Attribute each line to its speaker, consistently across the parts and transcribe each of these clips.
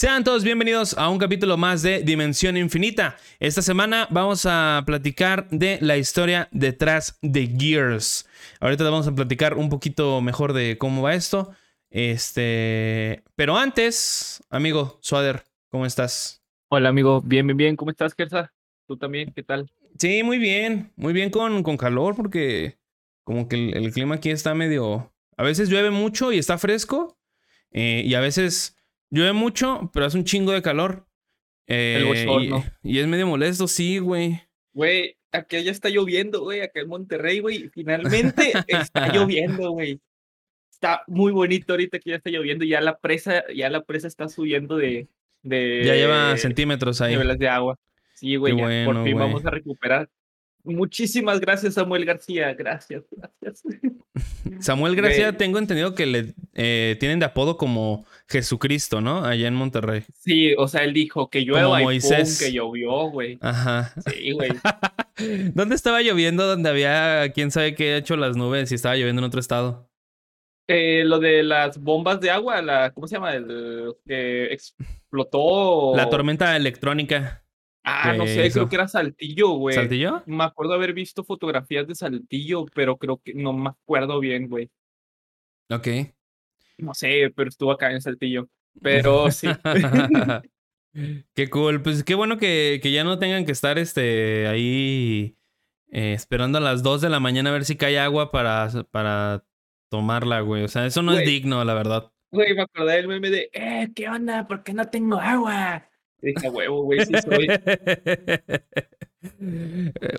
Speaker 1: Sean todos bienvenidos a un capítulo más de Dimensión Infinita. Esta semana vamos a platicar de la historia detrás de Gears. Ahorita vamos a platicar un poquito mejor de cómo va esto. Este, pero antes, amigo Swader, ¿cómo estás?
Speaker 2: Hola, amigo, bien, bien, bien. ¿Cómo estás, Kersa? ¿Tú también? ¿Qué tal?
Speaker 1: Sí, muy bien, muy bien con, con calor porque como que el, el clima aquí está medio... A veces llueve mucho y está fresco eh, y a veces llueve mucho, pero hace un chingo de calor. Eh,
Speaker 2: El bochorno.
Speaker 1: y, y es medio molesto, sí, güey.
Speaker 2: Güey, aquí ya está lloviendo, güey, acá en Monterrey, güey. Finalmente está lloviendo, güey. Está muy bonito ahorita que ya está lloviendo y ya la presa, ya la presa está subiendo de, de
Speaker 1: Ya lleva centímetros ahí.
Speaker 2: niveles de agua. Sí, güey,
Speaker 1: bueno,
Speaker 2: por fin
Speaker 1: güey.
Speaker 2: vamos a recuperar. Muchísimas gracias, Samuel García. Gracias, gracias.
Speaker 1: Samuel
Speaker 2: Güey.
Speaker 1: tengo entendido que le eh, tienen de apodo como Jesucristo, ¿no? Allá en Monterrey.
Speaker 2: Sí, o sea, él dijo que llueva y pum,
Speaker 1: Moisés.
Speaker 2: que llovió, güey.
Speaker 1: Ajá.
Speaker 2: Sí, güey.
Speaker 1: ¿Dónde estaba lloviendo? Donde había quién sabe qué ha hecho las nubes y estaba lloviendo en otro estado.
Speaker 2: Eh, lo de las bombas de agua, la, ¿cómo se llama? El que explotó.
Speaker 1: La tormenta electrónica.
Speaker 2: Ah, no sé,
Speaker 1: hizo.
Speaker 2: creo que era Saltillo, güey.
Speaker 1: ¿Saltillo?
Speaker 2: Me acuerdo haber visto fotografías de Saltillo, pero creo que no me acuerdo bien, güey.
Speaker 1: Ok.
Speaker 2: No sé, pero estuvo acá en Saltillo. Pero sí.
Speaker 1: qué cool. Pues qué bueno que, que ya no tengan que estar este, ahí eh, esperando a las 2 de la mañana a ver si cae agua para, para tomarla, güey. O sea, eso no es digno, la verdad.
Speaker 2: Güey, me acordé del meme de, eh, ¿qué onda? ¿Por qué no tengo agua? Y dije, "A huevo, güey, sí soy.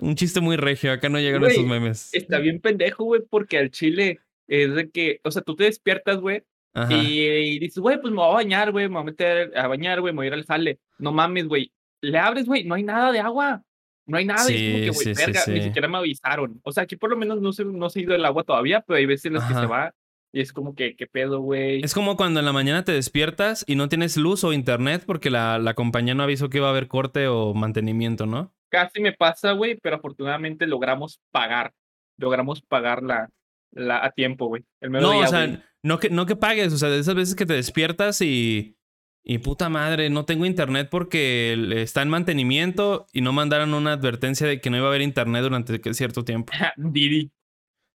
Speaker 1: Un chiste muy regio. Acá no llegan
Speaker 2: Güey,
Speaker 1: esos memes.
Speaker 2: Está bien pendejo, güey, porque al chile es de que, o sea, tú te despiertas, güey. Y, y dices, güey, pues me voy a bañar, güey, me voy a meter a bañar, güey, me voy a ir al jale. No mames, güey. Le abres, güey, no hay nada de agua. No hay nada. y es como
Speaker 1: Sí,
Speaker 2: que,
Speaker 1: sí,
Speaker 2: güey,
Speaker 1: sí,
Speaker 2: verga, ni
Speaker 1: sí.
Speaker 2: siquiera me avisaron. O sea, aquí por lo menos no se, no se ha ido el agua todavía, pero hay veces en las que se va. Y es como que, ¿qué pedo, güey?
Speaker 1: Es como cuando en la mañana te despiertas y no tienes luz o internet porque la, la compañía no avisó que iba a haber corte o mantenimiento, ¿no?
Speaker 2: Casi me pasa, güey, pero afortunadamente logramos pagar. Logramos pagar la, la, a tiempo, güey.
Speaker 1: No,
Speaker 2: día,
Speaker 1: o sea, no que, no que pagues, o sea, de esas veces que te despiertas y, y puta madre, no tengo internet porque está en mantenimiento y no mandaron una advertencia de que no iba a haber internet durante cierto tiempo.
Speaker 2: Didi.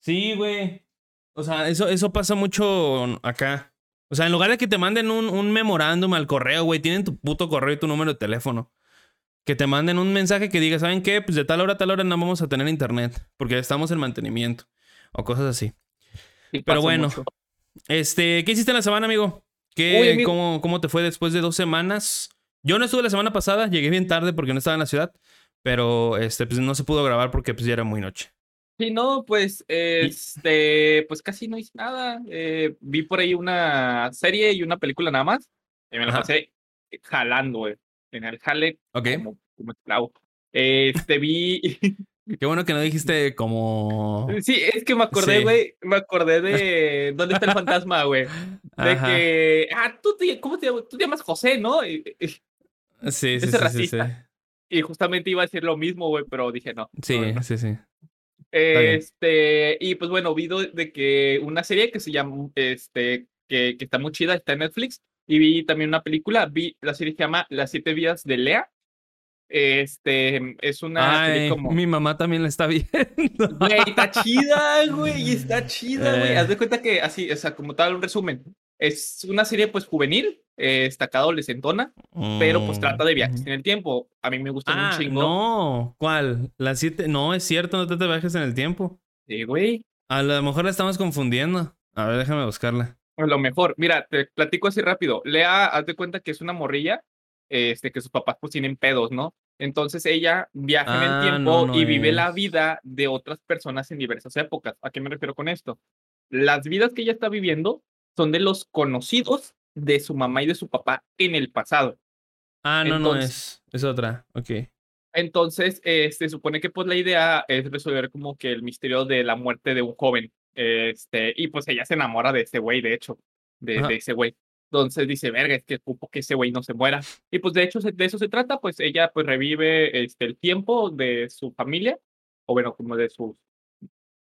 Speaker 1: Sí, güey. O sea, eso, eso pasa mucho acá. O sea, en lugar de que te manden un, un memorándum al correo, güey, tienen tu puto correo y tu número de teléfono. Que te manden un mensaje que diga, ¿saben qué? Pues de tal hora a tal hora no vamos a tener internet porque estamos en mantenimiento. O cosas así.
Speaker 2: Sí,
Speaker 1: Pero bueno.
Speaker 2: mucho.
Speaker 1: Este, ¿qué hiciste en la semana, amigo? ¿Qué,
Speaker 2: Uy, amigo.
Speaker 1: cómo, ¿Cómo te fue después de dos semanas? Yo no estuve la semana pasada, llegué bien tarde porque no estaba en la ciudad, pero este, pues no se pudo grabar porque pues ya era muy noche.
Speaker 2: Sí, no, pues, este, pues casi no hice nada. Eh, vi por ahí una serie y una película nada más. Y me la
Speaker 1: Ajá.
Speaker 2: pasé jalando, güey. En el jale
Speaker 1: Ok.
Speaker 2: como, como esclavo. Este, vi.
Speaker 1: Qué bueno que no dijiste como...
Speaker 2: sí, es que me acordé,
Speaker 1: Sí.
Speaker 2: güey. Me acordé de. ¿Dónde está el fantasma, güey? De que. Ah, tú te, ¿cómo te llamas? Tú te llamas José, ¿no? Y, y-
Speaker 1: Sí, sí,
Speaker 2: ese
Speaker 1: sí, sí,
Speaker 2: y justamente iba a decir lo mismo, güey, pero dije no.
Speaker 1: Sí,
Speaker 2: no, no.
Speaker 1: sí, sí.
Speaker 2: Este, y pues bueno, vi de que una serie que se llama, este, que, que está muy chida, está en Netflix, y vi también una película, vi la serie que se llama Las siete vidas de Lea. Este, es una serie
Speaker 1: Ay,
Speaker 2: como...
Speaker 1: mi mamá también la está viendo.
Speaker 2: Güey, está chida, güey, está chida, güey.
Speaker 1: Eh.
Speaker 2: Haz de cuenta que así, o sea, como tal, un resumen. Es una serie, pues, juvenil, eh, está pero pues trata de viajes
Speaker 1: Mm.
Speaker 2: en el tiempo. A mí me gusta
Speaker 1: Ah,
Speaker 2: un chingo.
Speaker 1: no. ¿Cuál? La siete... No, es cierto, no te, viajes en el tiempo.
Speaker 2: Sí, güey.
Speaker 1: A lo mejor la estamos confundiendo. A ver, déjame buscarla.
Speaker 2: A lo mejor, mira, te platico así rápido. Lea, haz de cuenta que es una morrilla, este, que sus papás pues tienen pedos, ¿no? Entonces ella viaja en
Speaker 1: Ah,
Speaker 2: el tiempo
Speaker 1: no, no
Speaker 2: y vive la vida de otras personas en diversas épocas. ¿A qué me refiero con esto? Las vidas que ella está viviendo son de los conocidos de su mamá y de su papá en el pasado.
Speaker 1: Ah, no, no es. Es otra. Ok.
Speaker 2: Entonces, eh, se supone que pues la idea es resolver como que el misterio de la muerte de un joven. Este, y pues ella se enamora de ese güey, de hecho, de, ese güey. Entonces dice, verga, es que ocupo que ese güey no se muera. Y pues de hecho de eso se trata, pues ella pues revive este, el tiempo de su familia, o bueno, como de sus,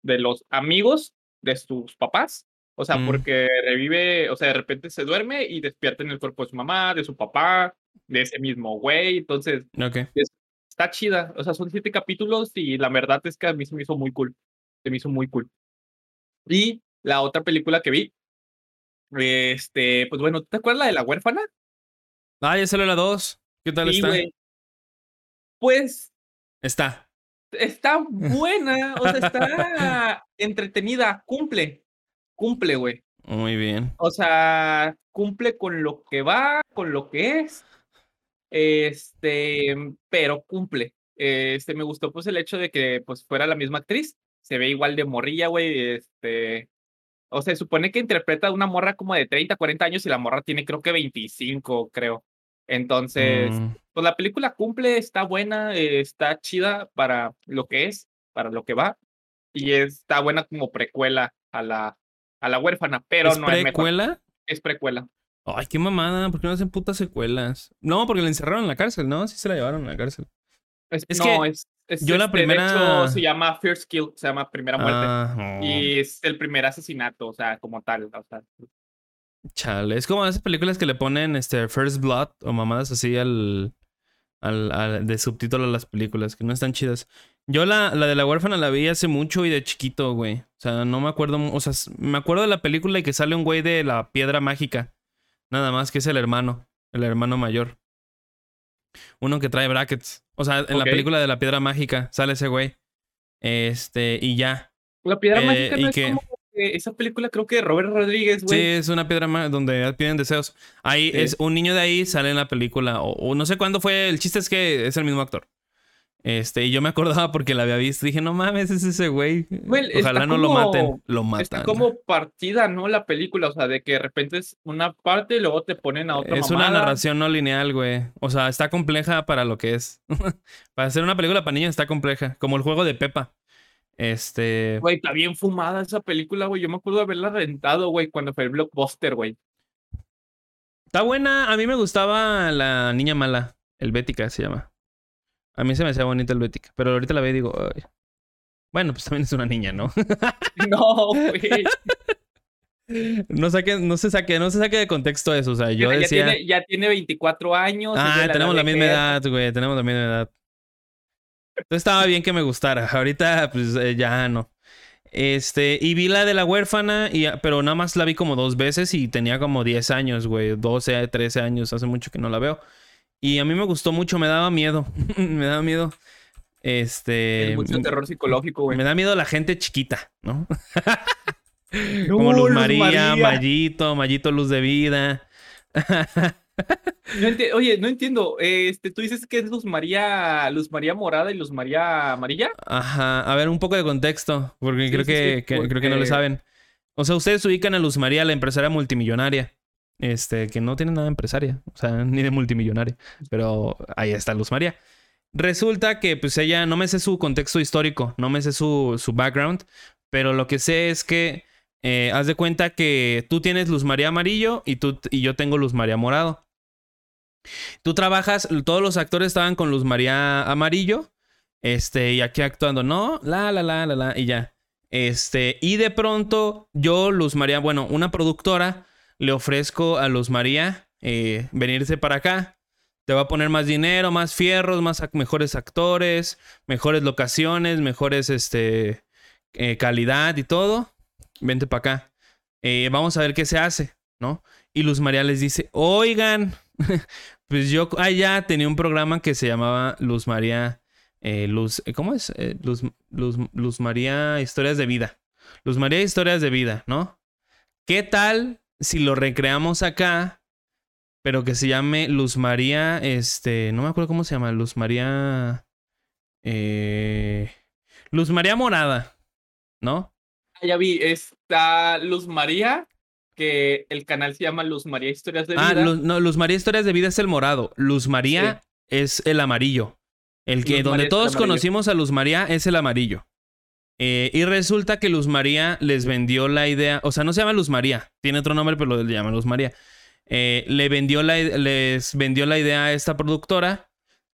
Speaker 2: de los amigos de sus papás, O sea,
Speaker 1: Mm.
Speaker 2: porque revive, o sea, de repente se duerme y despierta en el cuerpo de su mamá, de su papá, de ese mismo güey. Entonces,
Speaker 1: Ok.
Speaker 2: está chida. O sea, son siete capítulos y la verdad es que a mí se me hizo muy cool. Se me hizo muy cool. Y la otra película que vi, este, pues bueno, ¿te acuerdas la de la huérfana?
Speaker 1: Ah, ya salió la 2. ¿Qué tal
Speaker 2: Sí,
Speaker 1: está?
Speaker 2: güey. Pues
Speaker 1: Está.
Speaker 2: está buena, o sea, está entretenida, cumple, cumple, güey.
Speaker 1: Muy bien.
Speaker 2: O sea, cumple con lo que va, con lo que es. Este, pero cumple. Este, me gustó pues el hecho de que pues fuera la misma actriz. Se ve igual de morrilla, güey. Este, o sea, se supone que interpreta a una morra como de 30, 40 años y la morra tiene creo que 25, creo. Entonces,
Speaker 1: Mm,
Speaker 2: pues la película cumple, está buena, está chida para lo que es, para lo que va. Y está buena como precuela a la, a la huérfana, pero
Speaker 1: ¿Es
Speaker 2: no es mejor.
Speaker 1: precuela?
Speaker 2: Es precuela.
Speaker 1: Ay, qué mamada. ¿Por qué no hacen putas secuelas? No, porque la encerraron en la cárcel, ¿no? Sí se la llevaron a la cárcel.
Speaker 2: Es,
Speaker 1: Es
Speaker 2: no,
Speaker 1: que
Speaker 2: es, es,
Speaker 1: yo la
Speaker 2: de
Speaker 1: primera-
Speaker 2: hecho, se llama First Kill, se llama Primera Muerte.
Speaker 1: Ah.
Speaker 2: Y es el primer asesinato, o sea, como tal. O sea,
Speaker 1: Chale. Es como esas películas que le ponen este First Blood o mamadas así al, al, al- de subtítulo a las películas, que no están chidas. Yo la, la de la huérfana la vi hace mucho y de chiquito, güey. O sea, no me acuerdo. O sea, me acuerdo de la película y que sale un güey de la piedra mágica. Nada más que es el hermano. El hermano mayor. Uno que trae brackets. O sea, en la película de la piedra mágica sale ese güey. Este, y ya.
Speaker 2: la piedra
Speaker 1: Eh,
Speaker 2: mágica
Speaker 1: y
Speaker 2: no es
Speaker 1: que-
Speaker 2: como esa película, creo que de Robert Rodríguez,
Speaker 1: Sí,
Speaker 2: güey.
Speaker 1: es una piedra ma- donde piden deseos. Ahí
Speaker 2: Sí.
Speaker 1: es un niño de ahí, sale en la película. O, o no sé cuándo fue. El chiste es que es el mismo actor. Este, y yo me acordaba porque la había visto. Dije, no mames, es ese güey. Ojalá no lo maten. Lo matan.
Speaker 2: Está como partida, ¿no? La película, o sea, de que de repente es una parte y luego te ponen a otra
Speaker 1: Es una narración no lineal, güey. O sea, está compleja para lo que es. para hacer una película para niños está compleja. Como el juego de Pepa. Este.
Speaker 2: Güey, está bien fumada esa película, güey. Yo me acuerdo de haberla rentado, güey, cuando fue el blockbuster, güey.
Speaker 1: Está buena. A mí me gustaba la niña mala. El Bética se llama. A mí se me hacía bonita el Bética. Pero ahorita la veo y digo, "Ay". bueno, pues también es una niña, ¿no?
Speaker 2: No, güey.
Speaker 1: no, saque, no se saque, no se saque de contexto eso. O sea, yo
Speaker 2: ya,
Speaker 1: decía.
Speaker 2: tiene, ya tiene 24 años.
Speaker 1: Ah,
Speaker 2: la
Speaker 1: tenemos la misma edad, güey. Tenemos la misma edad. Entonces estaba bien que me gustara. Ahorita, pues eh, ya no. Este, y vi la de la huérfana, y, pero nada más la vi como dos veces y tenía como 10 años, güey. 12, 13 años. Hace mucho que no la veo. Y a mí me gustó mucho, me daba miedo. me daba miedo. Este.
Speaker 2: Es mucho terror psicológico, güey.
Speaker 1: Me da miedo la gente chiquita, ¿no? Como Luz
Speaker 2: Luz
Speaker 1: María,
Speaker 2: María.
Speaker 1: Mallito, Mallito Luz de Vida.
Speaker 2: No Oye, no entiendo. Este, tú dices que es Luz María, Luz María morada y Luz María amarilla.
Speaker 1: Ajá, a ver, un poco de contexto, porque
Speaker 2: Sí,
Speaker 1: creo
Speaker 2: sí,
Speaker 1: que,
Speaker 2: sí,
Speaker 1: que- creo que no le
Speaker 2: porque-
Speaker 1: saben. O sea, ustedes ubican a Luz María, la empresaria multimillonaria. Este, que no tiene nada de empresaria, o sea, ni de multimillonaria. Pero ahí está Luz María. Resulta que, pues, ella, no me sé su contexto histórico, no me sé su, su background, pero lo que sé es que, eh, haz de cuenta que tú tienes Luz María amarillo y, tú, y yo tengo Luz María morado. Tú trabajas, todos los actores estaban con Luz María amarillo. Este, y aquí actuando, no, la, la, la, la, la, y ya. Este, y de pronto, yo, Luz María, bueno, una productora, le ofrezco a Luz María eh, venirse para acá. Te va a poner más dinero, más fierros, más mejores actores, mejores locaciones, mejores, este, eh, calidad y todo. Vente para acá. Eh, vamos a ver qué se hace, ¿no? Y Luz María les dice, oigan, pues yo allá tenía un programa que se llamaba Luz María, Luz, ¿cómo es? Luz, Luz, Luz María Historias de Vida. Luz María Historias de Vida, ¿no? ¿Qué tal si lo recreamos acá, pero que se llame Luz María, este, no me acuerdo cómo se llama, Luz María, eh, Luz María Morada, ¿no?
Speaker 2: Ah, Ya vi, está Luz María, que el canal se llama Luz María Historias de
Speaker 1: Ah,
Speaker 2: Vida.
Speaker 1: Luz, no, Luz María Historias de Vida es el morado. Luz María es el amarillo. El que
Speaker 2: Luz
Speaker 1: donde
Speaker 2: María
Speaker 1: todos conocimos a Luz María es el amarillo. Eh, y resulta que Luz María les vendió la idea. O sea, no se llama Luz María. Tiene otro nombre, pero le llama Luz María. Eh, le vendió la, les vendió la idea a esta productora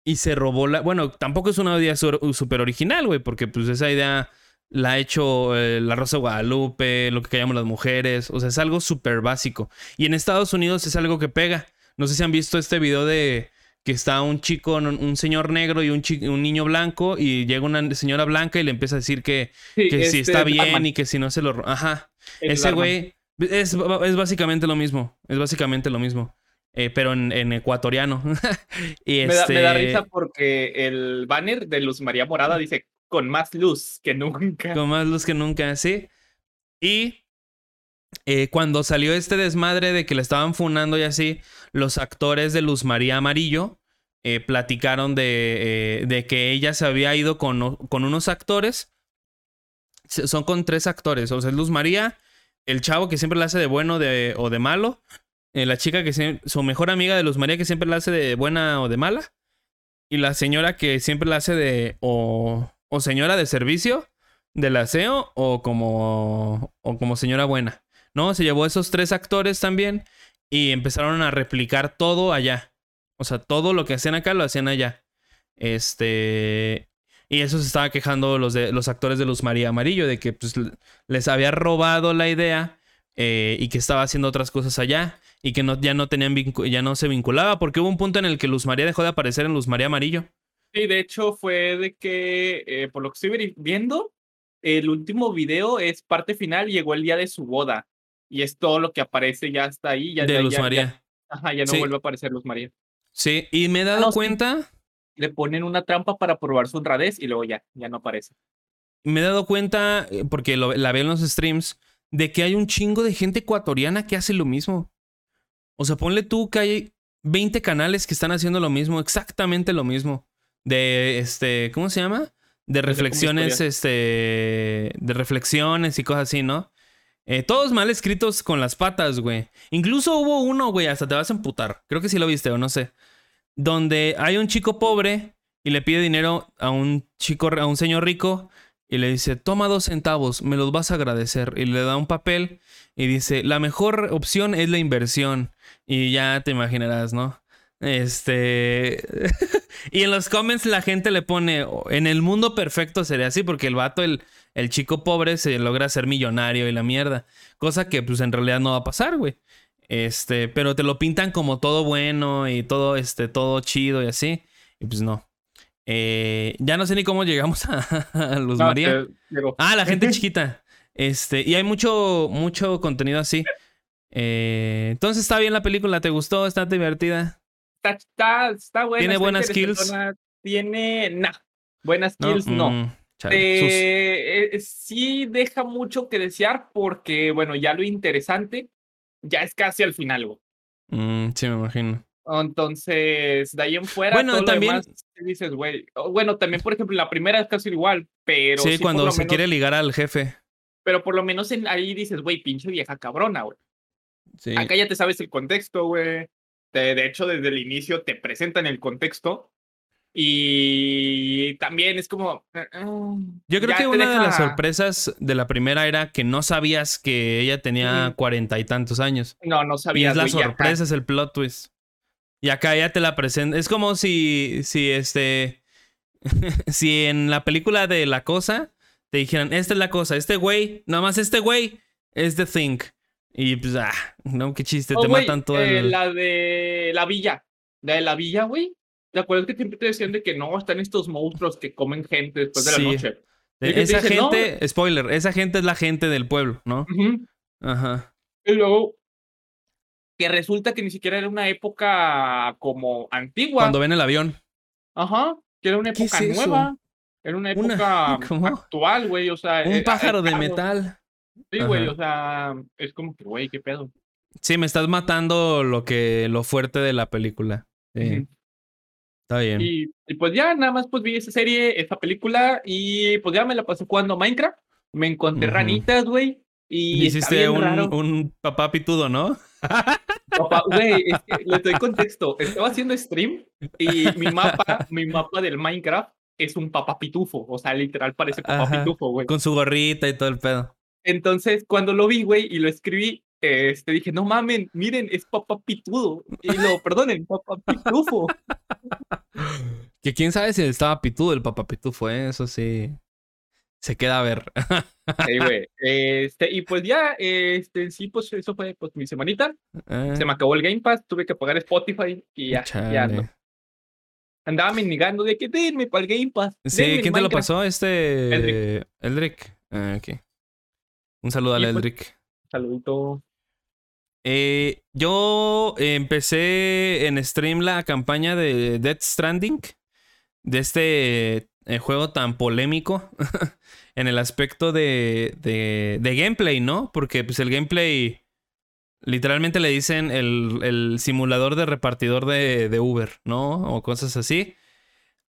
Speaker 1: y se robó la. Bueno, tampoco es una idea súper original, güey, porque pues esa idea la ha hecho eh, La Rosa Guadalupe, lo que callamos las mujeres. O sea, es algo súper básico. Y en Estados Unidos es algo que pega. No sé si han visto este video de que está un chico, un señor negro y un, un niño blanco y llega una señora blanca y le empieza a decir que, si este está bien y que si no se lo... Ajá. Ese güey es, es, básicamente lo mismo. Es básicamente lo mismo. Eh, pero en, ecuatoriano.
Speaker 2: y me, da, me, da, este risa porque el banner de Luz María Morada dice con más luz que nunca.
Speaker 1: Con más luz que nunca, sí. Y eh, cuando salió este desmadre de que le estaban funando y así, los actores de Luz María Amarillo eh, platicaron de, de, que ella se había ido con, unos actores. Son con tres actores. O sea, Luz María, el chavo que siempre la hace de bueno o de malo. Eh, la chica que su mejor amiga de Luz María que siempre la hace de buena o de mala. Y la señora que siempre la hace de o, o señora de servicio del aseo o como, o como señora buena. ¿No? Se llevó esos tres actores también y empezaron a replicar todo allá. O sea, todo lo que hacían acá lo hacían allá. Este. Y eso se estaba quejando los, de, los actores de Luz María Amarillo, de que pues, les había robado la idea eh, y que estaba haciendo otras cosas allá y que no, ya, no tenían ya no se vinculaba, porque hubo un punto en el que Luz María dejó de aparecer en Luz María Amarillo.
Speaker 2: Sí, de hecho fue de que, eh, por lo que estoy viendo, el último video es parte final, llegó el día de su boda. Y es todo lo que aparece, ya está ahí. Ya,
Speaker 1: de Luz María.
Speaker 2: ajá, ya no vuelve a aparecer Luz María.
Speaker 1: Sí, y me he dado cuenta.
Speaker 2: Le ponen una trampa para probar su honradez y luego ya, ya no aparece.
Speaker 1: Me he dado cuenta, eh, porque la veo en los streams, de que hay un chingo de gente ecuatoriana que hace lo mismo. O sea, ponle tú que hay 20 canales que están haciendo lo mismo, exactamente lo mismo de este, ¿cómo se llama? De reflexiones, este, de reflexiones y cosas así, ¿no? Eh, todos mal escritos con las patas, güey. Incluso hubo uno, güey, hasta te vas a emputar. Creo que sí lo viste o no sé. Donde hay un chico pobre y le pide dinero a un chico, a un señor rico y le dice, toma dos centavos, me los vas a agradecer. Y le da un papel y dice, la mejor opción es la inversión. Y ya te imaginarás, ¿no? Este. y en los comments la gente le pone. En el mundo perfecto sería así, porque el vato, el, el chico pobre, se logra ser millonario y la mierda. Cosa que, pues, en realidad no va a pasar, güey. Este, pero te lo pintan como todo bueno y todo, este, todo chido y así. Y pues no. Eh, ya no sé ni cómo llegamos a, Luz María. Ah, la gente chiquita. Este, y hay mucho, mucho contenido así. Eh, entonces está bien la película, ¿te gustó? ¿Está divertida?
Speaker 2: Está, está, buena.
Speaker 1: ¿Tiene buenas skills?
Speaker 2: Tiene, nah, buenas skills no. Mm, eh, eh, sí deja mucho que desear porque, bueno, ya lo interesante ya es casi al final, güey.
Speaker 1: Mm, sí, me imagino.
Speaker 2: Entonces, de ahí en fuera, bueno, también dices, güey. Bueno, también, por ejemplo, la primera es casi igual, pero.
Speaker 1: Sí, cuando se quiere ligar al jefe.
Speaker 2: Pero por lo menos en, ahí dices, güey, pinche vieja cabrona, güey. Sí. Acá ya te sabes el contexto, güey de hecho, desde el inicio te presentan el contexto. Y también es como. Eh, eh,
Speaker 1: Yo creo que una de las sorpresas de la primera era que no sabías que ella tenía cuarenta y tantos años.
Speaker 2: No, no sabías.
Speaker 1: Y es la sorpresa, es el plot twist. Y acá ya te la presenta. Es como si, si este. si en la película de La Cosa te dijeran, esta es la cosa, este güey, nada más este güey es The Thing. Y pues, ah, no, qué chiste, oh, te matan todo
Speaker 2: eh, La de la villa. La de la villa, güey. ¿Te acuerdas que siempre te decían de que no, están estos monstruos que comen gente después de la noche?
Speaker 1: esa gente, spoiler, esa gente es la gente del pueblo, ¿no? Ajá.
Speaker 2: Y luego, que resulta que ni siquiera era una época como antigua.
Speaker 1: Cuando ven el avión.
Speaker 2: Ajá, que era una época nueva. Era una época actual, güey, o sea.
Speaker 1: Un eh, pájaro de metal.
Speaker 2: Sí, güey, o sea, es como que, güey, qué pedo.
Speaker 1: Sí, me estás matando lo que, lo fuerte de la película. Sí. Está bien.
Speaker 2: Y, pues ya nada más pues vi esa serie, esa película y pues ya me la pasé jugando Minecraft. Me encontré ranitas, güey. Y
Speaker 1: hiciste un, un papá pitudo, ¿no?
Speaker 2: Papá, güey, le doy contexto. Estaba haciendo stream y mi mapa, mi mapa del Minecraft es un papá pitufo. O sea, literal parece papá pitufo, güey.
Speaker 1: Con su gorrita y todo el pedo.
Speaker 2: Entonces, cuando lo vi, güey, y lo escribí, este, dije, no mamen, miren, es papá pitudo. Y lo, perdonen, papá pitufo.
Speaker 1: que quién sabe si estaba pitudo el papá pitufo, ¿eh? eso sí. Se queda a ver.
Speaker 2: Sí, güey. Este, y pues ya, este, sí, pues eso fue pues, mi semanita.
Speaker 1: Eh,
Speaker 2: Se me acabó el Game Pass, tuve que pagar Spotify y ya, ya
Speaker 1: chale.
Speaker 2: no. Andaba mendigando de que denme para el Game Pass.
Speaker 1: Sí, ¿quién te lo
Speaker 2: Minecraft".
Speaker 1: pasó? Este.
Speaker 2: Eldrick.
Speaker 1: Eldrick. Ah, ok. Un saludo al
Speaker 2: Y pues-
Speaker 1: Eldrick.
Speaker 2: Saludito.
Speaker 1: Eh, yo empecé en stream la campaña de Death Stranding, de este eh, juego tan polémico en el aspecto de, de, de gameplay, ¿no? Porque pues el gameplay literalmente le dicen el, el simulador de repartidor de, de Uber, ¿no? O cosas así.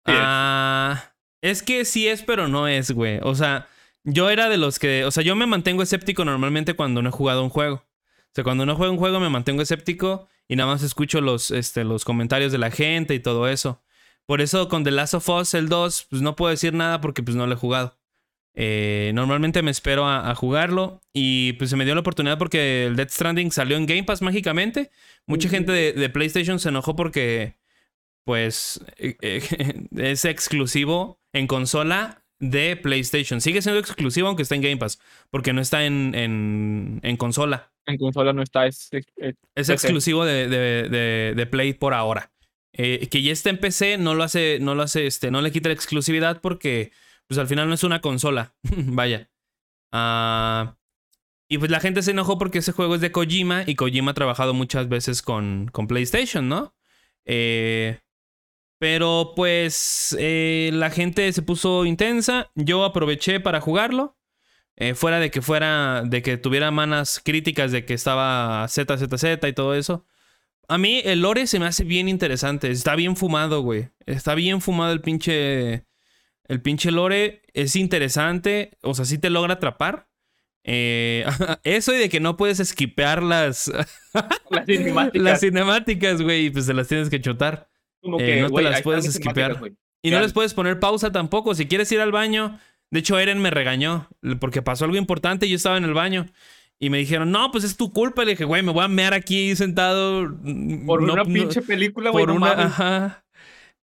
Speaker 1: Ah, es que sí es, pero no es, güey. O sea, yo era de los que, o sea, yo me mantengo escéptico normalmente cuando no he jugado un juego. O sea, cuando no juego un juego me mantengo escéptico y nada más escucho los, este, los comentarios de la gente y todo eso. Por eso con The Last of Us, el 2, pues no puedo decir nada porque pues no lo he jugado. Eh, normalmente me espero a, a jugarlo y pues se me dio la oportunidad porque el Death Stranding salió en Game Pass mágicamente. Mucha gente de, de PlayStation se enojó porque pues eh, eh, es exclusivo en consola de PlayStation. Sigue siendo exclusivo aunque está en Game Pass porque no está en, en, en consola.
Speaker 2: En consola no está, es, es- es-
Speaker 1: Es
Speaker 2: PC.
Speaker 1: exclusivo de, de- de- de Play por ahora. Eh, que ya esté en PC no lo hace, no lo hace, este, no le quita la exclusividad porque, pues al final no es una consola. Vaya. Ah, y pues la gente se enojó porque ese juego es de Kojima y Kojima ha trabajado muchas veces con, con PlayStation, ¿no? Eh, pero pues eh, la gente se puso intensa. Yo aproveché para jugarlo. Eh, fuera de que fuera, de que tuviera manas críticas de que estaba ZZZ y todo eso. A mí el lore se me hace bien interesante. Está bien fumado, güey. Está bien fumado el pinche. El pinche lore. Es interesante. O sea, sí te logra atrapar. Eh, eso y de que no puedes esquipear las,
Speaker 2: las cinemáticas.
Speaker 1: las cinemáticas, güey. y Pues te las tienes que chotar.
Speaker 2: Como
Speaker 1: eh,
Speaker 2: que,
Speaker 1: no te las puedes esquipear. Y no les puedes poner pausa tampoco. Si quieres ir al baño. De hecho, Eren me regañó. Porque pasó algo importante y yo estaba en el baño. Y me dijeron, no, pues es tu culpa. Le dije, güey, me voy a mear aquí sentado.
Speaker 2: Por
Speaker 1: No-
Speaker 2: una
Speaker 1: no-
Speaker 2: pinche película, güey.
Speaker 1: por
Speaker 2: no
Speaker 1: una.
Speaker 2: mames.
Speaker 1: Ajá.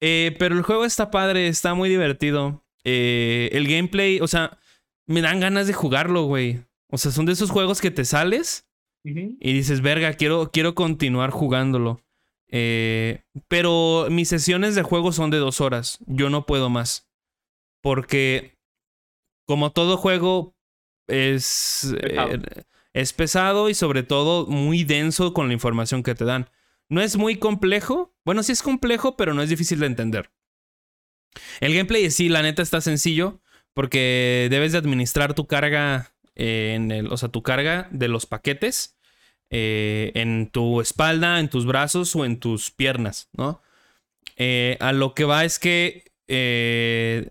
Speaker 1: Eh, pero el juego está padre, está muy divertido. Eh, el gameplay, o sea, me dan ganas de jugarlo, güey. O sea, son de esos juegos que te sales y dices, verga, quiero, quiero continuar jugándolo. Eh, pero mis sesiones de juego son de dos horas. Yo no puedo más. Porque, como todo juego, es,
Speaker 2: Pesado.
Speaker 1: eh, es pesado y sobre todo muy denso con la información que te dan. No es muy complejo. Bueno, sí es complejo, pero no es difícil de entender. El gameplay sí, la neta está sencillo. Porque debes de administrar tu carga en el. O sea, tu carga de los paquetes. Eh, en tu espalda, en tus brazos o en tus piernas, ¿no? Eh, a lo que va es que. eh,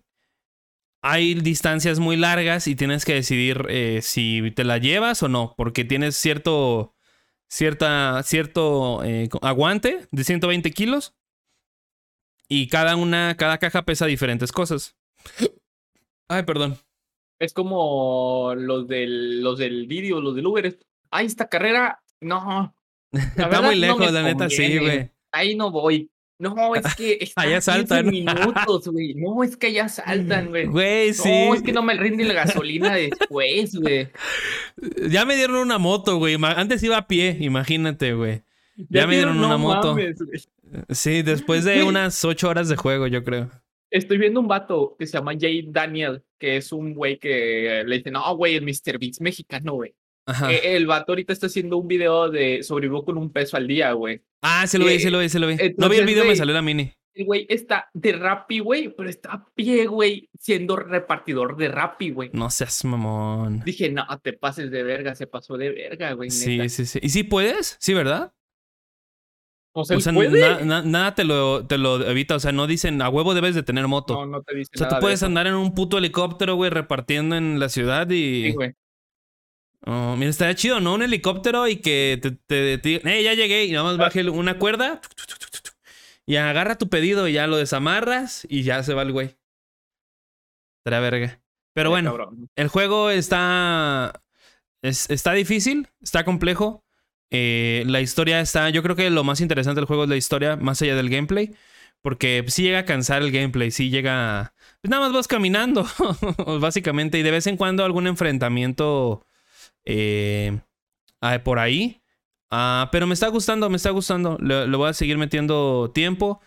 Speaker 1: hay distancias muy largas y tienes que decidir si te la llevas o no. Porque tienes cierto. Cierta, cierto aguante de 120 kilos. Y cada una, cada caja pesa diferentes cosas. Ay, perdón.
Speaker 2: Es como los del, los del vídeo, los del Uber. Ay, esta carrera, no.
Speaker 1: Está
Speaker 2: verdad,
Speaker 1: muy lejos, la neta, sí, güey.
Speaker 2: Ahí no voy. No, es que está
Speaker 1: Allá
Speaker 2: a 15
Speaker 1: saltan.
Speaker 2: minutos, güey. No, es que allá saltan, güey.
Speaker 1: Güey, sí.
Speaker 2: No, es que no me rinde la gasolina después, güey.
Speaker 1: Ya me dieron una moto, güey. Antes iba a pie, imagínate, güey. Ya me dieron
Speaker 2: no
Speaker 1: una moto.
Speaker 2: mames.
Speaker 1: Sí, después de unas ocho horas de juego, yo creo.
Speaker 2: Estoy viendo un vato que se llama Jay Daniel, que es un güey que le dice, no, güey, el Mr. Beats mexicano, güey.
Speaker 1: Ajá.
Speaker 2: Eh, el vato ahorita está haciendo un video de sobrevivo con un peso al día, güey.
Speaker 1: ah, sí lo vi,
Speaker 2: eh,
Speaker 1: sí lo vi, sí lo vi. no vi el video, me salió la mini.
Speaker 2: El güey está de Rappi, güey, pero está a pie, güey, siendo repartidor de Rappi, güey.
Speaker 1: No seas mamón.
Speaker 2: Dije, no, te pases de verga, se pasó de verga, güey.
Speaker 1: Sí, sí, sí. ¿Y sí puedes? Sí, ¿verdad?
Speaker 2: O sea,
Speaker 1: O
Speaker 2: ¿él
Speaker 1: sea,
Speaker 2: puede?
Speaker 1: na- na- nada te lo, te lo evita. O sea, no dicen a huevo debes de tener moto.
Speaker 2: No, no te dice
Speaker 1: o sea,
Speaker 2: nada
Speaker 1: tú
Speaker 2: de
Speaker 1: puedes andar en un puto helicóptero, güey, repartiendo en la ciudad y.
Speaker 2: Sí, güey.
Speaker 1: Oh, mira, estaría chido, ¿no? Un helicóptero y que te, te, te digan, eh, ya llegué y nada más baje una cuerda y agarra tu pedido y ya lo desamarras y ya se va el güey. Estaría verga. Pero bueno, el juego está. es- está difícil, está complejo. Eh, la historia está. Yo creo que lo más interesante del juego es la historia, más allá del gameplay. Porque sí llega a cansar el gameplay, sí llega... Pues nada más vas caminando, básicamente, y de vez en cuando algún enfrentamiento eh, por ahí. Ah, pero me está gustando, me está gustando. Le, voy a seguir metiendo tiempo.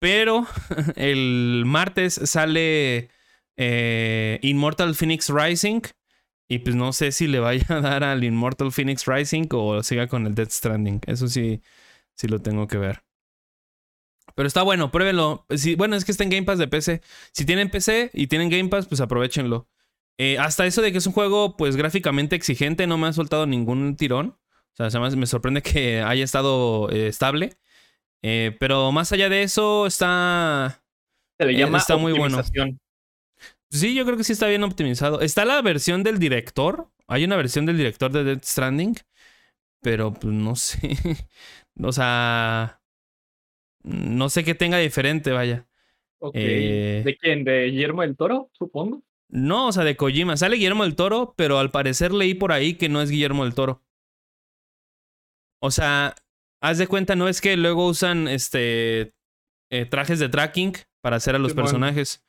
Speaker 1: Pero el martes sale eh, Immortal Phoenix Rising. Y pues no sé si le vaya a dar al Immortal Phoenix Rising o siga con el Death Stranding. Eso sí, sí lo tengo que ver. Pero está bueno, pruébenlo. bueno, es que está en Game Pass de PC. Si tienen PC y tienen Game Pass, pues aprovechenlo. Eh, hasta eso de que es un juego, pues gráficamente exigente, no me ha soltado ningún tirón. O sea, me sorprende que haya estado eh, estable. Eh, pero más allá de eso, está.
Speaker 2: Se le llama está muy bueno.
Speaker 1: Sí, yo creo que sí está bien optimizado. Está la versión del director. Hay una versión del director de Dead Stranding. Pero pues no sé. o sea. No sé qué tenga diferente, vaya.
Speaker 2: ¿De quién? ¿De Guillermo del Toro, supongo?
Speaker 1: No, o sea, de Kojima. Sale Guillermo del Toro, pero al parecer leí por ahí que no es Guillermo del Toro. O sea, haz de cuenta, no es que luego usan este eh, trajes de tracking para hacer a los personajes.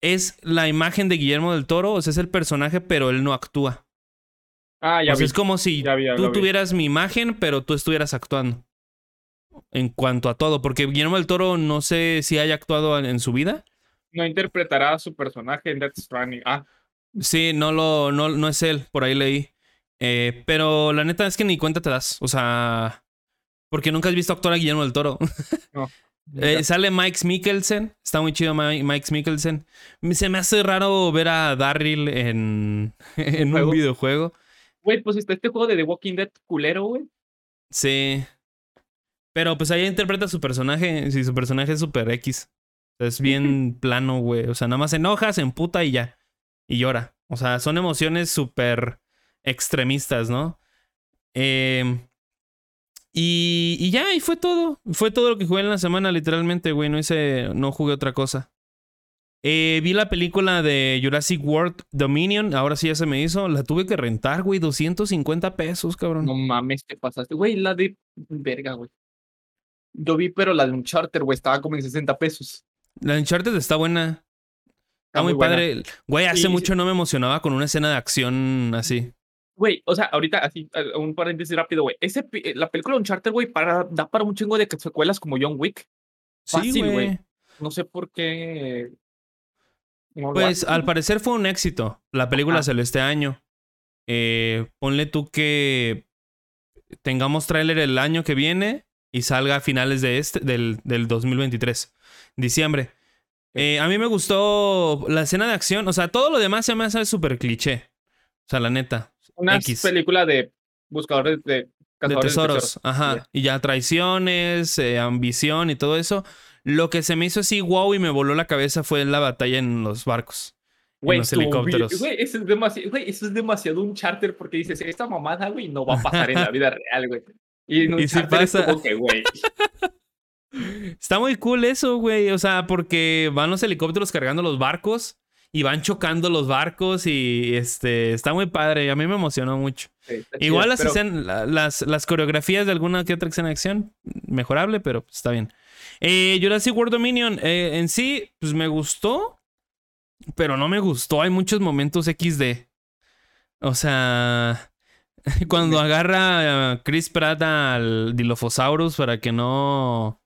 Speaker 1: Es la imagen de Guillermo del Toro, o sea, es el personaje, pero él no actúa.
Speaker 2: Ah, ya
Speaker 1: o sea, es como si tú tuvieras mi imagen, pero tú estuvieras actuando. En cuanto a todo, porque Guillermo del Toro no sé si haya actuado en su vida,
Speaker 2: no interpretará a su personaje en Death Stranding. Ah.
Speaker 1: Sí, no lo, no, no es él, por ahí leí. Eh, pero la neta es que ni cuenta te das. O sea, porque nunca has visto actuar a Guillermo del Toro. No. Eh, sale Mike Mikkelsen. Está muy chido Mike Mikkelsen. Se me hace raro ver a Darryl en, en un videojuego.
Speaker 2: Güey, pues está este juego de The Walking Dead culero, güey.
Speaker 1: Sí. Pero pues ahí interpreta su personaje. Si su personaje es super X. Es bien plano, güey. O sea, nada más enoja, se emputa y ya. Y llora. O sea, son emociones súper extremistas, ¿no? Em, y, y, ya, y fue todo. Fue todo lo que jugué en la semana, literalmente, güey. No hice, no jugué otra cosa. Eh, vi la película de Jurassic World Dominion. Ahora sí ya se me hizo. La tuve que rentar, güey. 250 pesos, cabrón.
Speaker 2: No mames, ¿qué pasaste? Güey, la de verga, güey. Yo vi, pero la de un charter, güey, estaba como en 60 pesos.
Speaker 1: La Uncharted está buena. Está, muy, padre. Güey, hace mucho no me emocionaba con una escena de acción así.
Speaker 2: Güey, o sea, ahorita así, un paréntesis rápido, güey. Ese, la película Uncharted, güey, para, da para un chingo de secuelas como John Wick. sí, güey. No sé por qué.
Speaker 1: pues al parecer fue un éxito. La película salió este año. Eh, ponle tú que tengamos tráiler el año que viene y salga a finales de este, del, del 2023 diciembre. Eh, a mí me gustó la escena de acción. O sea, todo lo demás se me hace súper cliché. O sea, la neta.
Speaker 2: Una película de buscadores de,
Speaker 1: de tesoros. Ajá. Y ya traiciones, eh, ambición y todo eso. Lo que se me hizo así wow y me voló la cabeza fue la batalla en los barcos. en los helicópteros.
Speaker 2: Güey, eso es demasiado, güey, eso es demasiado un charter porque dices, esta mamada, güey, no va a pasar en la vida real, güey. Y en un charter es como que, güey.
Speaker 1: Está muy cool eso, güey. O sea, porque van los helicópteros cargando los barcos y van chocando los barcos y este está muy padre. A mí me emocionó mucho. Igual las, las, coreografías de alguna que otra escena de acción, mejorable, pero está bien. Eh, Jurassic World Dominion, eh, en sí, pues me gustó, pero no me gustó. Hay muchos momentos XD. O sea, cuando agarra a Chris Pratt al Dilophosaurus para que no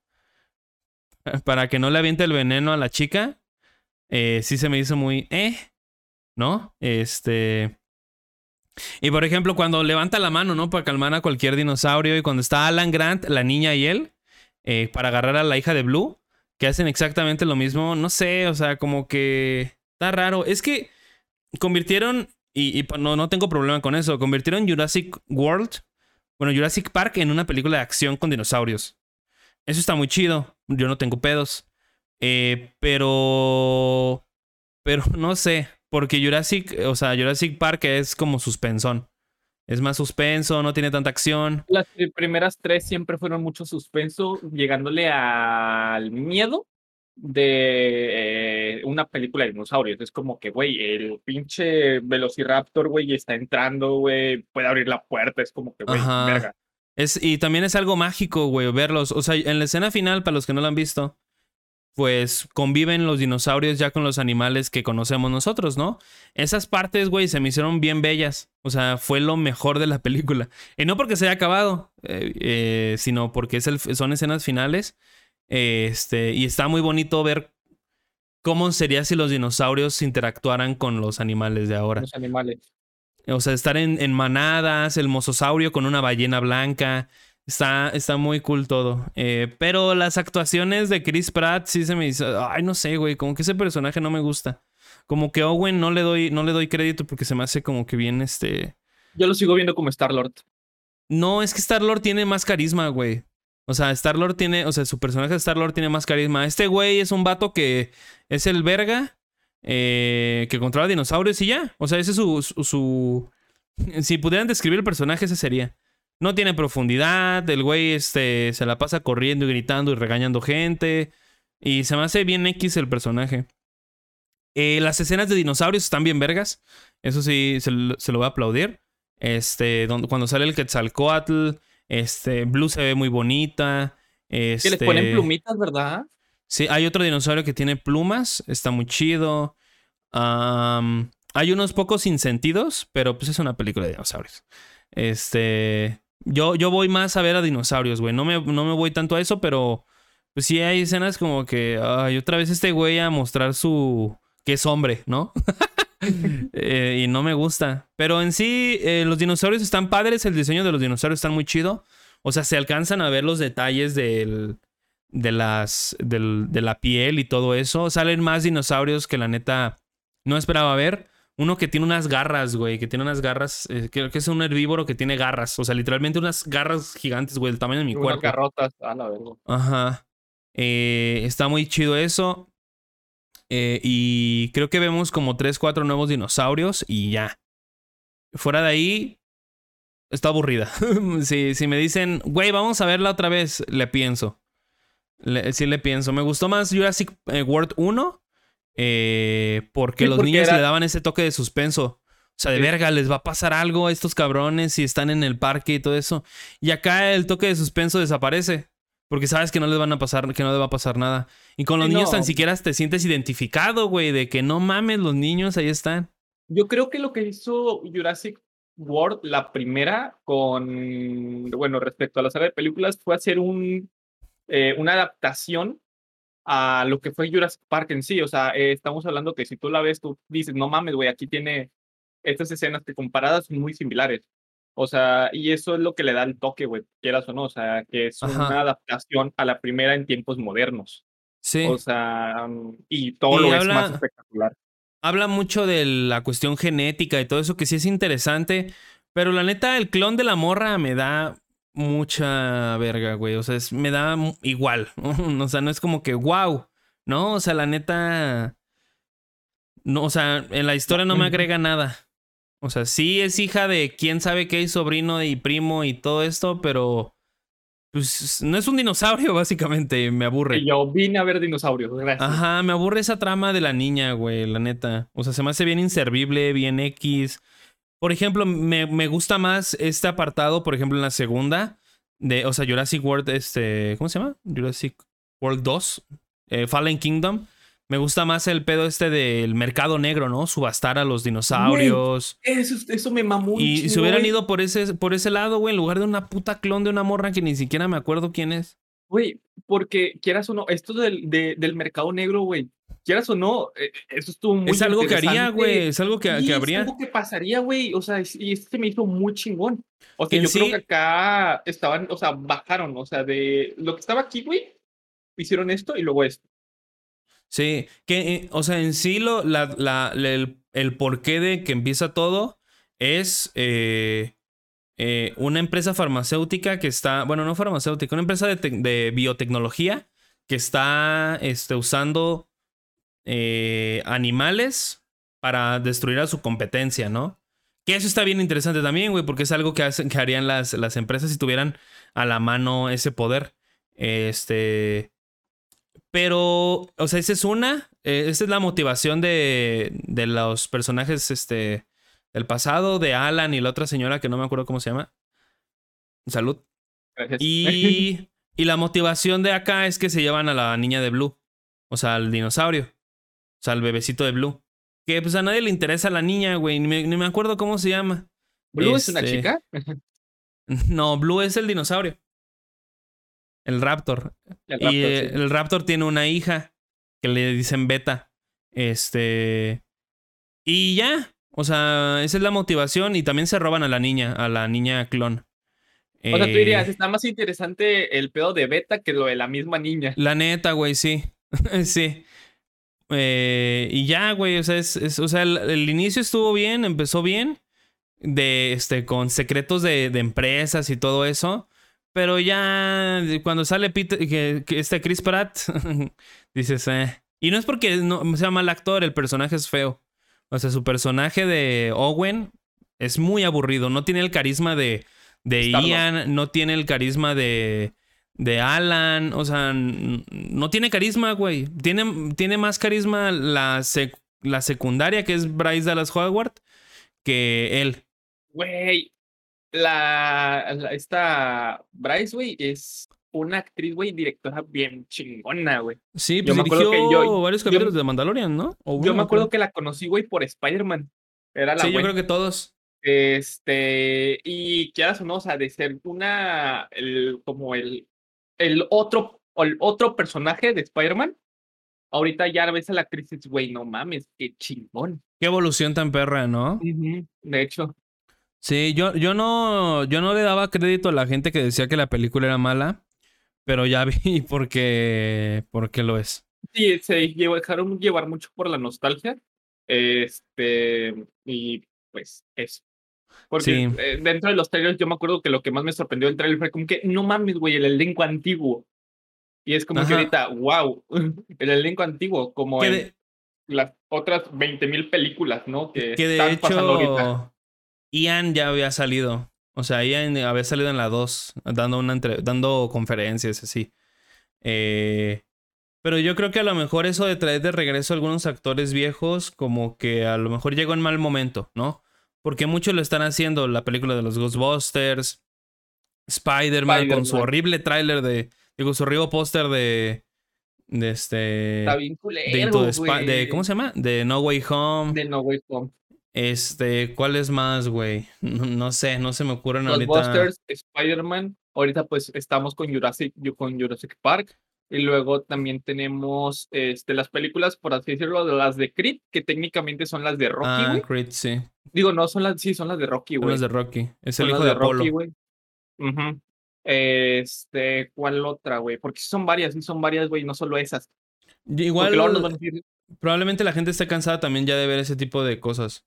Speaker 1: para que no le aviente el veneno a la chica, eh, sí se me hizo muy, eh, ¿no? Este... Y por ejemplo, cuando levanta la mano, ¿no? Para calmar a cualquier dinosaurio y cuando está Alan Grant, la niña y él, eh, para agarrar a la hija de Blue, que hacen exactamente lo mismo, no sé, o sea, como que está raro. Es que convirtieron, y, y no, no tengo problema con eso, convirtieron Jurassic World, bueno, Jurassic Park en una película de acción con dinosaurios. Eso está muy chido. Yo no tengo pedos. Eh, pero. Pero no sé. Porque Jurassic, o sea, Jurassic Park es como suspensón. Es más suspenso, no tiene tanta acción.
Speaker 2: Las primeras tres siempre fueron mucho suspenso, llegándole al miedo de eh, una película de dinosaurios. Es como que, güey, el pinche Velociraptor, güey, está entrando, güey, puede abrir la puerta. Es como que, güey, verga.
Speaker 1: Es, y también es algo mágico, güey, verlos. O sea, en la escena final, para los que no lo han visto, pues conviven los dinosaurios ya con los animales que conocemos nosotros, ¿no? Esas partes, güey, se me hicieron bien bellas. O sea, fue lo mejor de la película. Y no porque se haya acabado, eh, eh, sino porque es el, son escenas finales. este, y está muy bonito ver cómo sería si los dinosaurios interactuaran con los animales de ahora.
Speaker 2: Los animales.
Speaker 1: O sea, estar en, en manadas, el mososaurio con una ballena blanca. Está, está muy cool todo. Eh, pero las actuaciones de Chris Pratt sí se me hizo. Ay, no sé, güey. Como que ese personaje no me gusta. Como que Owen no le doy, no le doy crédito porque se me hace como que bien este.
Speaker 2: Yo lo sigo viendo como Star Lord.
Speaker 1: No, es que Star Lord tiene más carisma, güey. O sea, Star Lord tiene. O sea, su personaje de Star Lord tiene más carisma. Este güey es un vato que es el verga. Eh, que controla dinosaurios y ya. O sea, ese es su, su. Si pudieran describir el personaje, ese sería. No tiene profundidad. El güey este, se la pasa corriendo y gritando y regañando gente. Y se me hace bien X el personaje. Eh, las escenas de dinosaurios están bien vergas. Eso sí, se, lo voy a aplaudir. Este, donde, cuando sale el Quetzalcoatl, este, Blue se ve muy bonita. Este,
Speaker 2: que les ponen plumitas, ¿verdad?
Speaker 1: Sí, hay otro dinosaurio que tiene plumas. Está muy chido. hay unos pocos sin sentidos, pero pues es una película de dinosaurios. Este. Yo, yo voy más a ver a dinosaurios, güey. No me, no me voy tanto a eso, pero pues sí hay escenas como que, ay, otra vez este güey a mostrar su... que es hombre, ¿no? Eh, y no me gusta. Pero en sí, eh, los dinosaurios están padres, el diseño de los dinosaurios está muy chido. O sea, se alcanzan a ver los detalles del, de, las, del, de la piel y todo eso. Salen más dinosaurios que la neta no esperaba ver. Uno que tiene unas garras, güey, que tiene unas garras, eh, creo que es un herbívoro que tiene garras, o sea, literalmente unas garras gigantes, güey, del tamaño de mi
Speaker 2: unas
Speaker 1: cuerpo.
Speaker 2: garrotas, a la verdad.
Speaker 1: Ajá. Eh, está muy chido eso. Eh, y creo que vemos como 3, 4 nuevos dinosaurios y ya. Fuera de ahí, está aburrida. si, si me dicen, güey, vamos a verla otra vez, le pienso. Sí le pienso. Me gustó más Jurassic World 1 eh, porque los niños le daban ese toque de suspenso. O sea, de verga, les va a pasar algo a estos cabrones si están en el parque y todo eso. Y acá el toque de suspenso desaparece. Porque sabes que no les van a pasar, que no les va a pasar nada. Y con los niños tan siquiera te sientes identificado, güey, de que no mames, los niños ahí están.
Speaker 2: Yo creo que lo que hizo Jurassic World, la primera, con, bueno, respecto a la saga de películas, fue hacer un, eh, una adaptación a lo que fue Jurassic Park en sí. O sea, eh, estamos hablando que si tú la ves, tú dices, no mames, güey, aquí tiene estas escenas que comparadas son muy similares. O sea, y eso es lo que le da el toque, güey, quieras o no. O sea, que es una adaptación a la primera en tiempos modernos.
Speaker 1: Sí.
Speaker 2: O sea, y todo lo es más espectacular.
Speaker 1: Habla mucho de la cuestión genética y todo eso, que sí es interesante. Pero la neta, el clon de la morra me da mucha verga, güey. O sea, me da igual. o sea, no es como que wow. No, o sea, la neta. No, o sea, en la historia no me agrega nada. O sea, sí es hija de quién sabe qué, sobrino y primo y todo esto, pero. Pues no es un dinosaurio, básicamente. Me aburre.
Speaker 2: Y yo vine a ver dinosaurios, gracias.
Speaker 1: Ajá, me aburre esa trama de la niña, güey, la neta. O sea, se me hace bien inservible, bien X. Por ejemplo, me, me, gusta más este apartado, por ejemplo, en la segunda, de, o sea, Jurassic World, este, ¿cómo se llama? Jurassic World 2, eh, Fallen Kingdom. Me gusta más el pedo este del mercado negro, ¿no? Subastar a los dinosaurios.
Speaker 2: eso, eso me mamó.
Speaker 1: Y, si hubieran ido por ese, por ese lado, güey, en lugar de una puta clon de una morra que ni siquiera me acuerdo quién es.
Speaker 2: Güey, porque quieras o no, esto del, del mercado negro, güey, quieras o no, eh, eso estuvo muy
Speaker 1: Es algo que haría, güey, es algo que, que habría. Es
Speaker 2: algo que pasaría, güey, o sea, y esto se me hizo muy chingón. O sea, yo creo que acá estaban, o sea, bajaron, o sea, de lo que estaba aquí, güey, hicieron esto y luego esto.
Speaker 1: Sí, que, eh, o sea, en sí lo, la, la, el, el porqué de que empieza todo es eh, eh, una empresa farmacéutica que está, bueno, no farmacéutica, una empresa de, biotecnología que está este, usando eh, animales para destruir a su competencia, ¿no? Que eso está bien interesante también, güey, porque es algo que, hacen, que harían las, las empresas si tuvieran a la mano ese poder. Este. Pero, o sea, esa es una. Eh, esa es la motivación de, de los personajes este, el pasado de Alan y la otra señora que no me acuerdo cómo se llama. Salud. Y, y la motivación de acá es que se llevan a la niña de Blue. O sea, al dinosaurio. O sea, al bebecito de Blue. Que pues a nadie le interesa a la niña, güey. Ni me, acuerdo cómo se llama.
Speaker 2: ¿Blue es una este, chica?
Speaker 1: no, Blue es el dinosaurio. El Raptor. y el Raptor tiene una hija que le dicen Beta. Este. Y ya. O sea, esa es la motivación. Y también se roban a la niña, a la niña clon.
Speaker 2: O sea, tú dirías, eh, está más interesante el pedo de Beta que lo de la misma niña.
Speaker 1: La neta, güey, sí. sí. Eh, y ya, güey, o sea, es, o sea el, inicio estuvo bien, empezó bien. De este, con secretos de, de empresas y todo eso. Pero ya cuando sale Peter, que, este Chris Pratt, dices, eh. Y no es porque no sea mal actor, el personaje es feo. O sea, su personaje de Owen es muy aburrido. No tiene el carisma de, de Ian, no tiene el carisma de, de Alan. O sea, no tiene carisma, güey. Tiene, tiene más carisma la, la secundaria, que es Bryce Dallas Howard, que él.
Speaker 2: Güey, la, esta Bryce, güey, es una actriz, güey, directora bien chingona, güey.
Speaker 1: Sí, pues yo dirigió que yo, varios capítulos de Mandalorian, ¿no?
Speaker 2: yo me acuerdo que la conocí, güey, por Spider-Man. Era la
Speaker 1: Sí, yo creo que todos.
Speaker 2: Este, y quieras o no, o sea, de ser una, el, como el, el otro, el otro personaje de Spider-Man, ahorita ya ves a la actriz güey, no mames, qué chingón.
Speaker 1: Qué evolución tan perra, ¿no?
Speaker 2: de hecho.
Speaker 1: Sí, yo, yo, no, yo no le daba crédito a la gente que decía que la película era mala, pero ya vi por qué, lo es.
Speaker 2: Sí, se dejaron llevar mucho por la nostalgia. Este, y pues eso. Porque eh, dentro de los trailers yo me acuerdo que lo que más me sorprendió del trailer fue como que, no mames, güey, el elenco antiguo. Y es como que ahorita, wow, el elenco antiguo, como en las otras 20.000 películas, ¿no? Que,
Speaker 1: que de hecho, ahorita. Ian ya había salido. O sea, Ian había salido en la 2, dando, una dando conferencias así. Eh, pero yo creo que a lo mejor eso de traer de regreso a algunos actores viejos, como que a lo mejor llegó en mal momento, ¿no? Porque muchos lo están haciendo. La película de los Ghostbusters, Spider-Man, con su horrible tráiler de. Digo, su horrible póster de. De este.
Speaker 2: Está bien culero,
Speaker 1: de, de, ¿Cómo se llama? De No Way Home.
Speaker 2: De No Way Home.
Speaker 1: Este, ¿cuál es más, güey? No, sé, no se me ocurren ahorita.
Speaker 2: Ghostbusters, Spider-Man. Ahorita pues estamos con Jurassic, con Jurassic Park. Y luego también tenemos este, las películas, por así decirlo, las de Creed, que técnicamente son las de Rocky, Ah,
Speaker 1: Creed, sí.
Speaker 2: Digo, no, son las, sí, son las de Rocky, güey.
Speaker 1: Son las de Rocky. Es el hijo de, Rocky, güey.
Speaker 2: Este, ¿cuál otra, güey? Porque son varias, sí son varias, güey, no solo esas.
Speaker 1: Igual, probablemente la gente está cansada también ya de ver ese tipo de cosas.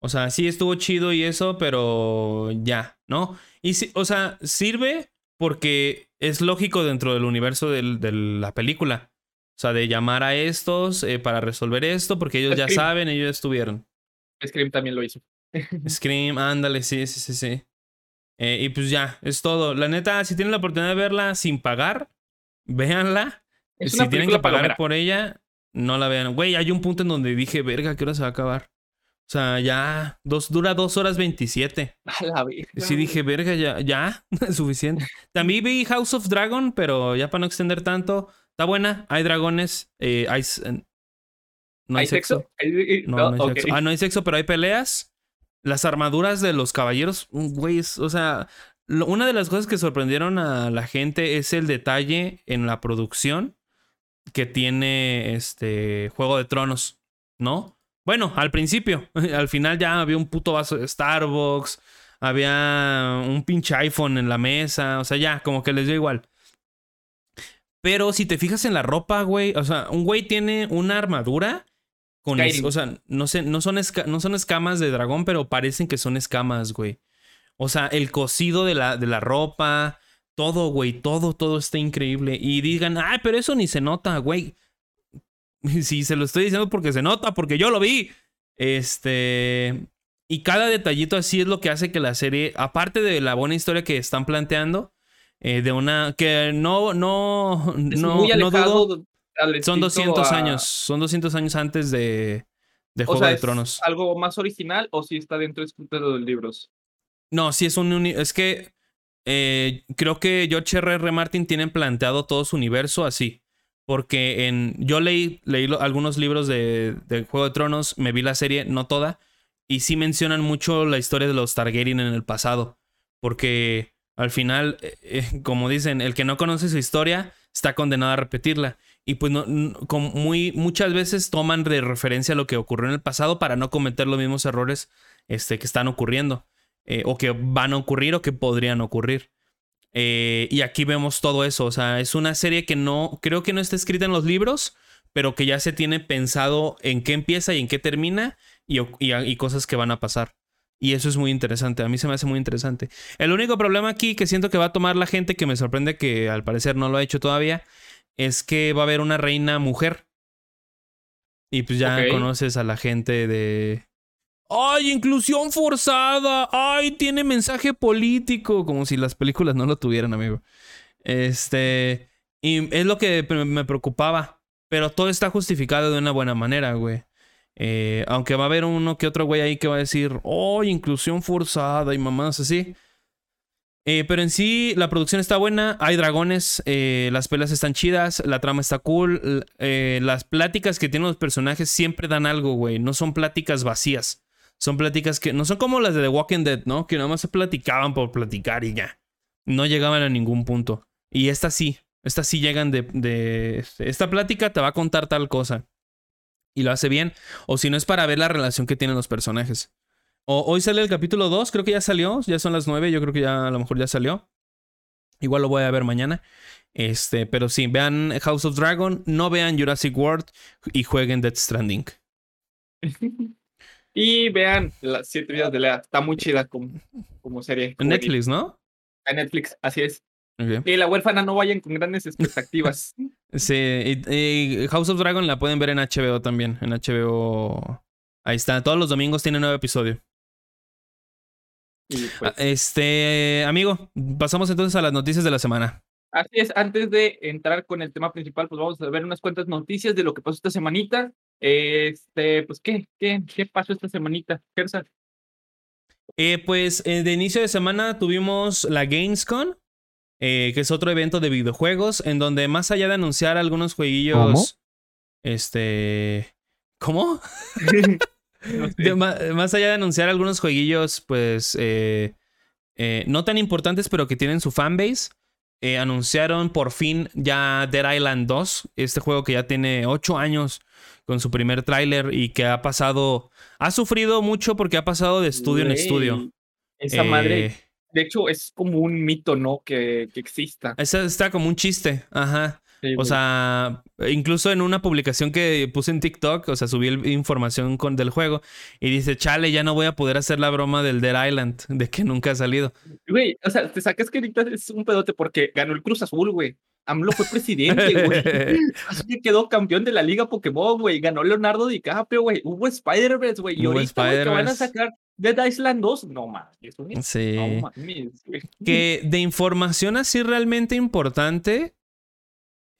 Speaker 1: O sea, sí estuvo chido y eso, pero ya, ¿no? Y sí, o sea, sirve porque es lógico dentro del universo de la película. O sea, de llamar a estos eh, para resolver esto, porque ellos ya saben, ellos ya estuvieron.
Speaker 2: Scream también lo hizo.
Speaker 1: Scream, ándale, sí, sí, sí, sí. Eh, y pues ya, es todo. La neta, si tienen la oportunidad de verla sin pagar, véanla. si tienen que pagar por ella, no la vean. Güey, hay un punto en donde dije, verga, ¿qué hora se va a acabar? O sea, ya dos, dura dos horas veintisiete.
Speaker 2: A la verga.
Speaker 1: Sí dije, verga, ya, ya, suficiente. También vi House of Dragon, pero ya para no extender tanto, está buena. Hay dragones, eh, hay...
Speaker 2: No hay, sexo.
Speaker 1: No, no, hay sexo. Ah, no hay sexo, pero hay peleas. Las armaduras de los caballeros, mm, güey, o sea, una de las cosas que sorprendieron a la gente es el detalle en la producción que tiene este Juego de Tronos, ¿no? Bueno, al principio. Al final ya había un puto vaso de Starbucks. Había un pinche iPhone en la mesa. O sea, ya, como que les dio igual. Pero si te fijas en la ropa, güey. O sea, un güey tiene una armadura. Con o sea, no, sé, no, son no son escamas de dragón, pero parecen que son escamas, güey. O sea, el cosido de la, de la ropa. Todo, güey. Todo, todo está increíble. Y digan, ay, pero eso ni se nota, güey. Sí, se lo estoy diciendo porque se nota, porque yo lo vi. Este. Y cada detallito así es lo que hace que la serie, aparte de la buena historia que están planteando, eh, de una. que no. no. no, no Son 200 años. Son 200 años antes de. de Juego de Tronos.
Speaker 2: ¿Algo más original o si está dentro de los libros?
Speaker 1: No, sí es un. Es que. Eh, creo que George R. R. Martin tienen planteado todo su universo así. Porque en, yo leí, leí algunos libros de, de, Juego de Tronos, me vi la serie, no toda, y sí mencionan mucho la historia de los Targaryen en el pasado. Porque al final, eh, eh, como dicen, el que no conoce su historia está condenado a repetirla. Y pues no, muy, muchas veces toman de referencia lo que ocurrió en el pasado para no cometer los mismos errores este, que están ocurriendo. Eh, o que van a ocurrir o que podrían ocurrir. Eh, y aquí vemos todo eso. O sea, es una serie que no, creo que no está escrita en los libros, pero que ya se tiene pensado en qué empieza y en qué termina y, y, cosas que van a pasar. Y eso es muy interesante. A mí se me hace muy interesante. El único problema aquí que siento que va a tomar la gente, que me sorprende que al parecer no lo ha hecho todavía, es que va a haber una reina mujer. Y pues ya conoces a la gente de, ¡Ay, inclusión forzada! ¡Ay, tiene mensaje político! Como si las películas no lo tuvieran, amigo. Este. Y es lo que me preocupaba. Pero todo está justificado de una buena manera, güey. Eh, aunque va a haber uno que otro güey ahí que va a decir, ¡Oh, inclusión forzada! y mamás así. Eh, pero en sí, la producción está buena. Hay dragones. Eh, las pelas están chidas. La trama está cool. las pláticas que tienen los personajes siempre dan algo, güey. No son pláticas vacías. Son pláticas que no son como las de The Walking Dead, ¿no? Que nada más se platicaban por platicar y ya. No llegaban a ningún punto. Y estas sí, estas sí llegan de. Este, esta plática te va a contar tal cosa. Y lo hace bien. O si no es para ver la relación que tienen los personajes. O, hoy sale el capítulo 2, creo que ya salió. Ya son las 9, yo creo que ya a lo mejor ya salió. Igual lo voy a ver mañana. Este, pero sí, vean House of Dragon, no vean Jurassic World y jueguen Dead Stranding.
Speaker 2: Y vean las siete vidas de Lea. Está muy chida como, como serie.
Speaker 1: En Netflix, ¿no?
Speaker 2: En Netflix, así es. Y la huérfana no vayan con grandes expectativas.
Speaker 1: sí, y, House of Dragon la pueden ver en HBO también. En HBO. Ahí está. Todos los domingos tiene nuevo episodio. Pues ah, este, amigo, pasamos entonces a las noticias de la semana.
Speaker 2: Así es, antes de entrar con el tema principal, pues vamos a ver unas cuantas noticias de lo que pasó esta semanita. Este, pues, ¿qué? ¿Qué, qué pasó esta semanita,
Speaker 1: Eh, pues eh, de inicio de semana tuvimos la Gamescom, eh, que es otro evento de videojuegos, en donde más allá de anunciar algunos jueguillos. ¿Cómo? Este. ¿Cómo? más, allá de anunciar algunos jueguillos, pues. Eh, no tan importantes, pero que tienen su fanbase. anunciaron por fin ya Dead Island 2, este juego que ya tiene 8 años con su primer tráiler y que ha pasado, ha sufrido mucho porque ha pasado de estudio en estudio.
Speaker 2: Esa madre, eh, de hecho, es como un mito, ¿no? Que, que exista.
Speaker 1: Esa está como un chiste, ajá. o sea, incluso en una publicación que puse en TikTok, o sea, subí información con, del juego y dice, chale, ya no voy a poder hacer la broma del Dead Island, de que nunca ha salido.
Speaker 2: Güey, o sea, te sacas que ahorita es un pedote porque ganó el Cruz Azul, güey. AMLO fue presidente, güey. Así que quedó campeón de la Liga Pokémon, güey. Ganó Leonardo DiCaprio, güey. Hubo Spider-Verse, güey. Y ahorita, que van a sacar Dead Island 2, no más. Sí. No
Speaker 1: mames, que de información así realmente importante,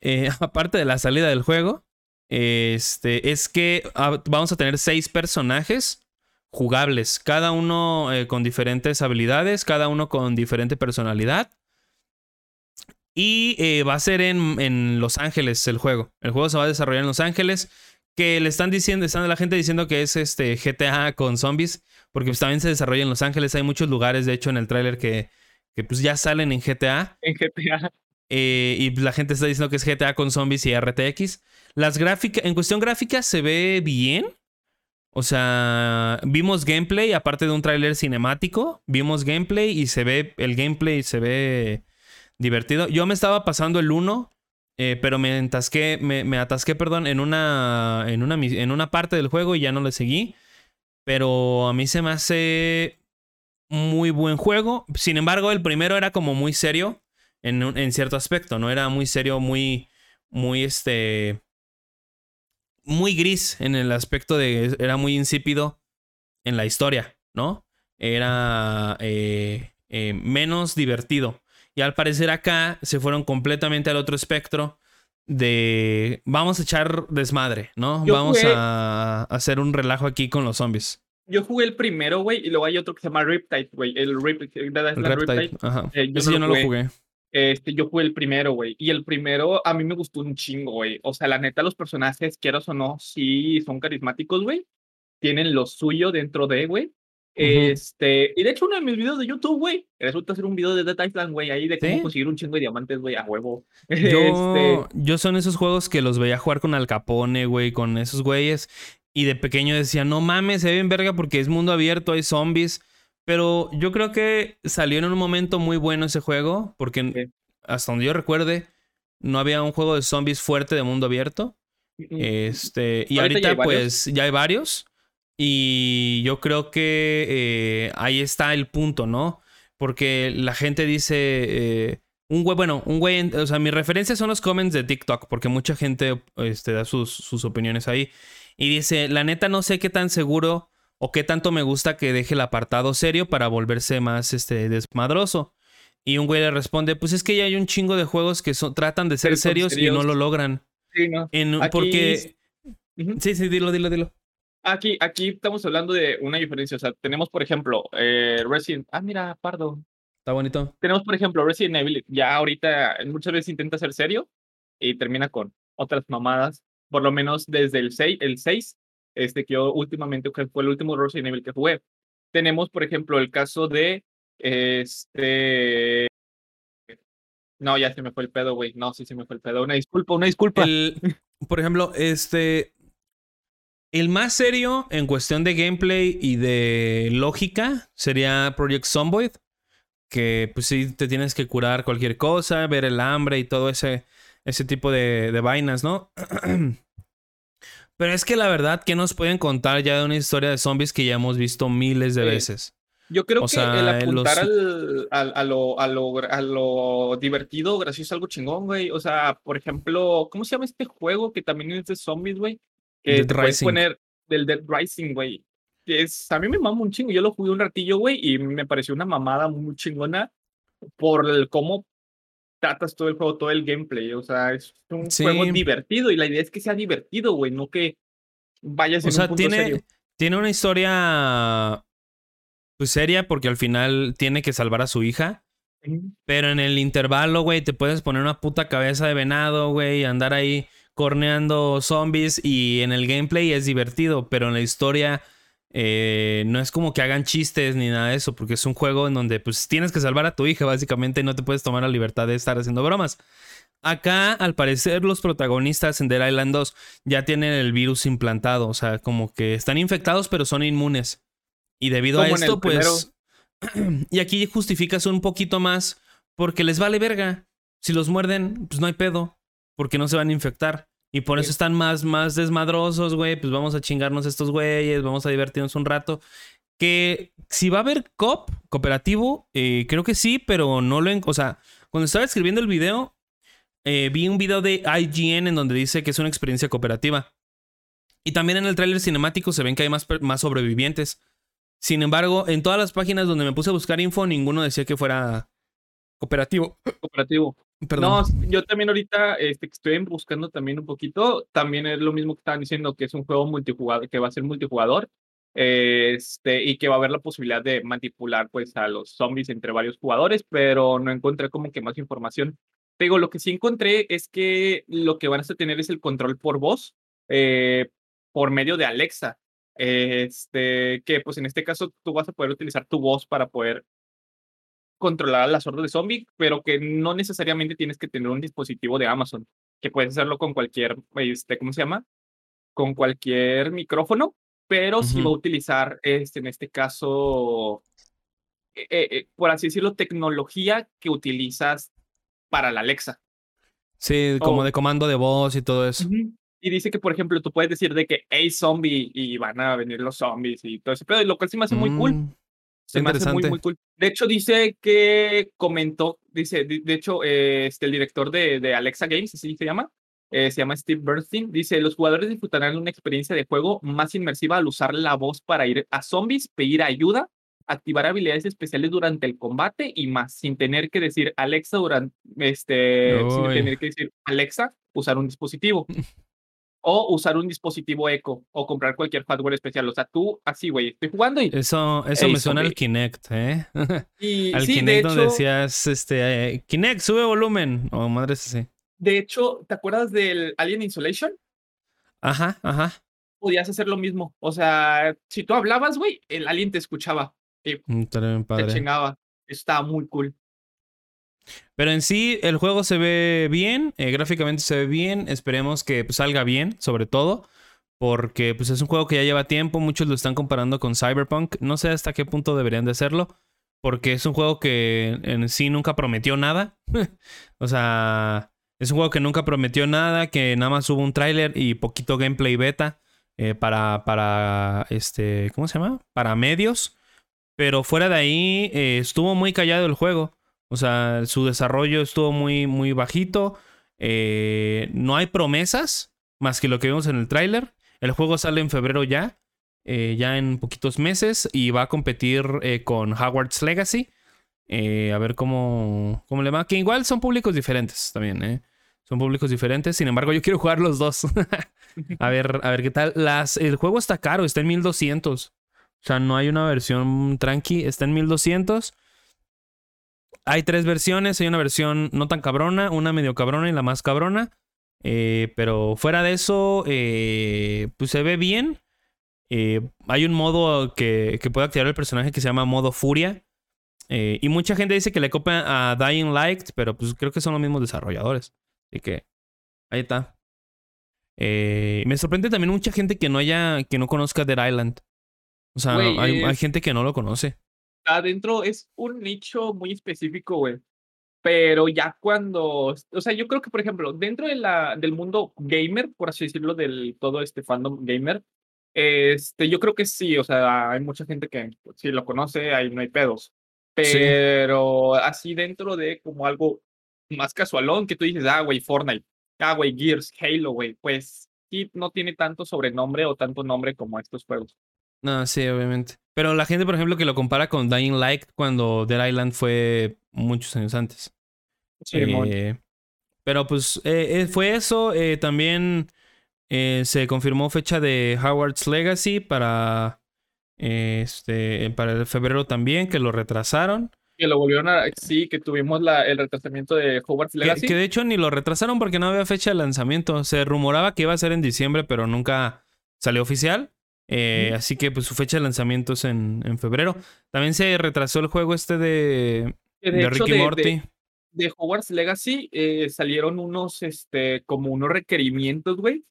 Speaker 1: eh, aparte de la salida del juego, este, es que ah, vamos a tener seis personajes jugables, cada uno eh, con diferentes habilidades, cada uno con diferente personalidad. Y eh, va a ser en, en, Los Ángeles el juego. El juego se va a desarrollar en Los Ángeles. Que le están diciendo, están la gente diciendo que es este GTA con zombies. Porque pues, también se desarrolla en Los Ángeles. Hay muchos lugares, de hecho, en el tráiler que, que pues ya salen en GTA.
Speaker 2: En GTA.
Speaker 1: Eh, y la gente está diciendo que es GTA con zombies y RTX. Las gráficas, en cuestión gráfica, se ve bien. O sea, vimos gameplay, aparte de un tráiler cinemático, vimos gameplay y se ve, el gameplay se ve divertido. Yo me estaba pasando el 1, eh, pero me atasqué, me, atasqué, perdón, en una, en, una, en una parte del juego y ya no le seguí. Pero a mí se me hace muy buen juego. Sin embargo, el primero era como muy serio en, en cierto aspecto, ¿no? Era muy serio, muy, muy este... Muy gris en el aspecto de... Era muy insípido en la historia, ¿no? Era eh, eh, menos divertido. Y al parecer acá se fueron completamente al otro espectro de vamos a echar desmadre, ¿no? vamos a hacer un relajo aquí con los zombies.
Speaker 2: Yo jugué el primero, güey, y luego hay otro que se llama Riptide, güey. El, Rip, el
Speaker 1: Riptide. Ajá. Eh, Ese yo no lo jugué.
Speaker 2: Este, yo fui el primero, güey. Y el primero a mí me gustó un chingo, güey. O sea, la neta, los personajes, quieras o no, sí son carismáticos, güey. Tienen lo suyo dentro de, güey. Este, y de hecho, uno de mis videos de YouTube, güey, resulta ser un video de Dead Island, güey, ahí de cómo conseguir un chingo de diamantes, güey, a huevo.
Speaker 1: Yo, este... yo son esos juegos que los veía jugar con Al Capone, güey, con esos güeyes. Y de pequeño decía, no mames, se ve bien verga porque es mundo abierto, hay zombies. Pero yo creo que salió en un momento muy bueno ese juego, porque hasta donde yo recuerde, no había un juego de zombies fuerte de mundo abierto. Este, y ahorita, pues ya hay varios. Y yo creo que eh, ahí está el punto, ¿no? Porque la gente dice. Eh, un güey, bueno, un güey. O sea, mi referencia son los comments de TikTok, porque mucha gente este, da sus, sus opiniones ahí. Y dice: La neta, no sé qué tan seguro o qué tanto me gusta que deje el apartado serio para volverse más este, desmadroso. Y un güey le responde: Pues es que ya hay un chingo de juegos que tratan de ser serios, y no lo logran.
Speaker 2: Sí, no.
Speaker 1: Porque. Sí, sí, dilo, dilo, dilo.
Speaker 2: Aquí, aquí estamos hablando de una diferencia. O sea, tenemos, por ejemplo, eh, Resident. Ah, mira, Pardo.
Speaker 1: Está bonito.
Speaker 2: Tenemos, por ejemplo, Resident Evil. Ya ahorita muchas veces intenta ser serio y termina con otras mamadas. Por lo menos desde el 6, el 6 este, que yo últimamente fue el último Resident Evil que jugué. Tenemos, por ejemplo, el caso de. Este. No, ya se me fue el pedo, güey. No, sí se me fue el pedo. Una disculpa, una disculpa.
Speaker 1: por ejemplo, este. El más serio en cuestión de gameplay y de lógica sería Project Zomboid. Que pues sí te tienes que curar cualquier cosa, ver el hambre y todo ese, ese tipo de, de vainas, ¿no? Pero es que la verdad, ¿qué nos pueden contar ya de una historia de zombies que ya hemos visto miles de veces?
Speaker 2: Yo creo que el apuntar al, a, lo, a, lo, a lo divertido, gracioso, algo chingón, güey. O sea, por ejemplo, ¿cómo se llama este juego que también es de zombies, güey? Que te puedes poner del Dead Rising, güey. Es, a mí me mama un chingo. Yo lo jugué un ratillo, güey, y me pareció una mamada muy chingona por el cómo tratas todo el juego, todo el gameplay. O sea, es un juego divertido y la idea es que sea divertido, güey, no que vayas en o sea,
Speaker 1: tiene, tiene una historia pues seria porque al final tiene que salvar a su hija. Pero en el intervalo, güey, te puedes poner una puta cabeza de venado, güey, y andar ahí corneando zombies y en el gameplay es divertido, pero en la historia eh, no es como que hagan chistes ni nada de eso, porque es un juego en donde pues tienes que salvar a tu hija básicamente y no te puedes tomar la libertad de estar haciendo bromas. Acá, al parecer, los protagonistas en Dead Island 2 ya tienen el virus implantado, o sea, como que están infectados pero son inmunes. Y debido a esto, pues... y aquí justificas un poquito más porque les vale verga. Si los muerden, pues no hay pedo porque no se van a infectar. Y por eso están más, más desmadrosos, güey. Pues vamos a chingarnos estos güeyes, vamos a divertirnos un rato. Que si va a haber cop, cooperativo, eh, creo que sí, pero no lo... O sea, cuando estaba escribiendo el video, eh, vi un video de IGN en donde dice que es una experiencia cooperativa. Y también en el tráiler cinemático se ven que hay más, más sobrevivientes. Sin embargo, en todas las páginas donde me puse a buscar info, ninguno decía que fuera cooperativo.
Speaker 2: Cooperativo. No, yo también ahorita este, estoy buscando también un poquito, también es lo mismo que estaban diciendo, que es un juego multijugador, que va a ser multijugador, este, y que va a haber la posibilidad de manipular pues a los zombies entre varios jugadores, pero no encontré como que más información. Pero lo que sí encontré es que lo que van a tener es el control por voz, eh, por medio de Alexa. Este, que pues en este caso tú vas a poder utilizar tu voz para poder controlar las hordas de zombie, pero que no necesariamente tienes que tener un dispositivo de Amazon, que puedes hacerlo con cualquier, este, ¿cómo se llama? Con cualquier micrófono, pero si va a utilizar, este, en este caso, eh, eh, eh, por así decirlo, tecnología que utilizas para la Alexa.
Speaker 1: Sí, como de comando de voz y todo eso.
Speaker 2: Y dice que, por ejemplo, tú puedes decir de que, hey, zombie, y van a venir los zombies y todo ese pedo, lo cual sí me hace muy cool. Se me hace muy, muy cool. De hecho, dice que comentó, dice, de, hecho, eh, este, el director de, de, Alexa Games, así se llama, eh, se llama Steve Bernstein, dice, los jugadores disfrutarán una experiencia de juego más inmersiva al usar la voz para ir a zombies, pedir ayuda, activar habilidades especiales durante el combate y más, sin tener que decir Alexa durante, este, sin tener que decir Alexa, usar un dispositivo. o usar un dispositivo eco o comprar cualquier hardware especial. O sea, tú así, güey, estoy jugando y...
Speaker 1: Eso, eso me suena al Kinect, ¿eh? Y, al Kinect donde decías, este, eh, Kinect, sube volumen. O oh, madre sí.
Speaker 2: De hecho, ¿te acuerdas del Alien Insulation?
Speaker 1: Ajá, ajá.
Speaker 2: Podías hacer lo mismo. O sea, si tú hablabas, güey, el alien te escuchaba. Y
Speaker 1: mm, te
Speaker 2: chingaba. Estaba muy cool.
Speaker 1: Pero en sí, el juego se ve bien, eh, gráficamente se ve bien, esperemos que pues, salga bien, sobre todo, porque pues, es un juego que ya lleva tiempo, muchos lo están comparando con Cyberpunk, no sé hasta qué punto deberían de hacerlo, porque es un juego que en sí nunca prometió nada, o sea, es un juego que nunca prometió nada, que nada más hubo un tráiler y poquito gameplay beta eh, para, para, este, ¿cómo se llama? Para medios, pero fuera de ahí eh, estuvo muy callado el juego. O sea, su desarrollo estuvo muy, muy bajito. Eh, no hay promesas más que lo que vimos en el tráiler. El juego sale en febrero ya, eh, ya en poquitos meses, y va a competir eh, con Howard's Legacy. a ver cómo, cómo le va. Que igual son públicos diferentes también. Son públicos diferentes. Sin embargo, yo quiero jugar los dos. a ver, a ver qué tal. El juego está caro, está en 1200. O sea, no hay una versión tranqui, está en 1200. Hay tres versiones. Hay una versión no tan cabrona, una medio cabrona y la más cabrona. Eh, pero fuera de eso, eh, pues se ve bien. Eh, hay un modo que, que, puede activar el personaje que se llama modo furia. y mucha gente dice que le copia a Dying Light, pero pues creo que son los mismos desarrolladores. Así que ahí está. me sorprende también mucha gente que no haya, que no conozca Dead Island. O sea, hay, hay, gente que no lo conoce
Speaker 2: adentro es un nicho muy específico, güey. Pero ya cuando, o sea, yo creo que, por ejemplo, dentro de la, del mundo gamer, por así decirlo, del todo este fandom gamer, este, yo creo que sí, o sea, hay mucha gente que sí lo conoce, ahí no hay pedos. Pero así dentro de como algo más casualón, que tú dices, ah, güey, Fortnite, ah, güey, Gears, Halo, güey, pues sí, no tiene tanto sobrenombre o tanto nombre como estos juegos.
Speaker 1: No, sí, obviamente. Pero la gente, por ejemplo, que lo compara con Dying Light cuando Dead Island fue muchos años antes.
Speaker 2: Sí, eh,
Speaker 1: pero pues eh, eh, fue eso. también se confirmó fecha de Howard's Legacy para este para el febrero también, que lo retrasaron.
Speaker 2: Que lo volvieron a. Sí, que tuvimos la, el retrasamiento de Howard's Legacy.
Speaker 1: Que, que, de hecho ni lo retrasaron porque no había fecha de lanzamiento. Se rumoraba que iba a ser en diciembre, pero nunca salió oficial. Eh, así que pues su fecha de lanzamiento es en, en, febrero. También se retrasó el juego este de, de, Ricky Morty.
Speaker 2: De, Hogwarts Legacy eh, salieron unos, este, como unos requerimientos, güey.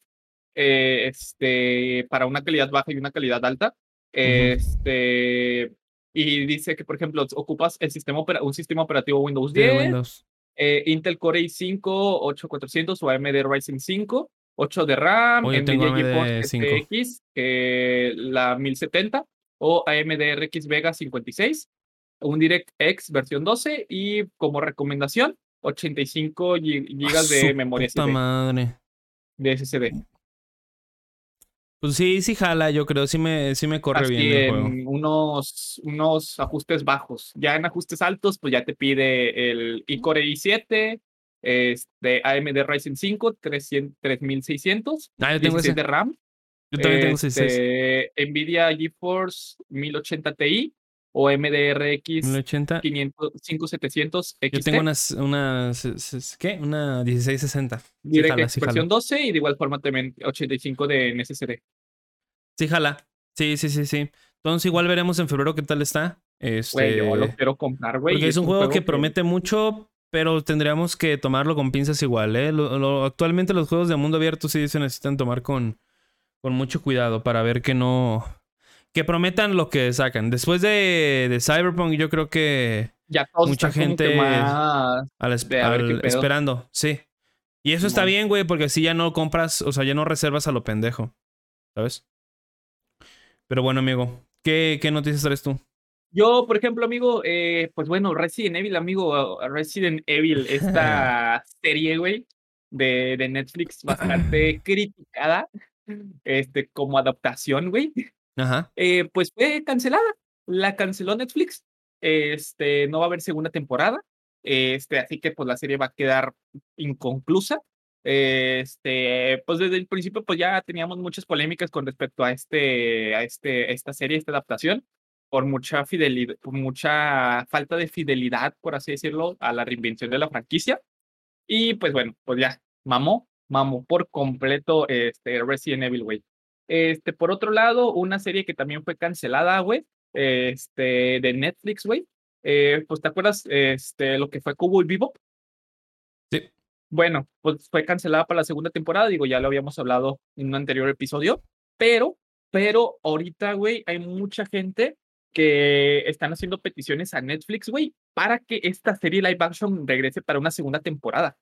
Speaker 2: Eh, este, para una calidad baja y una calidad alta. Este, y dice que, por ejemplo, ocupas el sistema un sistema operativo Windows 10, Intel Core i5 8400 o AMD Ryzen 5 8 de RAM, NVIDIA GeForce GTX, eh, la 1070 o AMD RX Vega 56, un DirectX versión 12 y como recomendación 85 GB de memoria
Speaker 1: puta madre.
Speaker 2: de SSD.
Speaker 1: Pues sí, sí jala, yo creo, sí me, sí me corre bien el juego.
Speaker 2: Unos, unos ajustes bajos. Ya en ajustes altos, pues ya te pide el iCore i7, este, AMD Ryzen 5 300, 3600,
Speaker 1: ah, yo tengo ese.
Speaker 2: de RAM.
Speaker 1: Yo también tengo este,
Speaker 2: Nvidia GeForce 1080 Ti o MDRX
Speaker 1: 1080
Speaker 2: 5700 XT.
Speaker 1: Yo tengo unas, unas ¿qué? Una 1660.
Speaker 2: DirectX versión 12 y de igual forma también 85 de NSSD.
Speaker 1: Sí, jala. Sí, sí, sí, sí. Entonces igual veremos en febrero qué tal está. Este...
Speaker 2: yo lo quiero comprar, güey.
Speaker 1: Porque es un, juego, que, promete mucho, pero tendríamos que tomarlo con pinzas igual, ¿eh? actualmente los juegos de mundo abierto sí se necesitan tomar con, con mucho cuidado para ver que no... Que prometan lo que sacan. Después de, de Cyberpunk yo creo que
Speaker 2: ya
Speaker 1: mucha gente esperando, sí. Y eso está bien, güey, porque así ya no compras, o sea, ya no reservas a lo pendejo. ¿Sabes? Pero bueno, amigo, ¿qué, qué noticias traes tú?
Speaker 2: Yo, por ejemplo, amigo, eh, pues bueno, Resident Evil, amigo, Resident Evil, esta serie, güey, de, de Netflix bastante criticada, este, como adaptación, güey.
Speaker 1: Ajá.
Speaker 2: Eh, pues fue cancelada. La canceló Netflix. Este, no va a haber segunda temporada. Este, así que pues la serie va a quedar inconclusa. Este, pues desde el principio, pues ya teníamos muchas polémicas con respecto a este, a este, esta serie, esta adaptación, por mucha fidelidad, por mucha falta de fidelidad, por así decirlo, a la reinvención de la franquicia. Y pues bueno, pues ya, mamó, mamó por completo este Resident Evil, güey. Este, por otro lado, una serie que también fue cancelada, güey, este, de Netflix, güey. Eh, pues, ¿te acuerdas este, lo que fue Cubo y Vivo?
Speaker 1: Sí.
Speaker 2: Bueno, pues fue cancelada para la segunda temporada, digo, ya lo habíamos hablado en un anterior episodio, pero, pero ahorita, güey, hay mucha gente que están haciendo peticiones a Netflix, güey, para que esta serie live action regrese para una segunda temporada.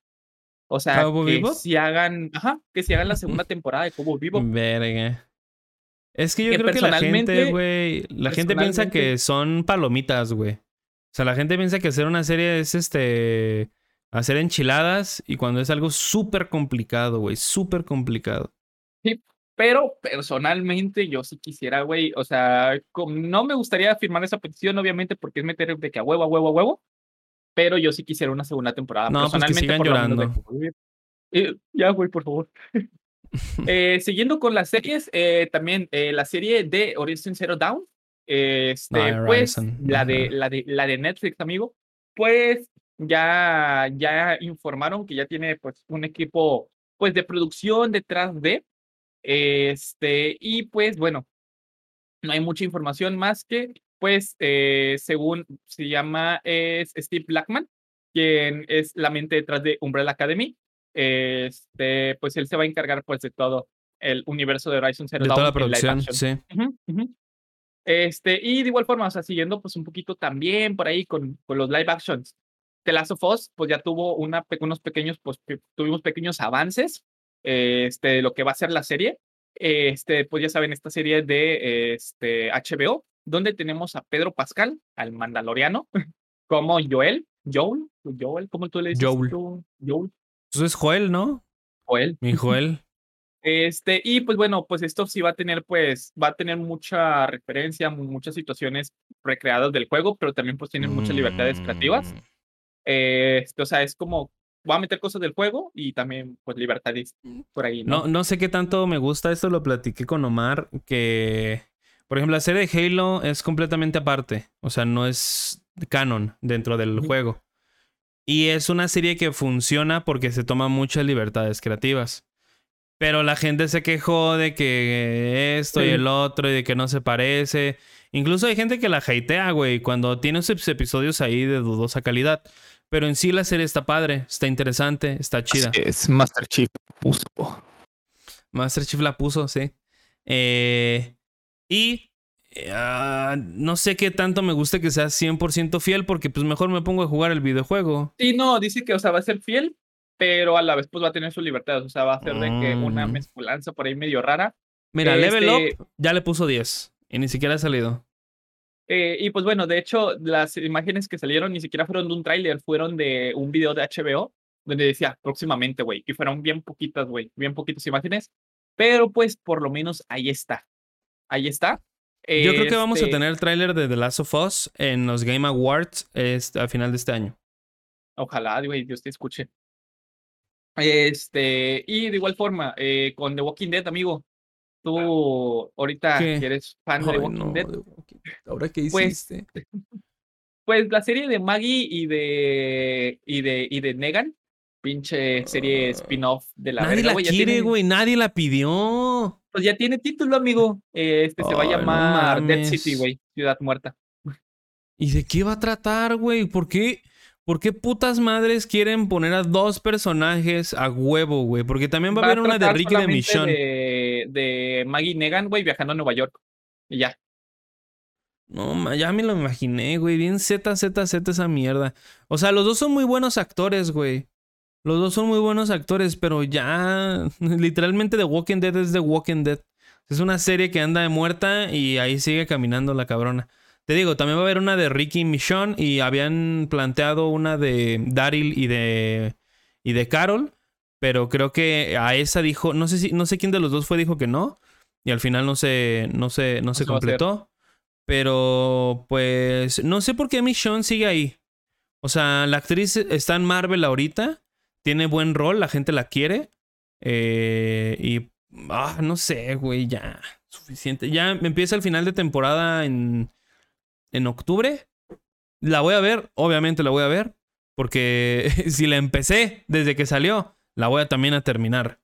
Speaker 2: O sea, que si hagan, ajá, que si hagan la segunda temporada de Cubo Vivo.
Speaker 1: Verga. Es que yo creo que la gente, güey, la gente piensa que son palomitas, güey. O sea, la gente piensa que hacer una serie es este hacer enchiladas y cuando es algo súper complicado, güey, súper complicado.
Speaker 2: Sí, pero personalmente yo sí quisiera, güey, o sea, no me gustaría firmar esa petición, obviamente, porque es meter de que a huevo, a huevo, a huevo, pero yo sí quisiera una segunda temporada.
Speaker 1: No, pues que sigan llorando.
Speaker 2: Eh, ya, güey, por favor. eh, siguiendo con las series, eh, también eh, la serie de Horizon Zero Dawn, este, pues, la de, la, de, la de Netflix, amigo, pues ya, ya informaron que ya tiene pues un equipo pues de producción detrás de, este, y pues bueno, no hay mucha información más que pues eh, según se llama es Steve Blackman, quien es la mente detrás de Umbrella Academy, este, pues él se va a encargar pues de todo el universo de Horizon Zero
Speaker 1: Dawn. De toda la producción, sí.
Speaker 2: Este, y de igual forma, o sea, siguiendo pues un poquito también por ahí con, con los live actions. The Last of Us, pues ya tuvo una, unos pequeños, pues tuvimos pequeños avances este, de lo que va a ser la serie. Este, pues ya saben, esta serie de este, HBO, donde tenemos a Pedro Pascal, al Mandaloriano, como Joel, Joel, Joel, ¿cómo tú le dices?
Speaker 1: Joel.
Speaker 2: Joel.
Speaker 1: Eso es Joel, ¿no?
Speaker 2: Joel.
Speaker 1: Mi Joel.
Speaker 2: Este, y pues bueno, pues esto sí va a tener, pues, va a tener mucha referencia, muchas situaciones recreadas del juego, pero también pues tiene muchas libertades creativas. Mm. Este, o sea, es como, va a meter cosas del juego y también pues libertades por ahí.
Speaker 1: ¿no? no, no sé qué tanto me gusta esto, lo platiqué con Omar, que, por ejemplo, la serie de Halo es completamente aparte, o sea, no es canon dentro del juego. Y es una serie que funciona porque se toma muchas libertades creativas. Pero la gente se quejó de que esto y el otro y de que no se parece. Incluso hay gente que la hatea, güey, cuando tiene esos episodios ahí de dudosa calidad. Pero en sí la serie está padre, está interesante, está chida.
Speaker 3: es, Master Chief puso.
Speaker 1: Master Chief la puso, sí. Eh, y uh, no sé qué tanto me gusta que sea 100% fiel porque pues mejor me pongo a jugar el videojuego.
Speaker 2: Sí, no, dice que, o sea, va a ser fiel, pero a la vez pues va a tener su libertad, o sea, va a ser de que una mm. mezcolanza por ahí medio rara.
Speaker 1: Mira, Level este Up ya le puso 10 y ni siquiera ha salido.
Speaker 2: Eh, y pues bueno, de hecho, las imágenes que salieron ni siquiera fueron de un tráiler, fueron de un video de HBO donde decía próximamente, güey, y fueron bien poquitas, güey, bien poquitas imágenes, pero pues por lo menos ahí está. Ahí está.
Speaker 1: Yo creo que vamos a este tener el tráiler de The Last of Us en los Game Awards este, a final de este año.
Speaker 2: Ojalá, güey, Dios te escuche. Este, y de igual forma, eh, con The Walking Dead, amigo, tú ahorita eres fan de Walking Dead.
Speaker 1: ¿Ahora qué
Speaker 2: pues,
Speaker 1: hiciste?
Speaker 2: Pues, pues, la serie de Maggie y de, y de, y de Negan, pinche serie ah. spin-off de la
Speaker 1: Nadie la quiere, güey, nadie la pidió.
Speaker 2: Pues ya tiene título, amigo. Este se va a llamar Dead City, güey, Ciudad Muerta.
Speaker 1: ¿Y de qué va a tratar, güey? ¿Por qué? ¿Por qué putas madres quieren poner a dos personajes a huevo, güey? Porque también va, a haber una de Ricky de Michonne.
Speaker 2: De, de Maggie Negan, güey, viajando a Nueva York. Y ya.
Speaker 1: No, ya me lo imaginé, güey. Bien Z, Z, Z esa mierda. O sea, los dos son muy buenos actores, güey. Los dos son muy buenos actores, pero ya. Literalmente The Walking Dead es The Walking Dead. Es una serie que anda de muerta y ahí sigue caminando la cabrona. Te digo, también va a haber una de Ricky y Michonne y habían planteado una de Daryl y de y de Carol, pero creo que a esa dijo, no sé si no sé quién de los dos fue dijo que no y al final no se no se no, se completó. Pero pues no sé por qué Michonne sigue ahí. O sea, la actriz está en Marvel ahorita, tiene buen rol, la gente la quiere. Eh, y, ah, no sé, güey, ya, suficiente. Ya empieza el final de temporada en, en octubre. La voy a ver, obviamente la voy a ver, porque si la empecé desde que salió, la voy a también a terminar.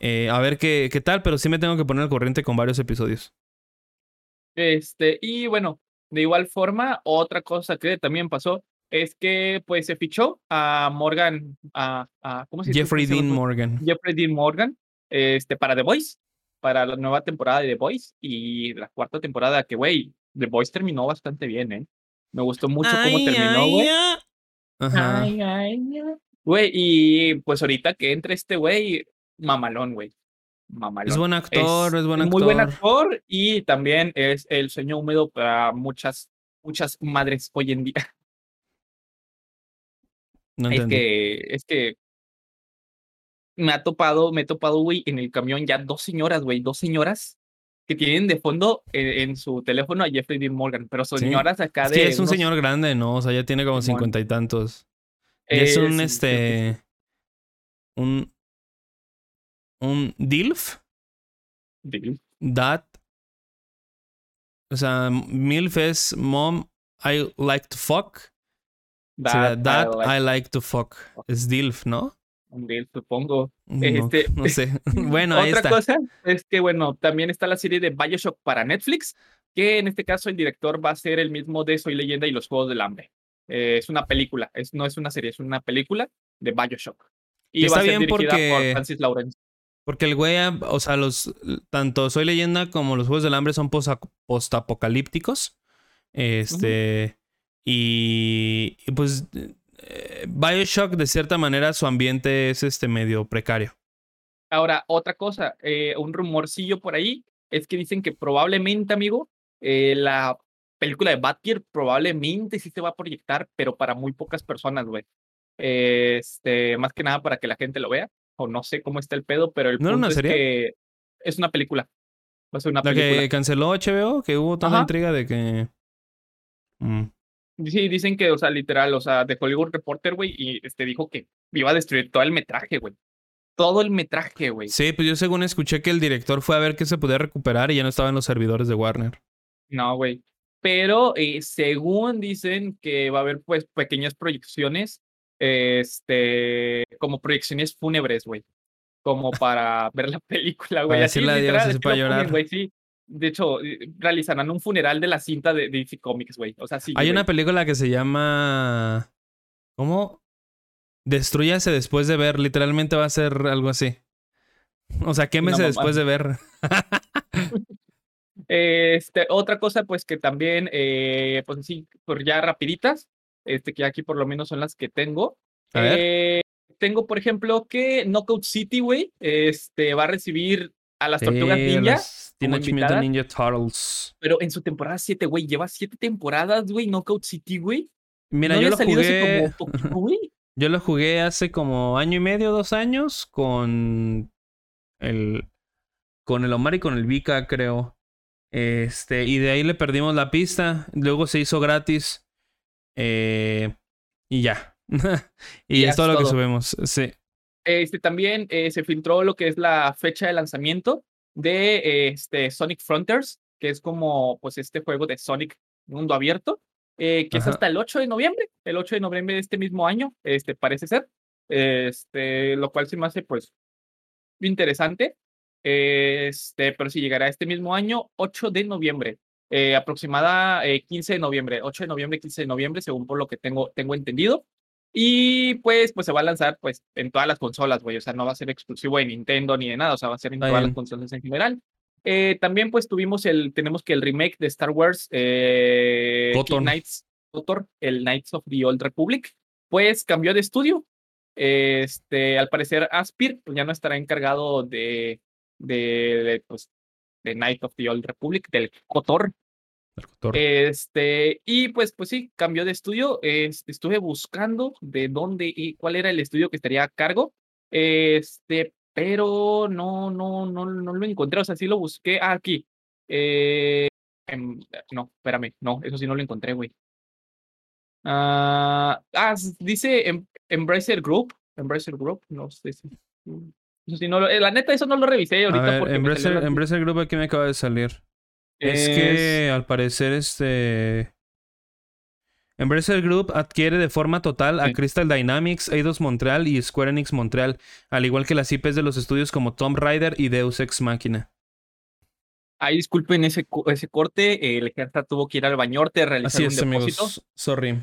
Speaker 1: Eh, a ver qué, qué tal, pero sí me tengo que poner al corriente con varios episodios.
Speaker 2: Este, y bueno, de igual forma, otra cosa que también pasó es que pues se fichó a Morgan, a, ¿cómo se?
Speaker 1: Jeffrey Dean Morgan.
Speaker 2: Jeffrey Dean Morgan, este, para The Voice, para la nueva temporada de The Voice y la cuarta temporada que, güey, The Voice terminó bastante bien, ¿eh? Me gustó mucho cómo terminó, güey. Ajá. Güey, y pues ahorita que entre este güey, mamalón, güey. Mamalón.
Speaker 1: Es buen actor, es, buen actor.
Speaker 2: Muy buen actor y también es el sueño húmedo para muchas, muchas madres hoy en día. No es que, es que me ha topado, me he topado, güey, en el camión ya dos señoras, güey, dos señoras que tienen de fondo en, su teléfono a Jeffrey Dean Morgan, pero son señoras acá
Speaker 1: de. Sí, es un señor grande, ¿no? O sea, ya tiene como cincuenta y tantos. es un, este. Un. Un DILF.
Speaker 2: DILF.
Speaker 1: That. O sea, MILF es Mom, I like to fuck. That, that I, like. to fuck. Es DILF, ¿no?
Speaker 2: Supongo.
Speaker 1: No, este, no sé. bueno, ahí
Speaker 2: Otra cosa es que, bueno, también está la serie de Bioshock para Netflix, que en este caso el director va a ser el mismo de Soy Leyenda y los Juegos del Hambre. Eh, es una película, es, no es una serie, es una película de Bioshock.
Speaker 1: Y está va a ser bien porque... por Francis Lawrence. Porque el güey, o sea, los tanto Soy Leyenda como los Juegos del Hambre son post-apocalípticos. Este. Y, pues eh, Bioshock de cierta manera su ambiente es este medio precario.
Speaker 2: Ahora, otra cosa, eh, un rumorcillo por ahí es que dicen que probablemente, amigo, eh, la película de Batgirl probablemente sí se va a proyectar, pero para muy pocas personas, güey. Este, más que nada para que la gente lo vea, o no sé cómo está el pedo, pero el punto es que es una película. Va a ser una
Speaker 1: la que canceló HBO, que hubo tanta intriga de que...
Speaker 2: Mm. Sí, dicen que, o sea, literal, o sea, de Hollywood Reporter, güey, y este dijo que iba a destruir todo el metraje, güey. Todo el metraje, güey.
Speaker 1: Sí, pues yo según escuché que el director fue a ver qué se podía recuperar y ya no estaba en los servidores de Warner.
Speaker 2: No, güey. Pero eh, según dicen que va a haber, pues, pequeñas proyecciones, este, como proyecciones fúnebres, güey. Como para ver la película, güey.
Speaker 1: Para decirle adiós, para llorar.
Speaker 2: Güey, sí de hecho, eh, realizarán un funeral de la cinta de DC Comics, güey. O sea, sí.
Speaker 1: Hay una película que se llama. ¿Cómo? Destruyase después de ver. Literalmente va a ser algo así. O sea, quémese después de ver.
Speaker 2: este, otra cosa, pues que también, eh, pues sí, por ya rapiditas, este, que aquí por lo menos son las que tengo. A ver. Eh, tengo, por ejemplo, que Knockout City, güey, este, va a recibir a las tortugas ninja.
Speaker 1: Teenage Mutant Ninja Turtles.
Speaker 2: Pero en su temporada 7, güey, lleva 7 temporadas, güey, Knockout City, güey.
Speaker 1: Mira, yo lo jugué. yo lo jugué hace como año y medio, dos años, con el. Con el Omar y con el Vika, creo. Este, y de ahí le perdimos la pista. Luego se hizo gratis. Eh, y ya. y, es todo, lo que subimos. Sí.
Speaker 2: Este, también eh, se filtró lo que es la fecha de lanzamiento de este, Sonic Frontiers, que es como pues este juego de Sonic mundo abierto, eh, que es hasta el 8 de noviembre, el 8 de noviembre de este mismo año, este, parece ser, este, lo cual se me hace pues interesante, este, pero si llegará este mismo año, 8 de noviembre, eh, aproximada 15 de noviembre, 8 de noviembre, 15 de noviembre, según por lo que tengo, tengo entendido. Y pues, pues se va a lanzar pues en todas las consolas, güey. O sea, no va a ser exclusivo de Nintendo ni de nada. O sea, va a ser en todas las consolas en general. Eh, también pues tuvimos el, tenemos que el remake de Star Wars eh, Knights, el Knights of the Old Republic, pues cambió de estudio. Este, al parecer Aspir pues, ya no estará encargado de, de, pues, de Knights of the Old Republic, del KOTOR, este, y pues, pues sí, cambió de estudio. Este, estuve buscando de dónde y cuál era el estudio que estaría a cargo. Este, pero no, no, no, no lo encontré. O sea, sí lo busqué ah, aquí. Eh, no, espérame, no, eso sí no lo encontré, güey. ah, ah dice em, Embracer Group, Embracer Group, no sé si. Eso sí, no lo- eh, la neta, eso no lo revisé
Speaker 1: A
Speaker 2: ahorita
Speaker 1: ver,
Speaker 2: porque me
Speaker 1: Embracer,
Speaker 2: la-
Speaker 1: Embracer Group aquí me acaba de salir. Es que al parecer este... Embracer Group adquiere de forma total a
Speaker 2: Sí.
Speaker 1: Crystal Dynamics, Eidos Montreal y Square Enix Montreal, al igual que las IPs de los estudios como Tomb Raider y Deus Ex Machina.
Speaker 2: Ay, disculpen ese, ese corte. el ejército tuvo que ir al bañorte a realizar
Speaker 1: Así
Speaker 2: un
Speaker 1: es,
Speaker 2: depósito.
Speaker 1: amigos. Sorry.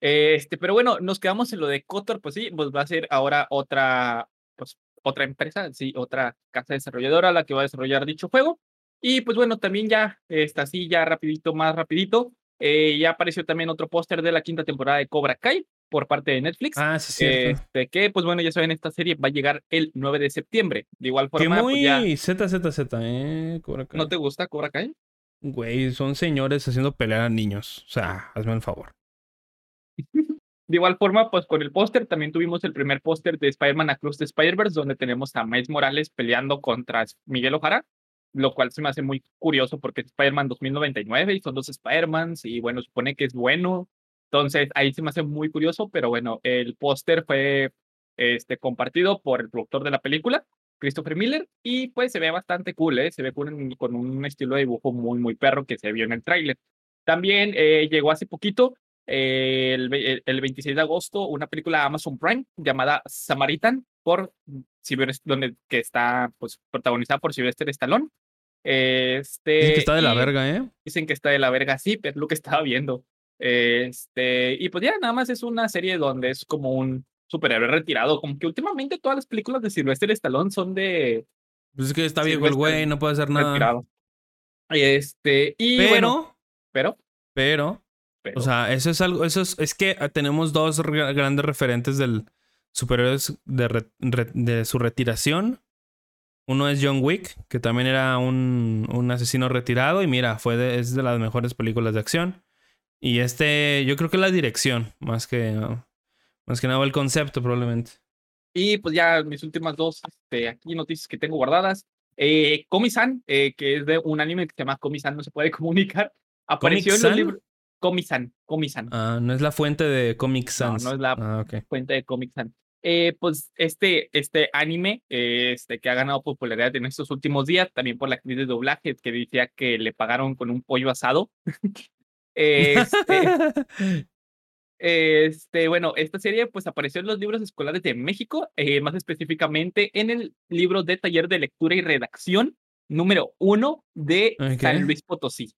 Speaker 2: Este, pero bueno, nos quedamos en lo de Kotor, pues sí, pues va a ser ahora otra, pues otra empresa, sí, otra casa desarrolladora la que va a desarrollar dicho juego. Y pues bueno, también ya, está así, ya rapidito, más rapidito, eh, ya apareció también otro póster de la quinta temporada de Cobra Kai por parte de Netflix.
Speaker 1: Ah, sí, cierto.
Speaker 2: Este, que pues bueno, ya saben, esta serie va a llegar el 9 de septiembre. De igual
Speaker 1: que
Speaker 2: forma,
Speaker 1: muy
Speaker 2: pues ya,
Speaker 1: ZZZ, eh. Cobra Kai.
Speaker 2: ¿no te gusta Cobra Kai?
Speaker 1: Güey, son señores haciendo pelear a niños. O sea, hazme el favor.
Speaker 2: De igual forma, pues con el póster también tuvimos el primer póster de Spider-Man Across the Spider-Verse, donde tenemos a Miles Morales peleando contra Miguel Ojara, lo cual se me hace muy curioso porque es Spider-Man 2099 y son dos Spider-Mans y bueno, supone que es bueno. Entonces ahí se me hace muy curioso, pero bueno, el póster fue este, compartido por el productor de la película, Christopher Miller, y pues se ve bastante cool, ¿eh? se ve un, con un estilo de dibujo muy, muy perro que se vio en el tráiler. También eh, llegó hace poquito eh, el, el 26 de agosto una película de Amazon Prime llamada Samaritan por Sylvester- donde que está pues protagonizada por Sylvester Stallone. Este,
Speaker 1: Dicen que está de la verga, ¿eh?
Speaker 2: Dicen que está de la verga, sí, pero es lo que estaba viendo. Este, y pues ya nada más es una serie donde es como un superhéroe retirado, como que últimamente todas las películas de Sylvester Stallone son de
Speaker 1: Pues es que está viejo el
Speaker 2: güey,
Speaker 1: no puede hacer nada.
Speaker 2: retirado. Este, y
Speaker 1: Pero,
Speaker 2: bueno, pero,
Speaker 1: pero,
Speaker 2: pero,
Speaker 1: o sea, eso es algo, eso es, es que tenemos dos grandes referentes del superhéroes de, re- de su retiración. Uno es John Wick, que también era un, un asesino retirado y mira, fue de- es de las mejores películas de acción. Y este, yo creo que la dirección, más que, no, más que nada el concepto probablemente.
Speaker 2: Y pues ya mis últimas dos este, aquí noticias que tengo guardadas. Eh, Komi-san, eh, que es de un anime que se llama Komi-san, no se puede comunicar. Apareció en los libros. Komi-san, Komi-san,
Speaker 1: Ah, no es la fuente de Comic Sans.
Speaker 2: no es la-
Speaker 1: Ah, ok.
Speaker 2: cuenta de Comic-san. Eh, pues este, este anime eh, este, que ha ganado popularidad en estos últimos días, también por la actriz de doblaje que decía que le pagaron con un pollo asado. este, Este, bueno, esta serie pues apareció en los libros escolares de México, eh, más específicamente en el libro de taller de lectura y redacción número uno de San. Luis Potosí.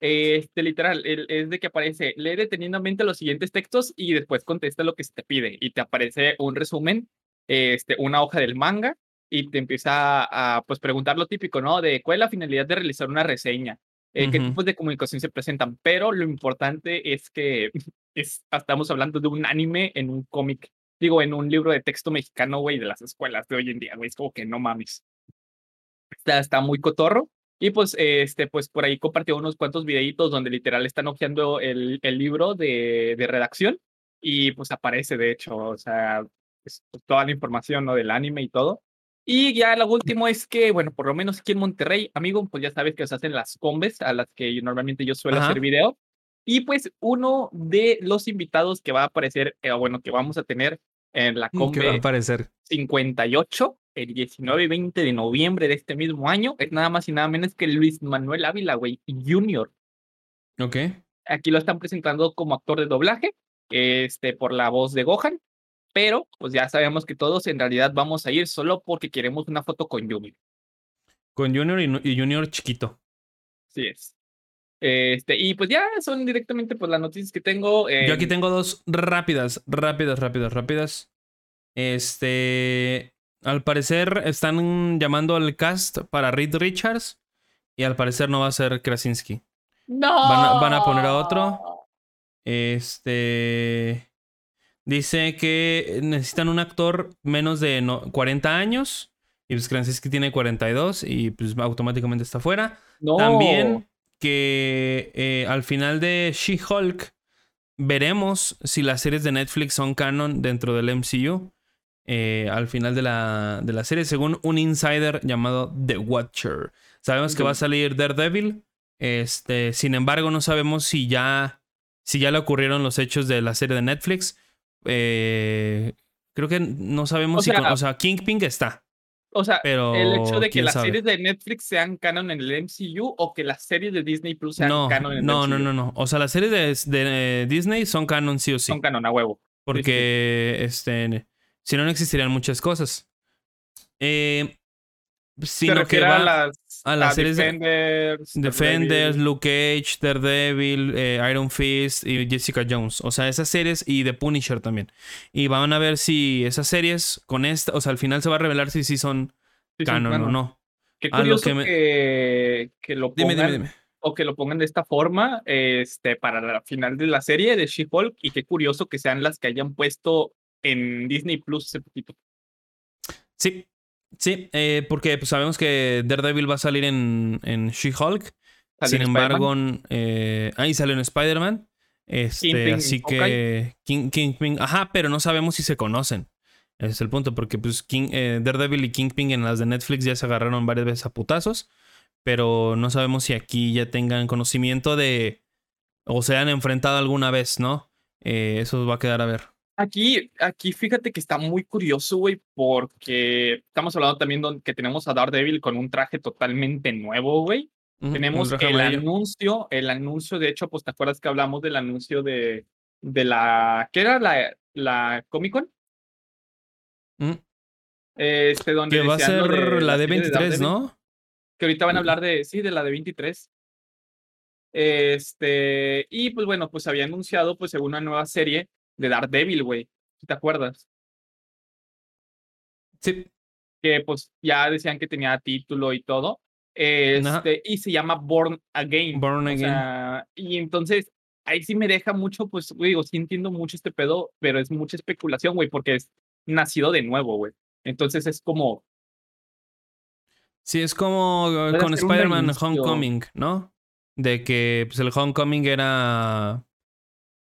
Speaker 2: Este, literal, es de que aparece, lee detenidamente los siguientes textos y después contesta lo que se te pide y te aparece un resumen, este, una hoja del manga y te empieza a, pues preguntar lo típico, ¿no? De cuál es la finalidad de realizar una reseña, eh, qué
Speaker 1: Ujú.
Speaker 2: tipos de comunicación se presentan, pero lo importante es que es, estamos hablando de un anime en un cómic, digo, en un libro de texto mexicano, güey, de las escuelas de hoy en día, güey, es como que no mames. Está, está muy cotorro. Y pues, este, pues por ahí compartió unos cuantos videitos donde literal están hojeando el, el libro de, de redacción y pues aparece, de hecho, o sea, es toda la información, ¿no? Del anime y todo. Y ya lo último es que, bueno, por lo menos aquí en Monterrey, amigo, pues ya sabes que se hacen las combes a las que yo- normalmente yo suelo
Speaker 1: Ajá.
Speaker 2: hacer video. Y pues uno de los invitados que va a aparecer, eh, bueno, que vamos a tener en la
Speaker 1: ¿Qué va a
Speaker 2: combe
Speaker 1: aparecer?
Speaker 2: 58, el 19 y 20 de noviembre de este mismo año, es nada más y nada menos que Luis Manuel Ávila, güey, Junior.
Speaker 1: Ok.
Speaker 2: Aquí lo están presentando como actor de doblaje, este, por la voz de Gohan, pero pues ya sabemos que todos en realidad vamos a ir solo porque queremos una foto con Yumi.
Speaker 1: Con Junior y, Junior chiquito.
Speaker 2: Así es. Este, y pues ya son directamente pues las noticias que tengo.
Speaker 1: Yo aquí
Speaker 2: en-
Speaker 1: tengo dos rápidas, rápidas, rápidas, rápidas. Este. Al parecer están llamando al cast para Reed Richards. Y al parecer no va a ser Krasinski.
Speaker 2: ¡No!
Speaker 1: van a- van a poner a otro. Este. Dice que necesitan un actor menos de no- 40 años. Y pues Krasinski tiene 42 y pues automáticamente está fuera.
Speaker 2: No.
Speaker 1: También que eh, al final de She-Hulk veremos si las series de Netflix son canon dentro del MCU. Eh, al final de la, de la serie, según un insider llamado The Watcher. Sabemos que va a salir Daredevil. Este, sin embargo, no sabemos si ya, si ya le ocurrieron los hechos de la serie de Netflix. Eh, Creo que no sabemos
Speaker 2: O
Speaker 1: si.
Speaker 2: sea-
Speaker 1: con- o sea, Kingpin está.
Speaker 2: O sea,
Speaker 1: Pero.
Speaker 2: el hecho de que las
Speaker 1: sabe.
Speaker 2: series de Netflix sean canon en el MCU o que las series de Disney Plus sean
Speaker 1: No,
Speaker 2: canon en el
Speaker 1: no,
Speaker 2: MCU.
Speaker 1: no, no, no. O sea, las series de, de, eh, Disney son canon sí o sí.
Speaker 2: Son canon a huevo.
Speaker 1: Porque, este, si no, no existirían muchas cosas. Eh, sino que va
Speaker 2: a las,
Speaker 1: a las
Speaker 2: a
Speaker 1: series de-
Speaker 2: Defenders,
Speaker 1: Defenders,
Speaker 2: Daredevil.
Speaker 1: Luke Cage, Daredevil, eh, Iron Fist y Jessica Jones. O sea, esas series y The Punisher también. Y van a ver si esas series con esta, o sea, al final se va a revelar si sí son
Speaker 2: Sí, son
Speaker 1: canon o no.
Speaker 2: Qué
Speaker 1: lo
Speaker 2: curioso
Speaker 1: que me-
Speaker 2: que, que lo
Speaker 1: Dime,
Speaker 2: pongan
Speaker 1: dime, dime.
Speaker 2: o que lo pongan de esta forma este, para la final de la serie de She-Hulk y qué curioso que sean las que hayan puesto en Disney Plus hace poquito.
Speaker 1: Sí, sí, eh, porque pues, sabemos que Daredevil va a salir en, en She-Hulk. Sin embargo, eh, ahí salió en Spider-Man. Este,
Speaker 2: Kingpin
Speaker 1: así que King, Kingpin, ajá, pero no sabemos si se conocen. Ese es el punto, porque pues King, eh, Daredevil y Kingpin en las de Netflix ya se agarraron varias veces a putazos, pero no sabemos si aquí ya tengan conocimiento de o se han enfrentado alguna vez, ¿no? Eh, eso va a quedar a ver.
Speaker 2: Aquí, aquí fíjate que está muy curioso, güey, porque estamos hablando también don- que tenemos a Daredevil con un traje totalmente nuevo, güey. Tenemos el anuncio, el anuncio, de hecho, pues te acuerdas que hablamos del anuncio de, de la, ¿qué era? La, la Comic Con,
Speaker 1: Ujú.
Speaker 2: este, donde
Speaker 1: Que va a ser
Speaker 2: de
Speaker 1: la de
Speaker 2: serie
Speaker 1: 23,
Speaker 2: Daredevil.
Speaker 1: ¿no?
Speaker 2: que ahorita van a
Speaker 1: Mm.
Speaker 2: hablar de, sí, de la de 23. Este, y pues bueno, pues había anunciado pues una nueva serie de Daredevil, güey, si te acuerdas,
Speaker 1: Sí.
Speaker 2: que pues ya decían que tenía título y todo, este, y se llama Born Again.
Speaker 1: Born
Speaker 2: o
Speaker 1: Again.
Speaker 2: sea, y entonces ahí sí me deja mucho, pues, güey, digo, sí entiendo mucho este pedo, pero es mucha especulación, güey, porque es nacido de nuevo, güey. Entonces es como,
Speaker 1: Sí, es como con Spider-Man. Homecoming, ¿no? De que pues, el Homecoming era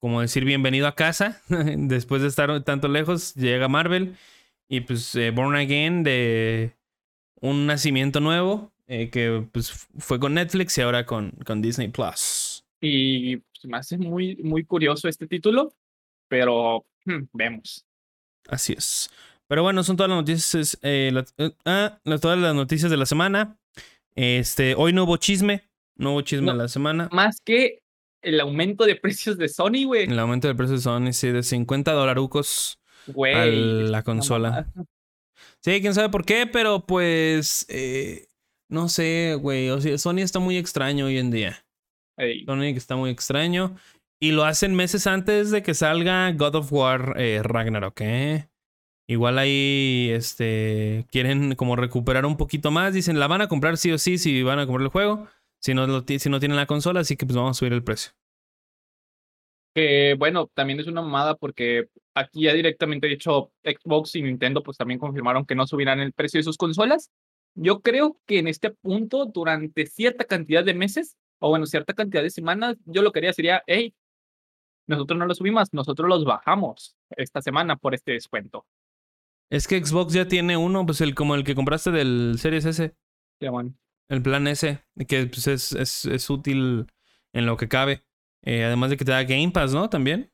Speaker 1: como decir bienvenido a casa. Después de estar tanto lejos, llega Marvel. Y pues eh, Born Again de un nacimiento nuevo. eh, que pues fue con Netflix y ahora con, con Disney Plus.
Speaker 2: y pues, me hace muy, muy curioso este título, pero hmm, vemos.
Speaker 1: Así es. Pero bueno, son todas las noticias. eh, la- ah, todas las noticias de la semana. Este, hoy no hubo chisme. No hubo chisme
Speaker 2: No.
Speaker 1: de la semana.
Speaker 2: Más que el aumento de precios de Sony, güey.
Speaker 1: El aumento del precio de Sony, sí, de 50 dolarucos
Speaker 2: Güey.
Speaker 1: a la consola. Sí, quién sabe por qué, pero pues. eh, no sé, güey. O sea, Sony está muy extraño hoy en día.
Speaker 2: Ey,
Speaker 1: Sony está muy extraño. Y lo hacen meses antes de que salga God of War eh, Ragnarok, ¿eh? Igual ahí, este, quieren como recuperar un poquito más. Dicen, la van a comprar sí o sí si van a comprar el juego. Si no, lo si no tienen la consola, así que pues vamos a subir el precio.
Speaker 2: Que bueno, también es una mamada porque aquí ya directamente de hecho Xbox y Nintendo pues también confirmaron que no subirán el precio de sus consolas. Yo creo que en este punto, durante cierta cantidad de meses, o bueno, cierta cantidad de semanas, yo lo que haría sería, hey, nosotros no lo subimos, nosotros los bajamos esta semana por este descuento.
Speaker 1: Es que Xbox ya tiene uno, pues el como el que compraste del Series S.
Speaker 2: Ya, bueno.
Speaker 1: El plan ese, que pues, es, es, es útil en lo que cabe. Eh, además de que te da Game Pass, ¿no? También.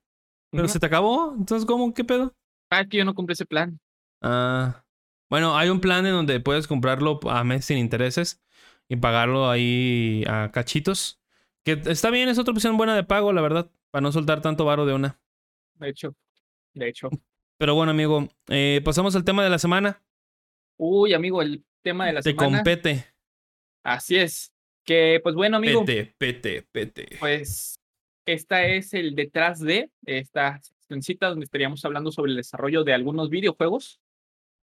Speaker 1: Pero se te acabó. Entonces, ¿cómo? ¿Qué pedo?
Speaker 2: Ah, que yo no compré ese plan.
Speaker 1: Ah. Bueno, hay un plan en donde puedes comprarlo a mes sin intereses y pagarlo ahí a cachitos. Que está bien, es otra opción buena de pago, la verdad. Para no soltar tanto varo de una.
Speaker 2: De hecho, de hecho.
Speaker 1: Pero bueno, amigo, eh, pasamos al tema de la semana.
Speaker 2: Uy, amigo, el tema de la
Speaker 1: Te
Speaker 2: semana.
Speaker 1: compete.
Speaker 2: Así es. Que pues bueno, amigo.
Speaker 1: Pete, pete, pete.
Speaker 2: Pues esta es el detrás de esta seccioncita donde estaríamos hablando sobre el desarrollo de algunos videojuegos.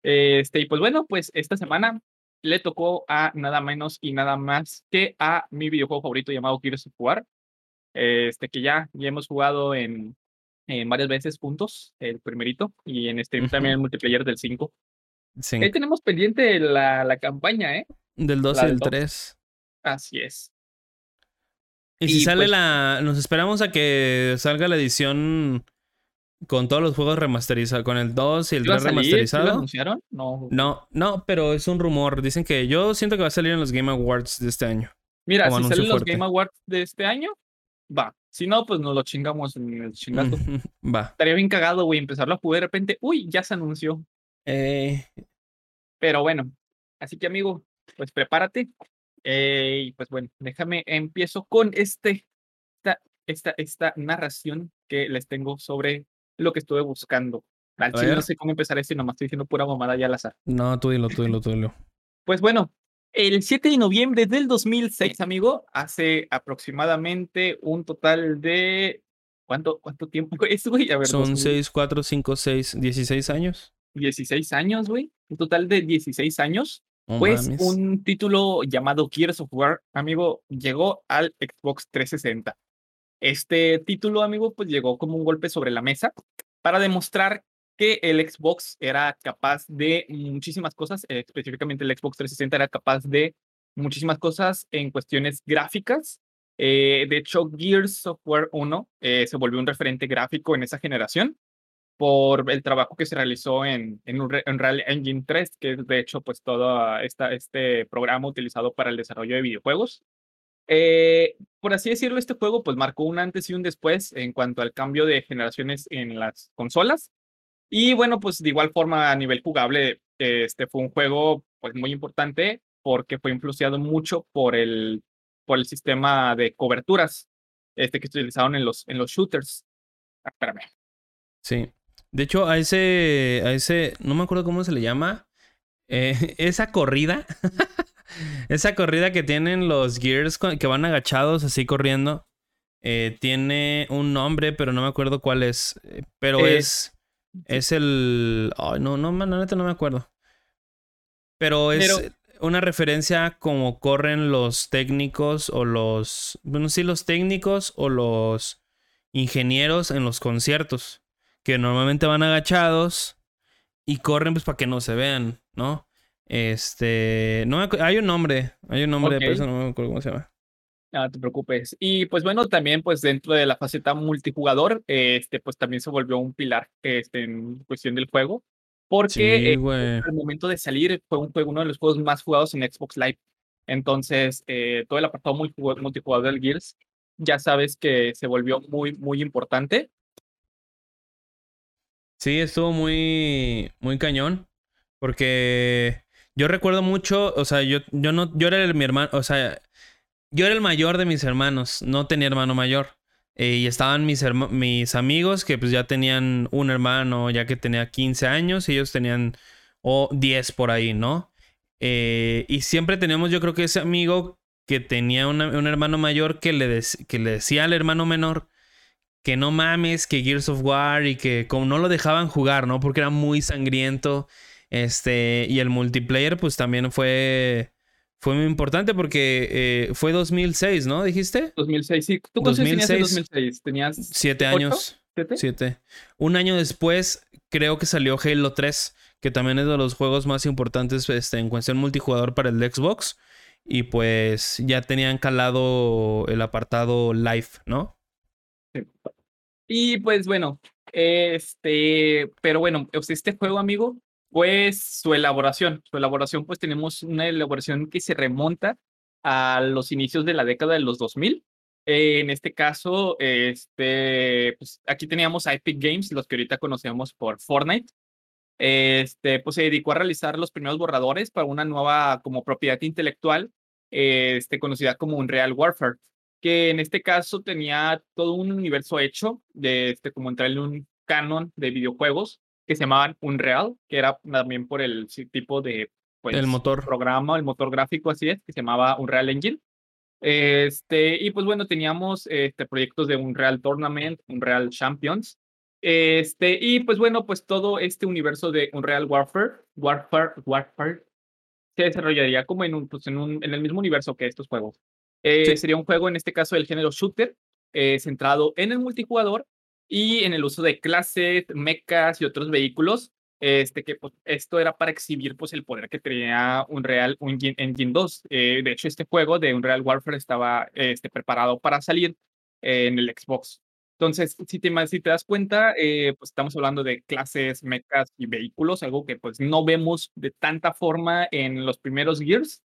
Speaker 2: Este, y pues bueno, pues esta semana le tocó a nada menos y nada más que a mi videojuego favorito llamado Gears of War. Este, que ya, ya hemos jugado en, en varias veces juntos, el primerito, y en este
Speaker 1: Ujú.
Speaker 2: también el multiplayer del 5.
Speaker 1: Sí.
Speaker 2: Ahí tenemos pendiente la, la campaña, ¿eh?
Speaker 1: Del 2
Speaker 2: la
Speaker 1: y
Speaker 2: del
Speaker 1: del
Speaker 2: dos.
Speaker 1: 3.
Speaker 2: Así es.
Speaker 1: Y si sale
Speaker 2: pues-
Speaker 1: la. Nos esperamos a que salga la edición con todos los juegos remasterizados. Con el 2 y el
Speaker 2: ¿Sí va a
Speaker 1: 3
Speaker 2: salir? ¿Sí lo
Speaker 1: remasterizado.
Speaker 2: anunciaron? No.
Speaker 1: No, no, pero es un rumor. Dicen que yo siento que va a salir en los Game Awards de este año.
Speaker 2: Mira, si salen los. Game Awards de este año, va. Si no, pues nos lo chingamos en el chingazo.
Speaker 1: Va.
Speaker 2: Estaría bien cagado, güey, empezarlo a jugar de repente. Uy, ya se anunció.
Speaker 1: Eh,
Speaker 2: Pero bueno, así que amigo, pues prepárate. Eh, y pues bueno, déjame, empiezo con este, esta, esta, esta narración que les tengo sobre lo que estuve buscando. Al chile no sé cómo empezar esto y nomás estoy diciendo pura mamada ya al azar.
Speaker 1: no, tú dilo, tú dilo, tú dilo.
Speaker 2: Pues bueno, el 7 de noviembre del 2006, amigo, hace aproximadamente un total de... ¿Cuánto, cuánto tiempo es, güey? A ver,
Speaker 1: Son
Speaker 2: 2000,
Speaker 1: 6, 4, 5, 6, 16 años.
Speaker 2: 16 años, güey. Un total de 16 años. Pues
Speaker 1: mames.
Speaker 2: un título llamado Gears of War, amigo, llegó al Xbox 360. Este título, amigo, pues llegó como un golpe sobre la mesa para demostrar que el Xbox era capaz de muchísimas cosas, eh, específicamente el Xbox 360 era capaz de muchísimas cosas en cuestiones gráficas. Eh, de hecho, Gears of War 1 eh, se volvió un referente gráfico en esa generación por el trabajo que se realizó en, en Unre- Unreal Engine 3, que es de hecho pues todo esta, este programa utilizado para el desarrollo de videojuegos. Eh, por así decirlo, este juego pues marcó un antes y un después en cuanto al cambio de generaciones en las consolas. Y bueno, pues de igual forma a nivel jugable, este fue un juego pues muy importante porque fue influenciado mucho por el, por el sistema de coberturas este, que se utilizaron en los, en los shooters. Ah, espérame.
Speaker 1: Sí. De hecho, a ese, a ese, no me acuerdo cómo se le llama. eh, esa corrida. esa corrida que tienen los Gears que van agachados así corriendo. eh, tiene un nombre, pero no me acuerdo cuál es. eh, Pero
Speaker 2: Eh,
Speaker 1: es. Es el. No, no, neta no me acuerdo. Pero es
Speaker 2: Pero-
Speaker 1: una referencia a cómo corren los técnicos o los. Bueno, sí, los técnicos o los ingenieros en los conciertos. Que normalmente van agachados y corren pues para que no se vean, ¿no? Este. No hay un nombre. Hay un nombre, pero
Speaker 2: Ok.
Speaker 1: eso no me acuerdo cómo se llama.
Speaker 2: No te preocupes. Y pues bueno, también pues dentro de la faceta multijugador, este pues también se volvió un pilar este, en cuestión del juego, porque
Speaker 1: Sí,
Speaker 2: eh, al momento de salir fue un juego, uno de los juegos más jugados en Xbox Live. Entonces, eh, todo el apartado multijugador, multijugador del Gears, ya sabes que se volvió muy, muy importante.
Speaker 1: Sí, estuvo muy, muy cañón. Porque yo recuerdo mucho, o sea, yo, yo no, yo era el, mi hermano, o sea, yo era el mayor de mis hermanos, no tenía hermano mayor. Eh, y estaban mis, herma- mis amigos que pues ya tenían un hermano, ya que tenía 15 años, y ellos tenían o 10 por ahí, ¿no? Eh, y siempre teníamos, yo creo que ese amigo que tenía un hermano mayor que le, que le decía al hermano menor que no mames, que Gears of War y que como no lo dejaban jugar, ¿no? Porque era muy sangriento. Este, y el multiplayer pues también fue, fue muy importante porque eh, fue 2006, ¿no? ¿Dijiste?
Speaker 2: 2006, sí. ¿Tú cuántos años tenías en
Speaker 1: 2006?
Speaker 2: 2006? ¿Tenías
Speaker 1: Siete
Speaker 2: ¿Ocho?
Speaker 1: años.
Speaker 2: siete?
Speaker 1: Siete. Un año después creo que salió Halo 3, que también es de los juegos más importantes este, en cuestión multijugador para el Xbox. Y pues ya tenían calado el apartado live, ¿no?
Speaker 2: Y pues bueno, este, pero bueno, este juego, amigo, pues su elaboración, su elaboración, pues tenemos una elaboración que se remonta a los inicios de la década de los 2000. Eh, en este caso, este, pues aquí teníamos a Epic Games, los que ahorita conocemos por Fortnite. Este, pues se dedicó a realizar los primeros borradores para una nueva como propiedad intelectual, este, conocida como Unreal Warfare que en este caso tenía todo un universo hecho de este, como entrar en un canon de videojuegos que se llamaban Unreal, que era también por el tipo de pues,
Speaker 1: El motor.
Speaker 2: programa, el motor gráfico, así es, que se llamaba Unreal Engine. Este, y pues bueno, teníamos este, proyectos de Unreal Tournament, Unreal Champions. Este, y pues bueno, pues todo este universo de Unreal Warfare, Warfare, Warfare, se desarrollaría como en, un, pues en, un, en el mismo universo que estos juegos. Eh. Sería un juego, en este caso, del género shooter, eh, centrado en el multijugador y en el uso de clases, mechas y otros vehículos. Este, que pues, esto era para exhibir pues, el poder que tenía Unreal Engine, Engine 2. Eh, de hecho, este juego de Unreal Warfare estaba este, preparado para salir en el Xbox. Entonces, si te, si te das cuenta, pues estamos hablando de clases, mechas y vehículos, algo que pues no vemos de tanta forma en los primeros Gears.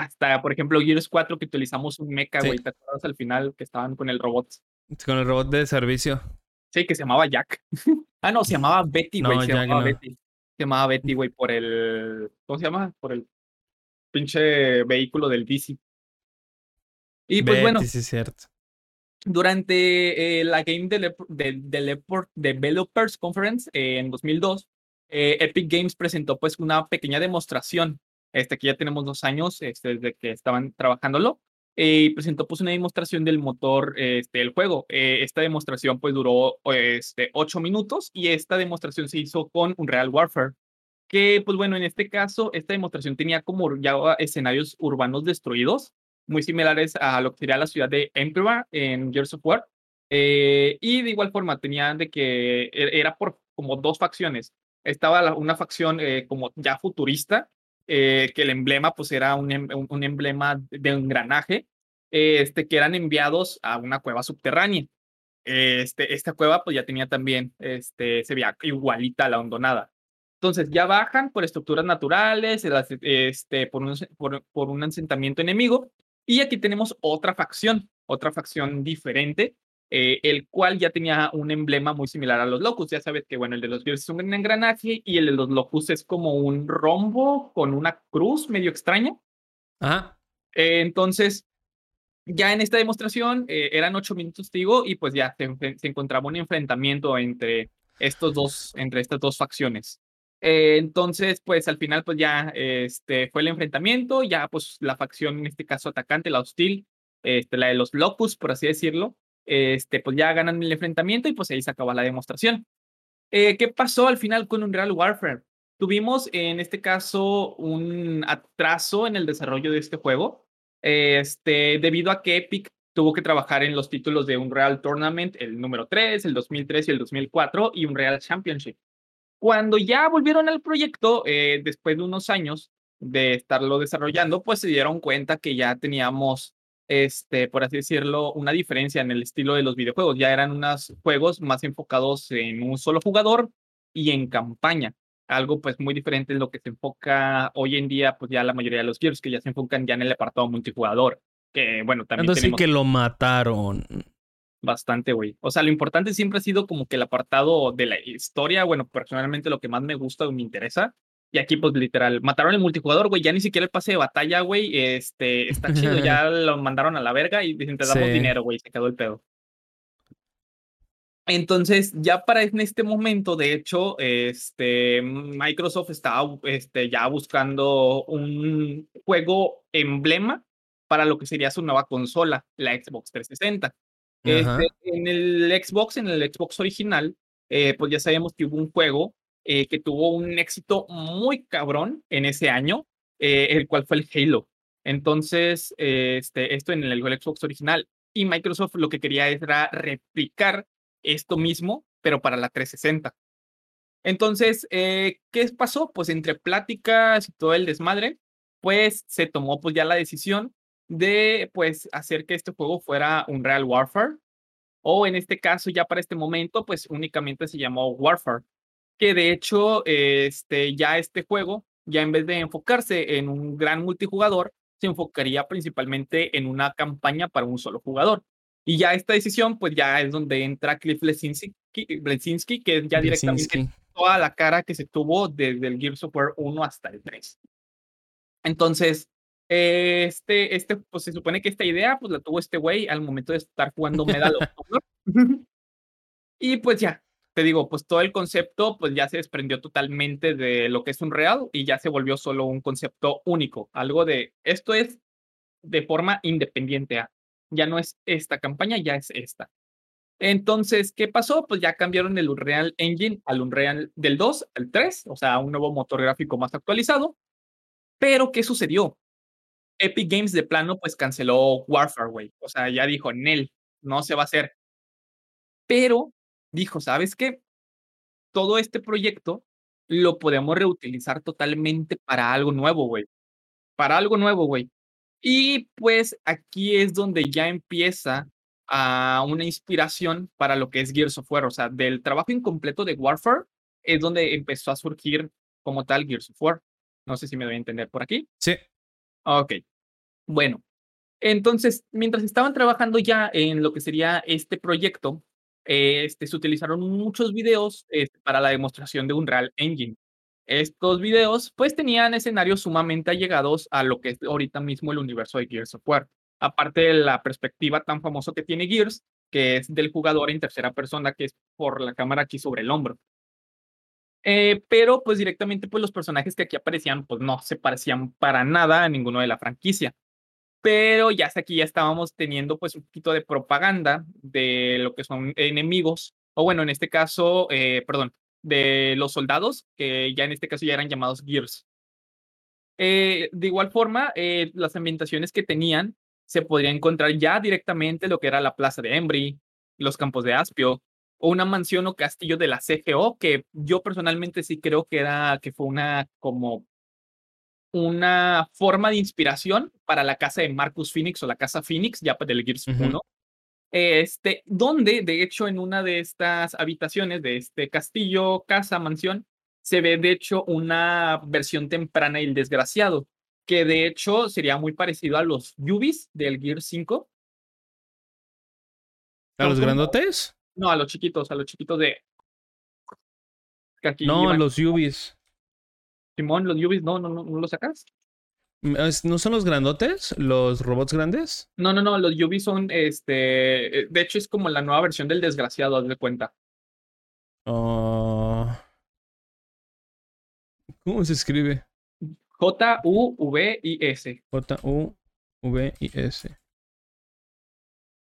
Speaker 2: Hasta, por ejemplo, Gears 4 que utilizamos un mecha,
Speaker 1: Sí.
Speaker 2: güey, ¿te acuerdas al final que estaban con el robot?
Speaker 1: Con el robot de servicio.
Speaker 2: Sí, que se llamaba Jack. ah, no, se llamaba Betty, güey.
Speaker 1: No,
Speaker 2: se llamaba
Speaker 1: no.
Speaker 2: Betty. Se llamaba Betty, güey, por el. ¿Cómo se llama? Por el pinche vehículo del DC. Y pues
Speaker 1: Betty,
Speaker 2: bueno,
Speaker 1: sí, es cierto.
Speaker 2: durante eh, la Game Develop- de- Develop- Developers Conference eh, en 2002, eh, Epic Games presentó pues una pequeña demostración, este que ya tenemos dos años este, desde que estaban trabajándolo, eh, y presentó pues una demostración del motor este, del juego. Eh, esta demostración pues duró este, ocho minutos y esta demostración se hizo con Unreal Warfare, que pues bueno, en este caso, esta demostración tenía como ya escenarios urbanos destruidos, muy similares a lo que sería la ciudad de Emperor en Gears of War. Eh, y de igual forma tenían de que e- era por como dos facciones. Estaba una facción eh, como ya futurista, eh, que el emblema pues era un, em- un- un emblema de engranaje, eh, este, que eran enviados a una cueva subterránea. Este, esta cueva pues ya tenía también, este, se veía igualita a la hondonada. Entonces ya bajan por estructuras naturales, este, por, un, por, por un asentamiento enemigo. Y aquí tenemos otra facción, otra facción diferente, eh, el cual ya tenía un emblema muy similar a los Locus. Ya sabes que, bueno, el de los Gears es un engranaje y el de los Locus es como un rombo con una cruz medio extraña.
Speaker 1: Ajá.
Speaker 2: Eh, entonces, ya en esta demostración eh, eran ocho minutos, digo, y pues ya se, se encontraba un enfrentamiento entre estos dos, entre estas dos facciones. Entonces, pues al final, pues ya este, fue el enfrentamiento, ya pues la facción, en este caso atacante, la hostil, este, la de los locus, por así decirlo, este, pues ya ganan el enfrentamiento y pues ahí se acaba la demostración. Eh, ¿Qué pasó al final con Unreal Warfare? Tuvimos en este caso un atraso en el desarrollo de este juego, este, debido a que Epic tuvo que trabajar en los títulos de Unreal Tournament, el número 3, el 2003 y el 2004, y Unreal Championship. Cuando ya volvieron al proyecto, eh, después de unos años de estarlo desarrollando, pues se dieron cuenta que ya teníamos, este, por así decirlo, una diferencia en el estilo de los videojuegos. Ya eran unos juegos más enfocados en un solo jugador y en campaña. Algo pues muy diferente de lo que se enfoca hoy en día, pues ya la mayoría de los Gears que ya se enfocan ya en el apartado multijugador. Que bueno, también
Speaker 1: Entonces sí que lo mataron.
Speaker 2: bastante, güey. O sea, lo importante siempre ha sido como que el apartado de la historia, bueno, personalmente lo que más me gusta o me interesa. Y aquí, pues literal, mataron el multijugador, güey. Ya ni siquiera el pase de batalla, güey. Este, está chido. ya lo mandaron a la verga y dicen, te damos
Speaker 1: Sí.
Speaker 2: dinero, güey. Se quedó el pedo. Entonces, ya para en este momento, de hecho, este, Microsoft estaba este, ya buscando un juego emblema para lo que sería su nueva consola, la Xbox 360.
Speaker 1: Ajá.
Speaker 2: Este, en el Xbox, en el Xbox original, eh, pues ya sabemos que hubo un juego eh, que tuvo un éxito muy cabrón en ese año, eh, el cual fue el Halo. Entonces, eh, este, esto en el, Xbox original. Y Microsoft lo que quería era replicar esto mismo, pero para la 360. Entonces, ¿qué pasó? Pues entre pláticas y todo el desmadre, pues se tomó pues ya la decisión de pues hacer que este juego fuera un Real Warfare o en este caso ya para este momento pues únicamente se llamó Warfare que de hecho este ya este juego ya en vez de enfocarse en un gran multijugador se enfocaría principalmente en una campaña para un solo jugador y ya esta decisión pues ya es donde entra Cliff Lesinski, Lesinski que es ya directamente
Speaker 1: Lesinski.
Speaker 2: toda la cara que se tuvo desde el Gears of War 1 hasta el 3 entonces eh, este, este, pues se supone que esta idea, pues la tuvo este güey al momento de estar jugando Medal of Honor. y pues ya, te digo, pues todo el concepto, pues ya se desprendió totalmente de lo que es un real y ya se volvió solo un concepto único. Algo de, esto es de forma independiente. a, Ya no es esta campaña, ya es esta. Entonces, ¿qué pasó? Pues ya cambiaron el Unreal Engine al Unreal del 2 al 3, o sea, un nuevo motor gráfico más actualizado. Pero, ¿qué sucedió? Epic Games de plano pues canceló Warfare, güey. O sea, ya dijo, Nel, no se va a hacer. Pero dijo, ¿sabes qué? Todo este proyecto lo podemos reutilizar totalmente para algo nuevo, güey. Para algo nuevo, güey. Y pues aquí es donde ya empieza a una inspiración para lo que es Gears of War. O sea, del trabajo incompleto de Warfare es donde empezó a surgir como tal Gears of War. No sé si me doy a entender por aquí.
Speaker 1: Sí.
Speaker 2: Ok. Bueno, Entonces, mientras estaban trabajando ya en lo que sería este proyecto, este, se utilizaron muchos videos este, para la demostración de Unreal Engine. Estos videos, pues, tenían escenarios sumamente allegados a lo que es ahorita mismo el universo de Gears of War. Aparte de la perspectiva tan famosa que tiene Gears, que es del jugador en tercera persona, que es por la cámara aquí sobre el hombro. Eh, pero, pues, directamente, pues, los personajes que aquí aparecían, pues, no se parecían para nada a ninguno de la franquicia pero ya hasta aquí ya estábamos teniendo pues un poquito de propaganda de lo que son enemigos, o bueno, en este caso, eh, perdón, de los soldados, que ya en este caso ya eran llamados Gears. Eh, de igual forma, eh, las ambientaciones que tenían se podría encontrar ya directamente lo que era la plaza de Embry, los campos de Aspio, o una mansión o castillo de la CGO, que yo personalmente sí creo que era, que fue una como una forma de inspiración para la casa de Marcus Phoenix o la casa Phoenix, ya del Gears 1. Este, donde, de hecho, en una de estas habitaciones de este castillo, casa, mansión, se ve, de hecho, una versión temprana del Desgraciado, que de hecho sería muy parecido a los Yubis del Gear 5.
Speaker 1: ¿A los grandotes?
Speaker 2: No, a los chiquitos, a los chiquitos de.
Speaker 1: no, a los Yubis.
Speaker 2: Simón, los Yubis, no, no, no, no los sacas.
Speaker 1: Mm, ¿No son los grandotes? ¿Los robots grandes?
Speaker 2: No, no, no, los Yubis son, este, eh, de hecho es como la nueva versión del desgraciado, haz de cuenta.
Speaker 1: Ah. ¿Cómo se escribe?
Speaker 2: J-U-V-I-S.
Speaker 1: J-U-V-I-S.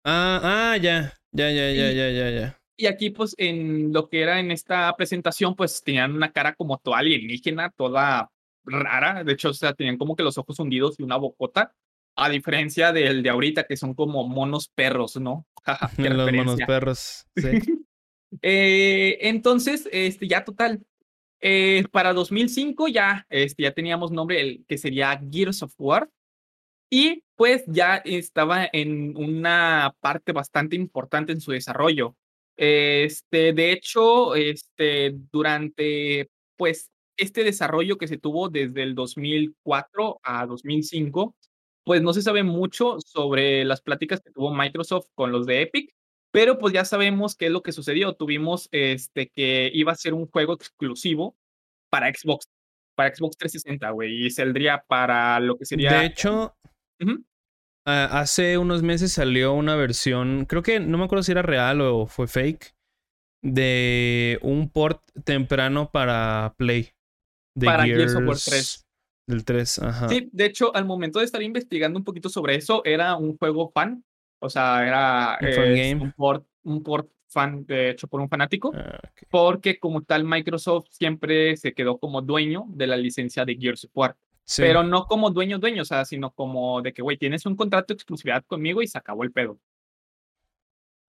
Speaker 1: Ah, ah, ya, ya, ya, ya, ya, ya, ya.
Speaker 2: Y aquí, pues, en lo que era en esta presentación, pues tenían una cara como toda alienígena, toda rara. De hecho, o sea, tenían como que los ojos hundidos y una bocota. A diferencia del de ahorita, que son como monos perros, ¿no?
Speaker 1: los monos perros, sí.
Speaker 2: eh, entonces, este, ya total. Eh, para 2005 ya, este, ya teníamos nombre el, que sería Gears of War. Y pues ya estaba en una parte bastante importante en su desarrollo. Este, de hecho, este, durante, pues, este desarrollo que se tuvo desde el 2004 a 2005, pues no se sabe mucho sobre las pláticas que tuvo Microsoft con los de Epic, pero pues ya sabemos qué es lo que sucedió. Tuvimos este que iba a ser un juego exclusivo para Xbox, para Xbox 360, güey, y saldría para lo que sería.
Speaker 1: De hecho, Ah, hace unos meses salió una versión, creo que no me acuerdo si era real o fue fake, de un port temprano para Play.
Speaker 2: De para Gears, of War 3.
Speaker 1: Del 3, ajá.
Speaker 2: Sí, de hecho, al momento de estar investigando un poquito sobre eso, era un juego fan. O sea, era un, port, un port fan de hecho por un fanático. Ah, porque como tal, Microsoft siempre se quedó como dueño de la licencia de Gears of War. Pero no como dueño, dueño, o sea, sino como de que, güey, tienes un contrato de exclusividad conmigo y se acabó el pedo.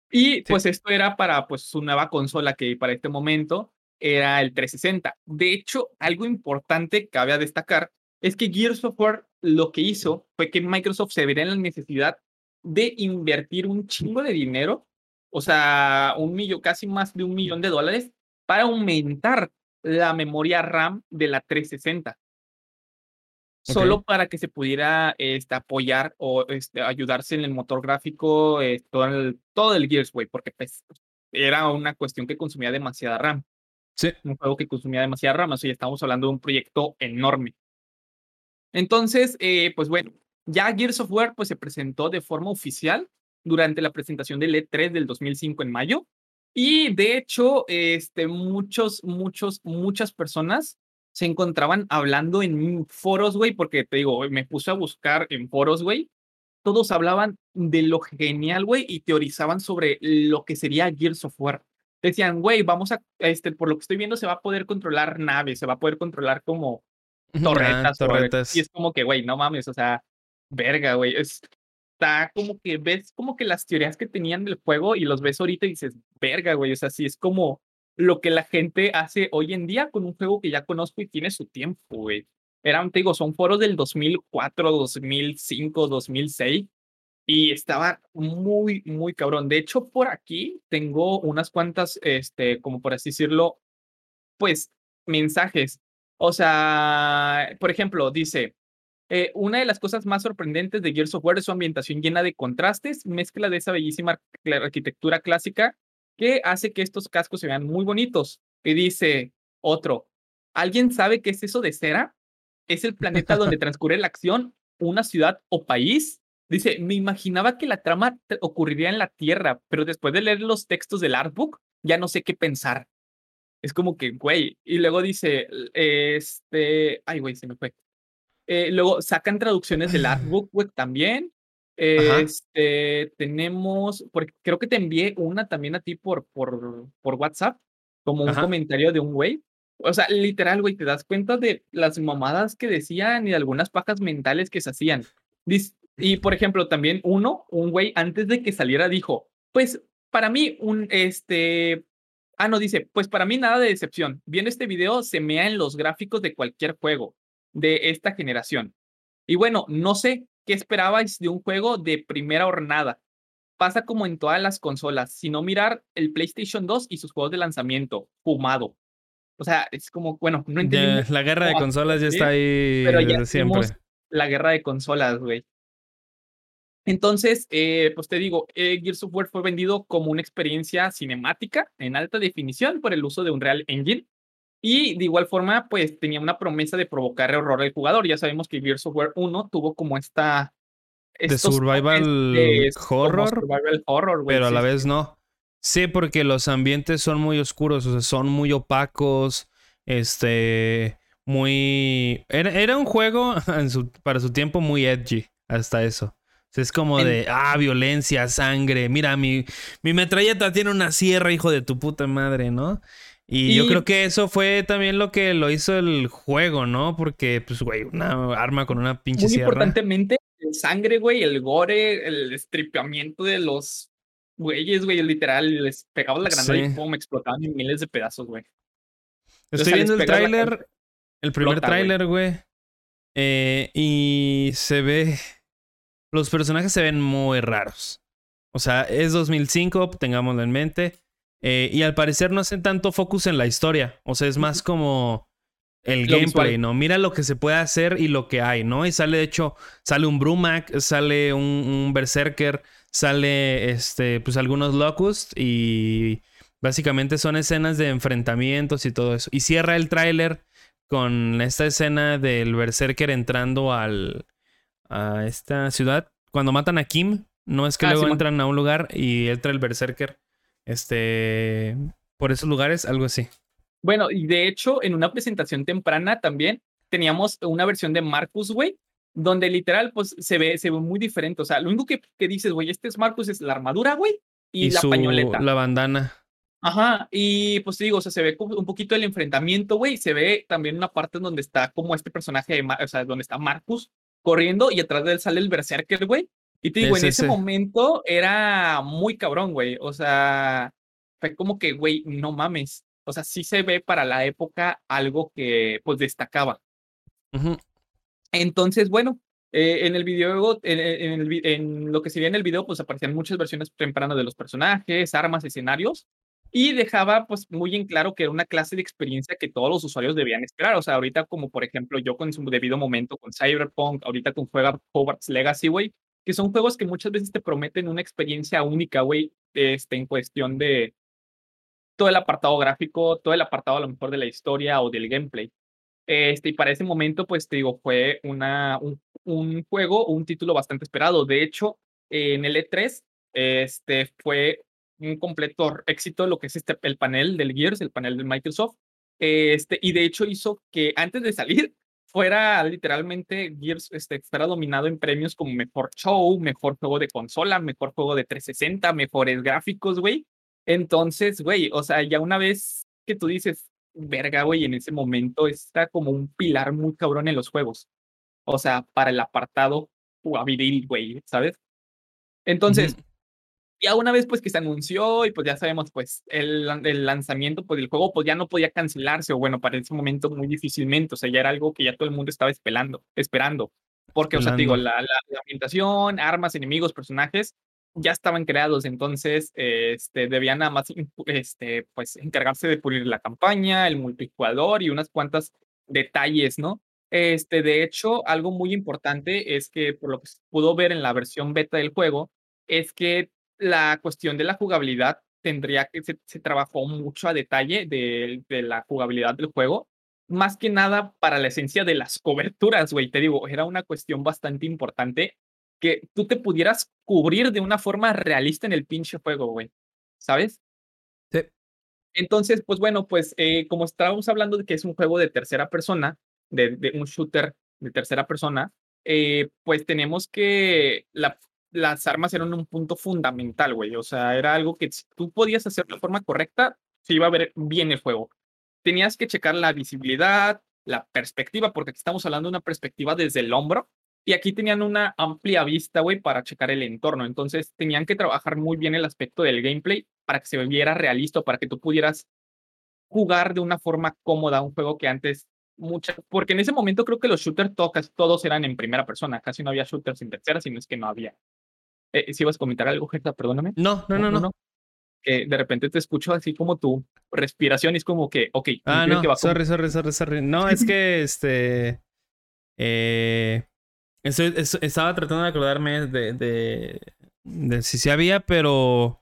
Speaker 2: Y pues esto era para pues su nueva consola que para este momento era el 360. De hecho, algo importante cabe a destacar es que Gears of War lo que hizo fue que Microsoft se viera en la necesidad de invertir un chingo de dinero, o sea, un millón, casi más de un millón de dólares, para aumentar la memoria RAM de la 360 solo para que se pudiera este, apoyar o este, ayudarse en el motor gráfico, eh, todo, el, todo el Gears, güey, porque pues, era una cuestión que consumía demasiada RAM.
Speaker 1: Sí.
Speaker 2: Un juego que consumía demasiada RAM, o sea, estamos hablando de un proyecto enorme. Entonces, eh, pues bueno, ya Gears of War pues, se presentó de forma oficial durante la presentación del E3 del 2005 en mayo. Y de hecho, este, muchos, muchos, muchas personas se encontraban hablando en foros, güey, porque te digo, me puse a buscar en foros, güey. Todos hablaban de lo genial, güey, y teorizaban sobre lo que sería Gears of War. Decían, güey, vamos a, este, por lo que estoy viendo, se va a poder controlar naves, se va a poder controlar como torretas. torretas. Y es como que, güey, no mames, o sea, verga, güey. Está como que ves como que las teorías que tenían del juego y los ves ahorita y dices, verga, güey, o sea, sí es como lo que la gente hace hoy en día con un juego que ya conozco y tiene su tiempo, güey. Eran, te digo, son foros del 2004, 2005, 2006 y estaba muy, muy cabrón. De hecho, por aquí tengo unas cuantas, este, como por así decirlo, pues mensajes. O sea, por ejemplo, dice, eh, una de las cosas más sorprendentes de Gears of es su ambientación llena de contrastes, mezcla de esa bellísima arquitectura clásica que hace que estos cascos se vean muy bonitos. Y dice otro, ¿alguien sabe qué es eso de cera? Es el planeta donde transcurre la acción, una ciudad o país. Dice, me imaginaba que la trama ocurriría en la Tierra, pero después de leer los textos del artbook, ya no sé qué pensar. Es como que, güey. Y luego dice, este, ay, güey, se me fue. Eh, luego sacan traducciones del artbook, güey, también. Este, tenemos, porque creo que te envié una también a ti por, por, por WhatsApp, como un comentario de un güey. O sea, literal, güey, te das cuenta de las mamadas que decían y de algunas pajas mentales que se hacían. Y, por ejemplo, también uno, un güey, antes de que saliera, dijo, pues, para mí, un, este, ah, no, dice, pues para mí nada de decepción. Viendo este video, se mea en los gráficos de cualquier juego de esta generación. Y bueno, no sé qué esperabais de un juego de primera hornada. Pasa como en todas las consolas, sino mirar el PlayStation 2 y sus juegos de lanzamiento, fumado. O sea, es como, bueno, no entiendo.
Speaker 1: la guerra de consolas ya está ahí
Speaker 2: pero ya siempre. La guerra de consolas, güey. Entonces, eh, pues te digo, eh, Gears of War fue vendido como una experiencia cinemática en alta definición por el uso de un Real Engine y de igual forma, pues tenía una promesa de provocar horror al jugador. Ya sabemos que Gears of War 1 tuvo como esta...
Speaker 1: De survival horror. Survival horror, Pero a la vez no. Sí, porque los ambientes son muy oscuros, o sea, son muy opacos. Este. Muy. Era, un juego para su tiempo muy edgy, hasta eso. es como de, ah, violencia, sangre. Mira, mi, mi metralleta tiene una sierra, hijo de tu puta madre, ¿no? Y, yo creo que eso fue también lo que lo hizo el juego, ¿no? Porque, pues, güey, una arma con una pinche Muy sierra.
Speaker 2: importantemente, el sangre, güey, el gore, el estripeamiento de los güeyes, güey, literal, les pegaba la granada y pum, explotaban en miles de pedazos, güey.
Speaker 1: Estoy viendo el tráiler, el primer tráiler, güey. Eh, y se ve... Los personajes se ven muy raros. O sea, es 2005, tengámoslo en mente. Eh, y al parecer no hacen tanto focus en la historia. O sea, es más como el gameplay, ¿no? Mira lo que se puede hacer y lo que hay, ¿no? Y sale, de hecho, sale un Brumac, sale un, Berserker, sale este, pues algunos Locust y básicamente son escenas de enfrentamientos y todo eso. Y cierra el tráiler con esta escena del Berserker entrando al, a esta ciudad. Cuando matan a Kim, no es que ah, luego entran a un lugar y entra el Berserker este, por esos lugares, algo así.
Speaker 2: Bueno, y de hecho, en una presentación temprana también teníamos una versión de Marcus, güey, donde literal, pues se ve, se ve muy diferente. O sea, lo único que, que dices, güey, este es Marcus, es la armadura, güey, y, la pañoleta.
Speaker 1: La bandana.
Speaker 2: Ajá, y pues te digo, o sea, se ve un poquito el enfrentamiento, güey, se ve también una parte donde está como este personaje, o sea, donde está Marcus corriendo y atrás de él sale el Berserker, güey, y te digo, en ese momento era muy cabrón, güey. O sea, fue como que, güey, no mames. O sea, sí se ve para la época algo que pues destacaba. Entonces, bueno, eh, en el video, en, en, lo que se ve en el video, pues aparecían muchas versiones tempranas de los personajes, armas, escenarios, y dejaba pues muy en claro que era una clase de experiencia que todos los usuarios debían esperar. O sea, ahorita como por ejemplo yo con su debido momento con Cyberpunk, ahorita con juega Hogwarts Legacy, güey, que son juegos que muchas veces te prometen una experiencia única, güey, este, en cuestión de todo el apartado gráfico, todo el apartado a lo mejor de la historia o del gameplay. Este, y para ese momento, pues te digo, fue una, un, juego, un título bastante esperado. De hecho, en el E3, este, fue un completo éxito lo que es este, el panel del Gears, el panel de Microsoft. Este, y de hecho hizo que antes de salir, fuera literalmente Gears este, fuera dominado en premios como mejor show, mejor juego de consola, mejor juego de 360, mejores gráficos, güey. Entonces, güey, o sea, ya una vez que tú dices, verga, güey, en ese momento está como un pilar muy cabrón en los juegos. O sea, para el apartado jugabil, güey, ¿sabes? Entonces, ya una vez pues que se anunció y pues ya sabemos pues el, el, lanzamiento pues del juego pues ya no podía cancelarse o bueno para ese momento muy difícilmente, o sea ya era algo que ya todo el mundo estaba esperando, esperando. Porque, o sea, digo, la, la, ambientación, armas, enemigos, personajes ya estaban creados, entonces este, debían nada más este, pues, encargarse de pulir la campaña, el multijugador y unas cuantas detalles, ¿no? Este, de hecho, algo muy importante es que, por lo que se pudo ver en la versión beta del juego, es que la cuestión de la jugabilidad tendría que se, se trabajó mucho a detalle de, de, la jugabilidad del juego, más que nada para la esencia de las coberturas, güey. Te digo, era una cuestión bastante importante que tú te pudieras cubrir de una forma realista en el pinche juego, güey. ¿Sabes?
Speaker 1: Sí.
Speaker 2: Entonces, pues bueno, pues eh, como estábamos hablando de que es un juego de tercera persona, de, de un shooter de tercera persona, eh, pues tenemos que la, las armas eran un punto fundamental, güey. O sea, era algo que si tú podías hacer de forma correcta, se iba a ver bien el juego. Tenías que checar la visibilidad, la perspectiva, porque aquí estamos hablando de una perspectiva desde el hombro, y aquí tenían una amplia vista, güey, para checar el entorno. Entonces tenían que trabajar muy bien el aspecto del gameplay para que se viera realista, para que tú pudieras jugar de una forma cómoda un juego que antes mucha, porque en ese momento creo que los shooters todos, todos eran en primera persona, casi no había shooters en tercera, sino es que no había. Eh, si ibas a comentar algo, Gerta, perdóname.
Speaker 1: No, no, no, no,
Speaker 2: Que de repente te escucho así como tu respiración y es como que, ok.
Speaker 1: Ah, no, sorry, sorry, sorry, sorry. No, es que este. Eh, estaba tratando de acordarme de, de, de si se había, pero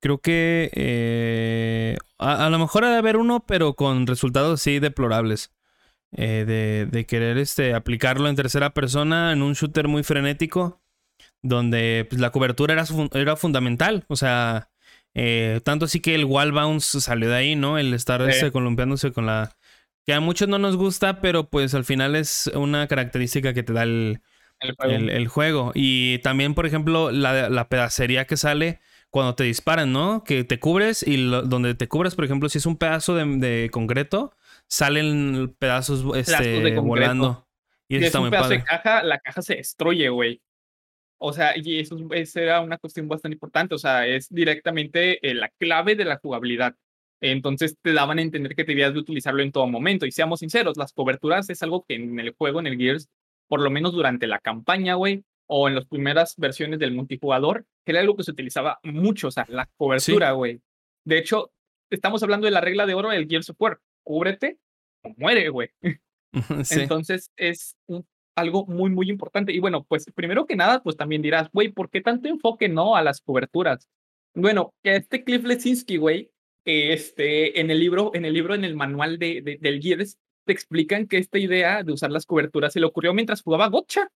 Speaker 1: creo que eh, a, lo mejor ha de haber uno, pero con resultados sí deplorables. Eh, de, de, querer este, aplicarlo en tercera persona en un shooter muy frenético, donde pues, la cobertura era, era fundamental. O sea, eh, tanto así que el wall bounce salió de ahí, ¿no? El estar este, columpiándose con la que a muchos no nos gusta, pero pues al final es una característica que te da el, el, juego. Y también, por ejemplo, la, la, pedacería que sale cuando te disparan, ¿no? Que te cubres y donde te cubres, por ejemplo, si es un pedazo de, de concreto, salen pedazos este, volando.
Speaker 2: Y eso está es un pedazo de caja, la caja se destruye, güey. O sea, y eso, eso, era una cuestión bastante importante. O sea, es directamente eh, la clave de la jugabilidad. Entonces te daban a entender que debías de utilizarlo en todo momento. Y seamos sinceros, las coberturas es algo que en el juego, en el Gears, por lo menos durante la campaña, güey, o en las primeras versiones del multijugador, que era algo que se utilizaba mucho, o sea, la cobertura, güey. De hecho, estamos hablando de la regla de oro del Gears of War. Cúbrete o muere, güey. Entonces es algo muy, muy importante. Y bueno, pues primero que nada, pues también dirás, güey, ¿por qué tanto enfoque no a las coberturas? Bueno, este Cliff Lesinski, güey, este, en el libro, en el libro, en el manual de, del Gears, te explican que esta idea de usar las coberturas se le ocurrió mientras jugaba Gotcha.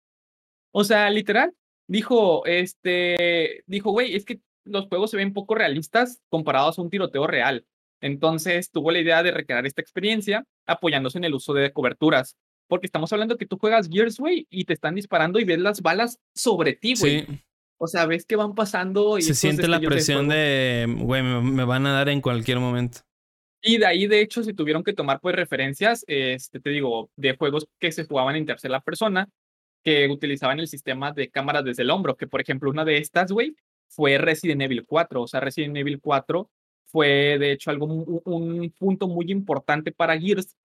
Speaker 2: O sea, literal, dijo, este, dijo, güey, es que los juegos se ven poco realistas comparados a un tiroteo real. Entonces tuvo la idea de recrear esta experiencia apoyándose en el uso de coberturas. Porque estamos hablando que tú juegas Gears, güey, y te están disparando y ves las balas sobre ti, güey. Sí. O sea, ves que van pasando y...
Speaker 1: Se siente la presión de, güey, me, van a dar en cualquier momento.
Speaker 2: Y de ahí, de hecho, se tuvieron que tomar pues referencias, este, te digo, de juegos que se jugaban en tercera persona, que utilizaban el sistema de cámaras desde el hombro, que por ejemplo una de estas, güey, fue Resident Evil 4. O sea, Resident Evil 4 fue de hecho algo, un, punto muy importante para Gears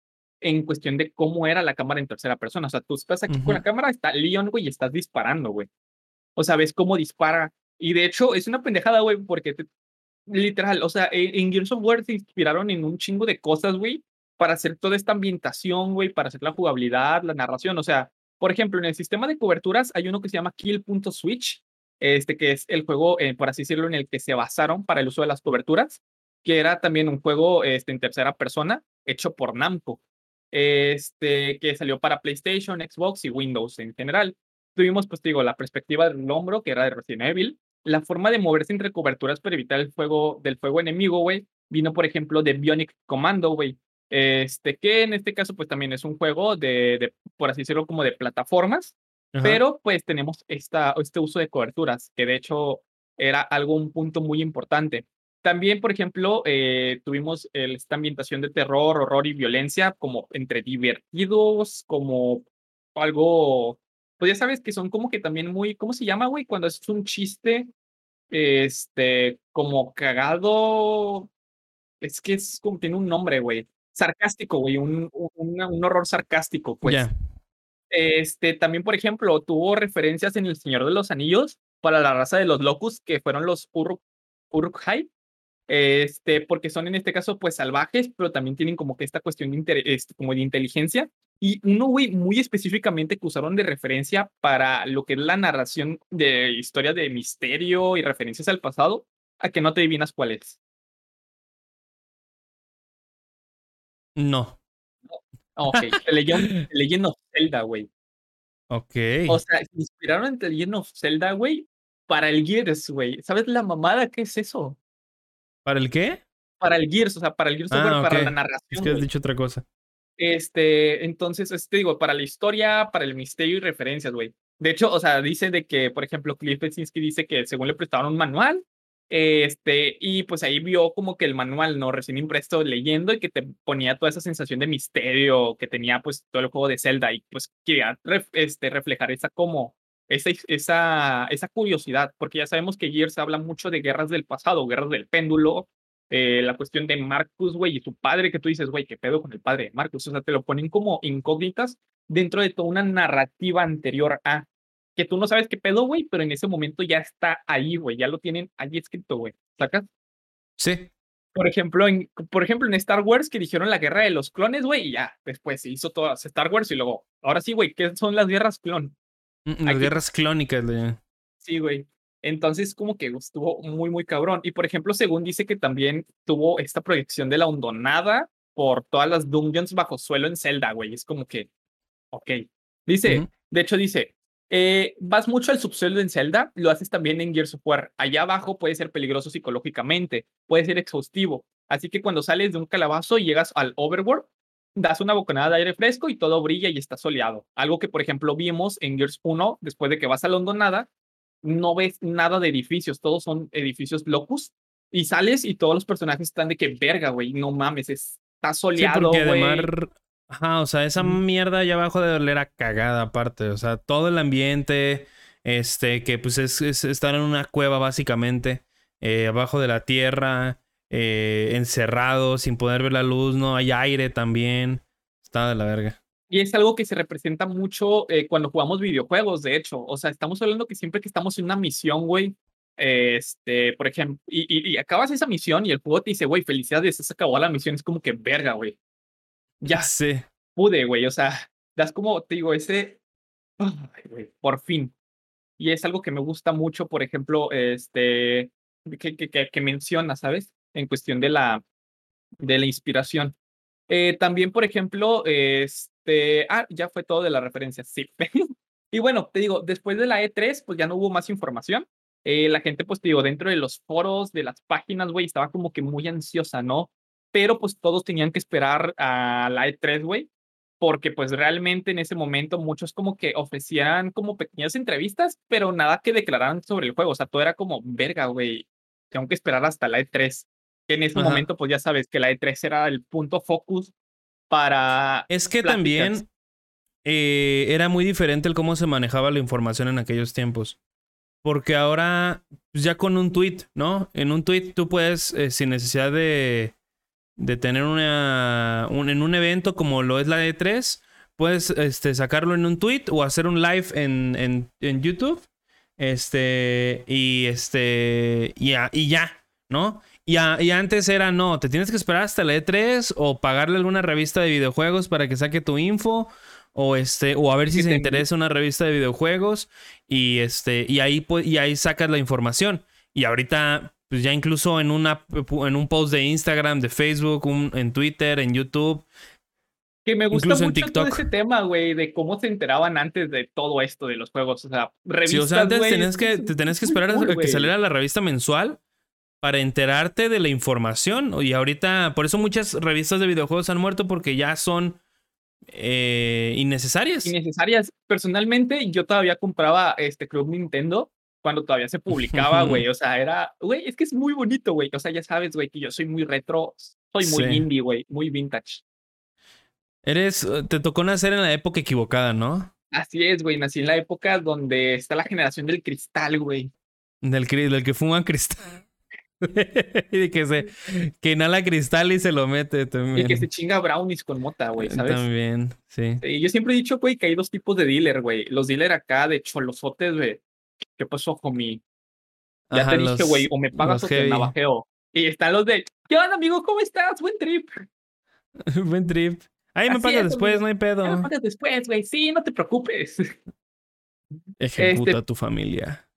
Speaker 2: en cuestión de cómo era la cámara en tercera persona. O sea, tú estás aquí con la cámara, está Leon, güey, y estás disparando, güey. O sea, ves cómo dispara. Y de hecho, es una pendejada, güey, porque literal, o sea, e, en Gears of War se inspiraron en un chingo de cosas, güey, para hacer toda esta ambientación, güey, para hacer la jugabilidad, la narración. O sea, por ejemplo, en el sistema de coberturas hay uno que se llama Kill.switch, este que es el juego, eh, por así decirlo, en el que se basaron para el uso de las coberturas, que era también un juego este, en tercera persona hecho por Namco, este, que salió para PlayStation, Xbox y Windows en general tuvimos, pues digo, la perspectiva del hombro, que era de Resident Evil, la forma de moverse entre coberturas para evitar el fuego del fuego enemigo, güey, vino, por ejemplo, de Bionic Commando, güey. Este, que en este caso, pues también es un juego de, de por así decirlo, como de plataformas, pero pues tenemos esta, este uso de coberturas, que de hecho era algo, un punto muy importante. También, por ejemplo, eh, tuvimos esta ambientación de terror, horror y violencia como entre divertidos, como algo pues ya sabes que son como que también muy, ¿cómo se llama, güey? Cuando es un chiste, este, como cagado, es que es como, tiene un nombre, güey. Sarcástico, güey, un, un, horror sarcástico, pues. Este, también, por ejemplo, tuvo referencias en El Señor de los Anillos para la raza de los Locus, que fueron los Uruk, Uruk-hai, este, porque son en este caso, pues, salvajes, pero también tienen como que esta cuestión de, este, como de inteligencia, Y uno, güey, muy específicamente que usaron de referencia para lo que es la narración de historia de misterio y referencias al pasado, a que no te adivinas cuál es.
Speaker 1: No.
Speaker 2: Ok, The Legend, Legend of Zelda, güey.
Speaker 1: Ok.
Speaker 2: O sea, se inspiraron en The Legend of Zelda, güey, para el Gears, güey. ¿Sabes la mamada que es eso?
Speaker 1: ¿Para el qué?
Speaker 2: Para el Gears, o sea, para el Gears
Speaker 1: Ah,
Speaker 2: Software, para la narración.
Speaker 1: Es que has dicho otra cosa.
Speaker 2: Este, entonces, este digo, para la historia, para el misterio y referencias, güey. De hecho, o sea, dice de que, por ejemplo, Cliff Bezinski dice que según le prestaron un manual, este, y pues ahí vio como que el manual, ¿no? Recién impreso leyendo y que te ponía toda esa sensación de misterio que tenía pues todo el juego de Zelda y pues quería ref- este, reflejar esa como, esa, esa, esa curiosidad, porque ya sabemos que Gears habla mucho de guerras del pasado, guerras del péndulo, eh, la cuestión de Marcus, güey, y su padre, que tú dices, güey, ¿qué pedo con el padre de Marcus? O sea, te lo ponen como incógnitas dentro de toda una narrativa anterior a que tú no sabes qué pedo, güey, pero en ese momento ya está ahí, güey, ya lo tienen ahí escrito, güey, ¿sacas?
Speaker 1: Sí.
Speaker 2: Por ejemplo, en, por ejemplo, en Star Wars que dijeron la guerra de los clones, güey, y ya, después se hizo todas Star Wars y luego, ahora sí, güey, ¿qué son las guerras clon?
Speaker 1: Mm, Las guerras clónicas. le-
Speaker 2: Sí, güey. Entonces, como que estuvo muy, muy cabrón. Y por ejemplo, según dice que también tuvo esta proyección de la hondonada por todas las dungeons bajo suelo en Zelda, güey. Es como que, ok. Dice, de hecho, dice, eh, vas mucho al subsuelo en Zelda, lo haces también en Gears of War. Allá abajo puede ser peligroso psicológicamente, puede ser exhaustivo. Así que cuando sales de un calabazo y llegas al overworld, das una bocanada de aire fresco y todo brilla y está soleado. Algo que, por ejemplo, vimos en Gears 1, después de que vas a la hondonada, no ves nada de edificios, todos son edificios locus. Y sales y todos los personajes están de que verga, güey, no mames, está
Speaker 1: Sí,
Speaker 2: soleado,
Speaker 1: porque
Speaker 2: güey.
Speaker 1: además. Ajá, o sea, esa mierda allá abajo de oler a cagada aparte. O sea, todo el ambiente, este, que pues es, es estar en una cueva básicamente, eh, abajo de la tierra, eh, encerrado, sin poder ver la luz, no hay aire también. Está de la verga.
Speaker 2: Y es algo que se representa mucho eh, cuando jugamos videojuegos, de hecho. O sea, estamos hablando que siempre que estamos en una misión, güey, este, por ejemplo, y, y- y acabas esa misión y el juego te dice, güey, felicidades, se acabó la misión. Es como que verga, güey. Ya
Speaker 1: Sí.
Speaker 2: pude, güey. O sea, das como, te digo, ese, ay, güey, por fin. Y es algo que me gusta mucho, por ejemplo, este, que, que, que, que menciona, ¿sabes? En cuestión de la, de la inspiración. Eh, también, por ejemplo, este, ah, ya fue todo de la referencia, sí. y bueno, te digo, después de la E3, pues ya no hubo más información. Eh, la gente, pues te digo, dentro de los foros, de las páginas, güey, estaba como que muy ansiosa, ¿no? Pero pues todos tenían que esperar a la E3, güey, porque pues realmente en ese momento muchos como que ofrecían como pequeñas entrevistas, pero nada que declararan sobre el juego, o sea, todo era como, verga, güey, tengo que esperar hasta la E3 que en ese
Speaker 1: Ajá.
Speaker 2: momento, pues ya sabes que la E3 era el punto focus para...
Speaker 1: Es que
Speaker 2: pláticas.
Speaker 1: también eh, era muy diferente el cómo se manejaba la información en aquellos tiempos. Porque ahora, pues ya con un tweet, ¿no? En un tweet tú puedes, eh, sin necesidad de, de tener una. un- en un evento como lo es la E3, puedes este, sacarlo en un tweet o hacer un live en, en, en YouTube. Este. Y este. Y ya, y ya ¿no? Y, a- y antes era, no, te tienes que esperar hasta la E3 o pagarle alguna revista de videojuegos para que saque tu info. O este, o a ver si se
Speaker 2: te-
Speaker 1: interesa una revista de videojuegos. Y este, y ahí y ahí sacas la información. Y ahorita, pues ya incluso en una en un post de Instagram, de Facebook, un- en Twitter, en YouTube.
Speaker 2: Que me gusta
Speaker 1: Incluso
Speaker 2: mucho todo ese tema, güey, de cómo se enteraban antes de todo esto de los juegos. O sea, revistas,
Speaker 1: Sí, o sea, antes tenías que, te tenías que esperar
Speaker 2: cool,
Speaker 1: a que saliera la revista mensual para enterarte de la información. Y ahorita, por eso muchas revistas de videojuegos han muerto porque ya son eh, innecesarias.
Speaker 2: Innecesarias. Personalmente, yo todavía compraba este Club Nintendo cuando todavía se publicaba, güey. O sea, era, güey, es que es muy bonito, güey. O sea, ya sabes, güey, que yo soy muy retro, soy muy
Speaker 1: Sí.
Speaker 2: indie, güey, muy vintage.
Speaker 1: Eres, eh, te tocó nacer en la época equivocada, ¿no?
Speaker 2: Así es, güey. Nací en la época donde está la generación del cristal, güey.
Speaker 1: Del, del que fuma cristal. y de que se que inhala cristal y se lo mete
Speaker 2: Y
Speaker 1: también.
Speaker 2: que se chinga brownies con mota, güey, ¿sabes?
Speaker 1: También, sí.
Speaker 2: Yo siempre he dicho, güey, que hay dos tipos de dealer, güey. Los dealer acá de cholosotes, güey. ¿Qué pasó, homie? Ya
Speaker 1: Ajá,
Speaker 2: te dije, güey, o me pagas o te navajeo. Y están los de, ¿qué onda, amigo? ¿Cómo estás? Buen trip.
Speaker 1: Buen trip. Ahí me pagas
Speaker 2: es,
Speaker 1: después,
Speaker 2: amigo.
Speaker 1: no hay pedo.
Speaker 2: Me pagas después, güey. Sí, no te preocupes.
Speaker 1: Ejecuta
Speaker 2: Este-
Speaker 1: a tu familia.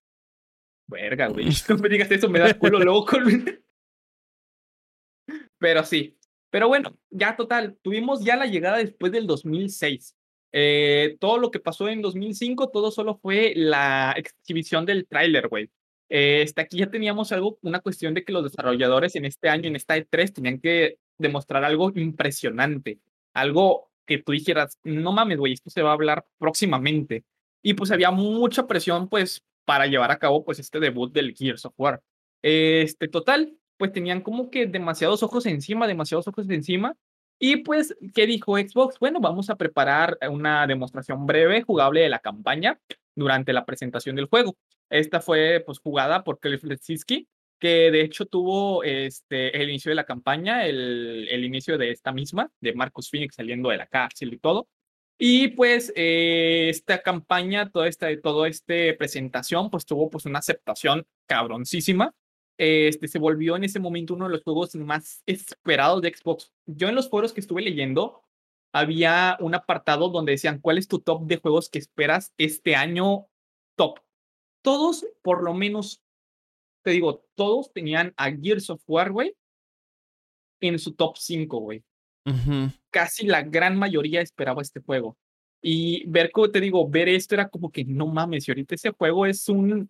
Speaker 2: Verga, güey. No me digas eso, me das culo luego con... Pero sí. Pero bueno, ya total. Tuvimos ya la llegada después del 2006. Eh, todo lo que pasó en 2005, todo solo fue la exhibición del tráiler, güey. Eh, este, aquí ya teníamos algo, una cuestión de que los desarrolladores en este año, en esta E3, tenían que demostrar algo impresionante. Algo que tú dijeras, no mames, güey, esto se va a hablar próximamente. Y pues había mucha presión, pues, para llevar a cabo, pues, este debut del Gears of War. Este, total, pues tenían como que demasiados ojos encima, demasiados ojos encima. Y pues, ¿qué dijo Xbox? Bueno, vamos a preparar una demostración breve, jugable de la campaña durante la presentación del juego. Esta fue, pues, jugada por Cliff Lesinski, que de hecho tuvo este, el inicio de la campaña, el, el inicio de esta misma, de Marcus Phoenix saliendo de la cárcel y todo. Y pues eh, esta campaña, toda esta, toda este presentación, pues tuvo pues una aceptación cabroncísima. Este se volvió en ese momento uno de los juegos más esperados de Xbox. Yo en los foros que estuve leyendo, había un apartado donde decían, ¿cuál es tu top de juegos que esperas este año top? Todos, por lo menos, te digo, todos tenían a Gears of War, güey, en su top 5, güey
Speaker 1: Ujú.
Speaker 2: Casi la gran mayoría esperaba este juego. Y ver, como te digo, ver esto era como que no mames, y ahorita ese juego es un.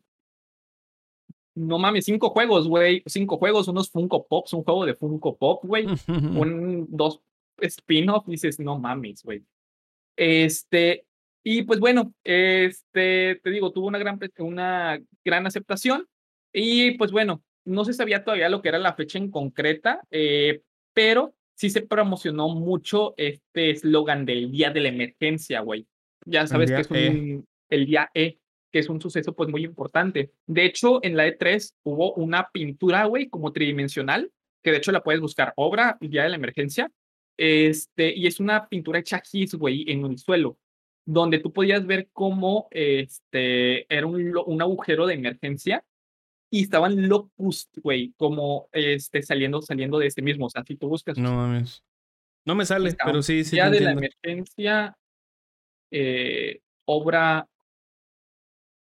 Speaker 2: No mames, cinco juegos, güey. Cinco juegos, unos Funko Pops, un juego de Funko Pop, güey. Un, dos spin-off, dices, no mames, güey. Este, y pues bueno, este, te digo, tuvo una gran, una gran aceptación. Y pues bueno, no se sabía todavía lo que era la fecha en concreta, eh, pero sí se promocionó mucho este eslogan del Día de la Emergencia, güey. Ya sabes que es un, el Día E, que es un suceso pues muy importante. De hecho, en la E3 hubo una pintura, güey, como tridimensional, que de hecho la puedes buscar, obra Día de la Emergencia, este, y es una pintura hecha gis, güey, en el suelo, donde tú podías ver cómo este, era un, un agujero de emergencia y estaban locust, güey, como este, saliendo, saliendo de este mismo. O sea, si tú buscas
Speaker 1: No mames. No me sale, pero sí, sí. Te
Speaker 2: de la. Emergencia, eh, obra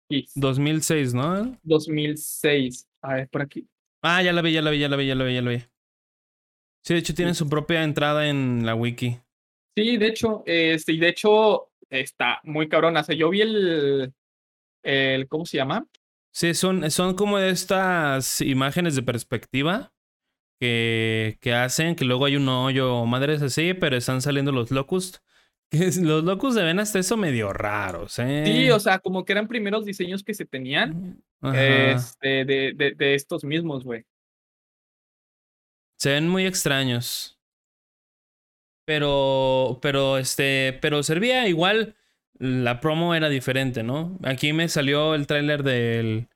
Speaker 2: GIS,
Speaker 1: 2006, ¿no?
Speaker 2: 2006. A ver, por aquí.
Speaker 1: Ah, ya la vi, ya la vi, ya la vi, ya la vi, ya la vi. Sí, de hecho tiene
Speaker 2: Sí.
Speaker 1: su propia entrada en la wiki.
Speaker 2: Sí, de hecho, este, y de hecho, está muy cabrona. O sea, yo vi el, el, ¿cómo se llama?
Speaker 1: Sí, son, son como estas imágenes de perspectiva que, que hacen, que luego hay un hoyo o madres así, pero están saliendo los locust. Que es- los locust se ven hasta eso medio raros, ¿eh?
Speaker 2: Sí, o sea, como que eran primeros diseños que se tenían este, de, de, de estos mismos, güey.
Speaker 1: Se ven muy extraños. Pero, pero, este, pero servía igual. La promo era diferente, ¿no? Aquí me salió el tráiler del,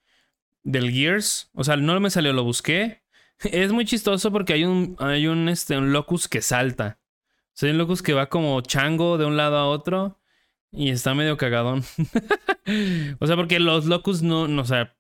Speaker 1: del Gears. O sea, no me salió, lo busqué. Es muy chistoso porque hay un, hay un, este, un locus que salta. O sea, hay un locus que va como chango de un lado a otro. Y está medio cagadón. o sea, porque los locus no, no, o sea,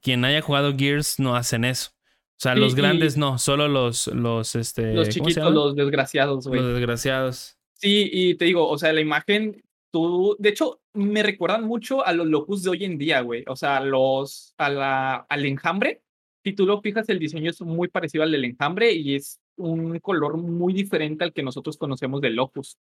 Speaker 1: quien haya jugado Gears no hacen eso. O sea,
Speaker 2: Sí,
Speaker 1: los grandes no, solo los, los, este,
Speaker 2: Los
Speaker 1: ¿cómo se
Speaker 2: chiquitos, los desgraciados, güey.
Speaker 1: Los desgraciados.
Speaker 2: Sí, y te digo, o sea, la imagen, tú, de hecho, me recuerdan mucho a los locus de hoy en día, güey. O sea, los, a la, al enjambre. Si tú lo fijas, el diseño es muy parecido al del enjambre y es un color muy diferente al que nosotros conocemos de locus.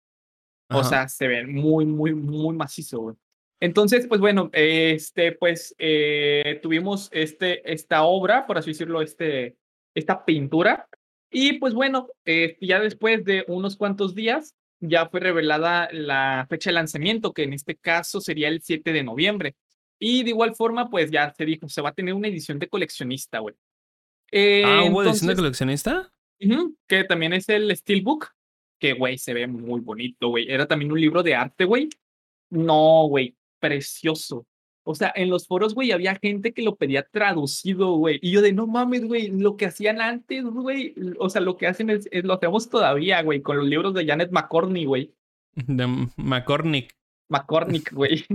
Speaker 2: O
Speaker 1: Ajá.
Speaker 2: sea, se ven muy, muy, muy macizo, güey. Entonces, pues bueno, este, pues eh, tuvimos este, esta obra, por así decirlo, este, esta pintura. Y pues bueno, eh, ya después de unos cuantos días, ya fue revelada la fecha de lanzamiento, que en este caso sería el 7 de noviembre. Y de igual forma, pues ya se dijo, se va a tener una edición de coleccionista, güey. Eh,
Speaker 1: ah, ¿hubo edición de coleccionista?
Speaker 2: Que también es el Steelbook, que, güey, se ve muy bonito, güey. Era también un libro de arte, güey. No, güey, precioso. O sea, en los foros, güey, había gente que lo pedía traducido, güey. Y yo de, no mames, güey, lo que hacían antes, güey. O sea, lo que hacen es, es- lo hacemos todavía, güey, con los libros de Janet McCorney, güey.
Speaker 1: De McCormick.
Speaker 2: McCormick, güey.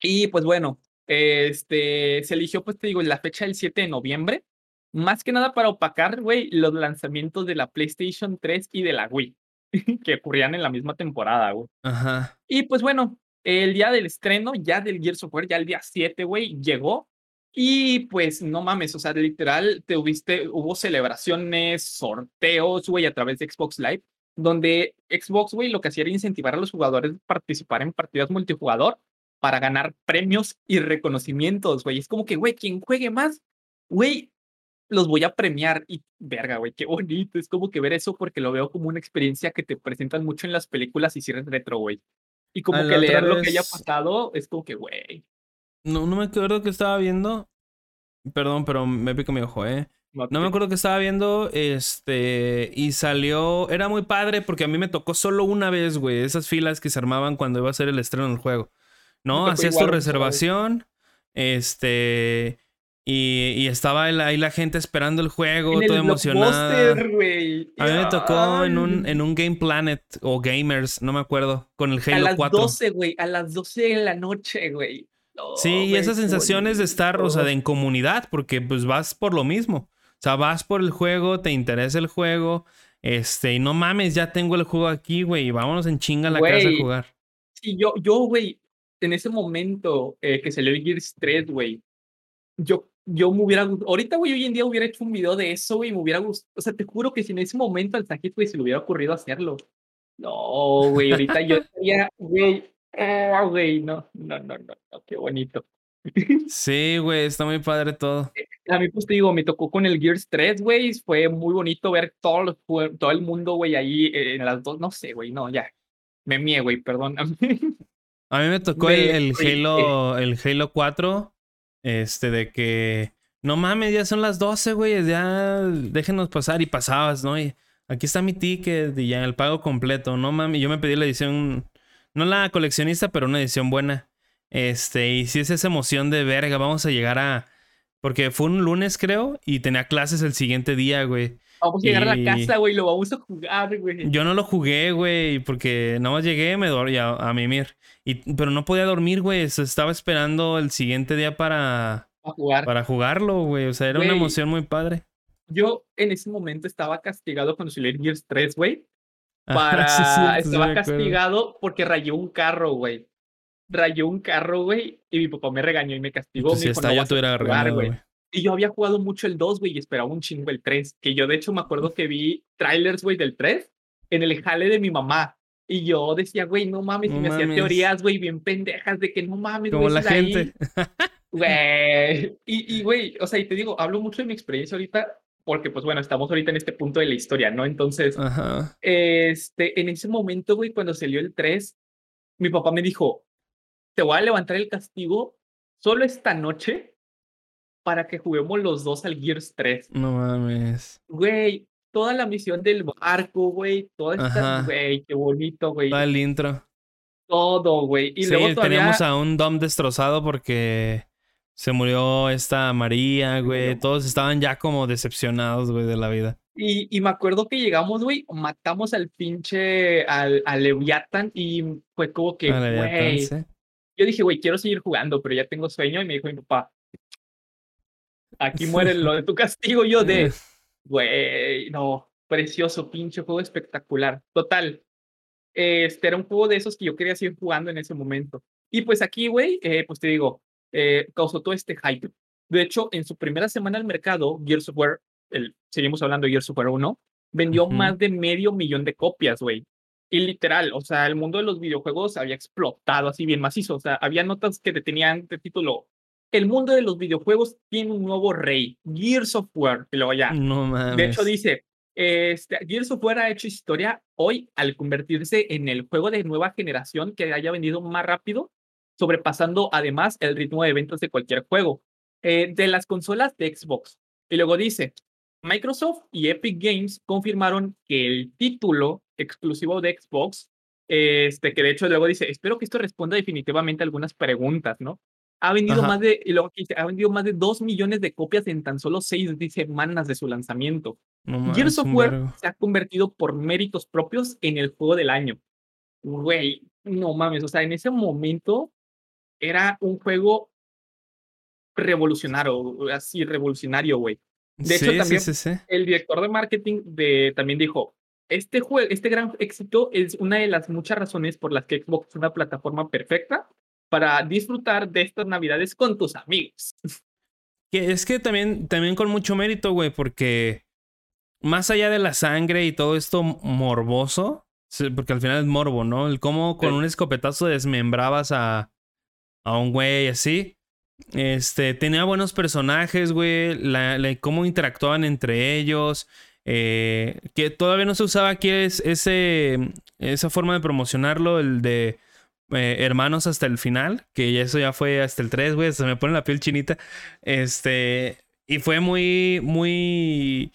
Speaker 2: y pues bueno, este, se eligió, pues te digo, la fecha del 7 de noviembre. más que nada para opacar, güey, los lanzamientos de la PlayStation 3 y de la Wii, que ocurrían en la misma temporada, güey.
Speaker 1: Ajá.
Speaker 2: Y pues bueno, el día del estreno, ya del Gears of War, ya el día 7, güey, llegó. Y pues no mames, o sea, literal, te hubiste, hubo celebraciones, sorteos, güey, a través de Xbox Live, donde Xbox, güey, lo que hacía era incentivar a los jugadores a participar en partidas multijugador para ganar premios y reconocimientos, güey. Es como que, güey, quien juegue más, güey, los voy a premiar. Y verga, güey, qué bonito. Es como que ver eso porque lo veo como una experiencia que te presentan mucho en las películas y si eres retro, güey. Y como que leer lo que haya pasado es como que, güey.
Speaker 1: No, no me acuerdo que estaba viendo. Perdón, pero me pico mi ojo, ¿eh? No me acuerdo que estaba viendo, este, y salió, era muy padre porque a mí me tocó solo una vez, güey, esas filas que se armaban cuando iba a ser el estreno del juego. ¿no? Hacías tu reservación, este, y, estaba ahí la gente esperando el juego, todo emocionado. A mí me tocó en un, en un Game Planet o Gamers, no me acuerdo, con el Halo 4. A las
Speaker 2: 12, güey, a las 12 de la noche, güey.
Speaker 1: sí, y esas sensaciones de estar, o sea, de en comunidad, porque pues vas por lo mismo. O sea, vas por el juego, te interesa el juego, este, y no mames, ya tengo el juego aquí, güey, y vámonos en chinga a la casa a jugar.
Speaker 2: Sí, yo, yo, güey, en ese momento eh, que salió el Gears 3, güey, yo, yo me hubiera ahorita, güey, hoy en día hubiera hecho un video de eso, güey, me hubiera gustado, o sea, te juro que si en ese momento al Sajid, güey, se le hubiera ocurrido hacerlo. No, güey, ahorita yo estaría, güey, ah, güey, no, no, no, no, no, qué bonito.
Speaker 1: Sí, güey, está muy padre todo.
Speaker 2: Eh, a mí, pues te digo, me tocó con el Gears 3, güey. Fue muy bonito ver todo, todo el mundo, güey, ahí en las dos. No sé, güey, no, ya. Me mie, güey, perdón.
Speaker 1: A mí me tocó el, Halo, el Halo 4, este, de que, no mames, ya son las 12, güey, ya déjenos pasar y pasabas, ¿no? Y aquí está mi ticket y ya el pago completo, no mames, yo me pedí la edición, no la coleccionista, pero una edición buena. Este, y si es esa emoción de verga, vamos a llegar a... Porque fue un lunes, creo, y tenía clases el siguiente día, güey.
Speaker 2: Vamos a llegar a la casa, güey, lo vamos a jugar, güey.
Speaker 1: Yo no lo jugué, güey, porque nada más llegué me dormí a, a mimir. Y, pero no podía dormir, güey. Estaba esperando el siguiente día para,
Speaker 2: jugar.
Speaker 1: para jugarlo, güey. O sea, era una emoción muy padre.
Speaker 2: Yo en ese momento estaba castigado con el Gears 3, güey. Para... estaba castigado porque rayó un carro, güey. Rayó un carro, güey. Y mi papá me regañó y me castigó.
Speaker 1: si está, ya tuviera regañado, güey.
Speaker 2: Y yo había jugado mucho el 2, güey, y esperaba un chingo el 3. Que yo, de hecho, me acuerdo que vi trailers, güey, del 3 en el jale de mi mamá. Y yo decía, güey, no mames, y me hacía teorías, güey, bien pendejas de que no mames,
Speaker 1: Como la gente.
Speaker 2: Güey. Y, güey, o sea, y te digo, hablo mucho de mi experiencia ahorita, porque, pues bueno, estamos ahorita en este punto de la historia, ¿no? Entonces, este, en ese momento, güey, cuando salió el 3, mi papá me dijo, te voy a levantar el castigo solo esta noche para que juguemos los dos al Gears 3.
Speaker 1: No mames.
Speaker 2: Güey, toda la misión del barco, güey, toda esta, güey, qué bonito, güey.
Speaker 1: Todo el intro.
Speaker 2: Todo, güey. Y
Speaker 1: sí,
Speaker 2: luego
Speaker 1: teníamos a un Dom destrozado porque se murió esta María, güey. Todos estaban ya como decepcionados, güey, de la vida.
Speaker 2: Y, y me acuerdo que llegamos, güey, matamos al pinche, al, al Leviathan y fue como que, güey. Yo dije, güey, quiero seguir jugando, pero ya tengo sueño. Y me dijo mi papá, aquí muere lo de tu castigo. Yo de, güey, no, precioso, pinche juego espectacular. Total, este era un juego de esos que yo quería seguir jugando en ese momento. Y pues aquí, güey, eh, pues te digo, eh, causó todo este hype. De hecho, en su primera semana al mercado, Gears of War, el, seguimos hablando de Gears of War 1, vendió más de medio millón de copias, güey. Y literal, o sea, el mundo de los videojuegos había explotado así bien macizo. O sea, había notas que tenían de título el mundo de los videojuegos tiene un nuevo rey, Gears of War. Y luego ya.
Speaker 1: No mames.
Speaker 2: De hecho, dice: este, Gears of War ha hecho historia hoy al convertirse en el juego de nueva generación que haya vendido más rápido, sobrepasando además el ritmo de ventas de cualquier juego. Eh, de las consolas de Xbox. Y luego dice: Microsoft y Epic Games confirmaron que el título exclusivo de Xbox, este, que de hecho luego dice, espero que esto responda definitivamente a algunas preguntas, ¿no? Ha vendido más de, y luego dice, ha vendido más de 2 millones de copias en tan solo 6 semanas de su lanzamiento. Gears of War se ha convertido por méritos propios en el juego del año. Güey, no mames, o sea, en ese momento era un juego revolucionario, así revolucionario, güey. De hecho, también el director de marketing de, también dijo, este juego, este gran éxito es una de las muchas razones por las que Xbox es una plataforma perfecta para disfrutar de estas navidades con tus amigos.
Speaker 1: Que es que también, también con mucho mérito, güey, porque más allá de la sangre y todo esto morboso, porque al final es morbo, ¿no? El cómo con un escopetazo desmembrabas a, a un güey así. Este, tenía buenos personajes, güey. La, cómo interactuaban entre ellos. Eh, que todavía no se usaba aquí es ese, esa forma de promocionarlo, el de eh, hermanos hasta el final, que eso ya fue hasta el 3, güey, se me pone la piel chinita. Este, y fue muy, muy,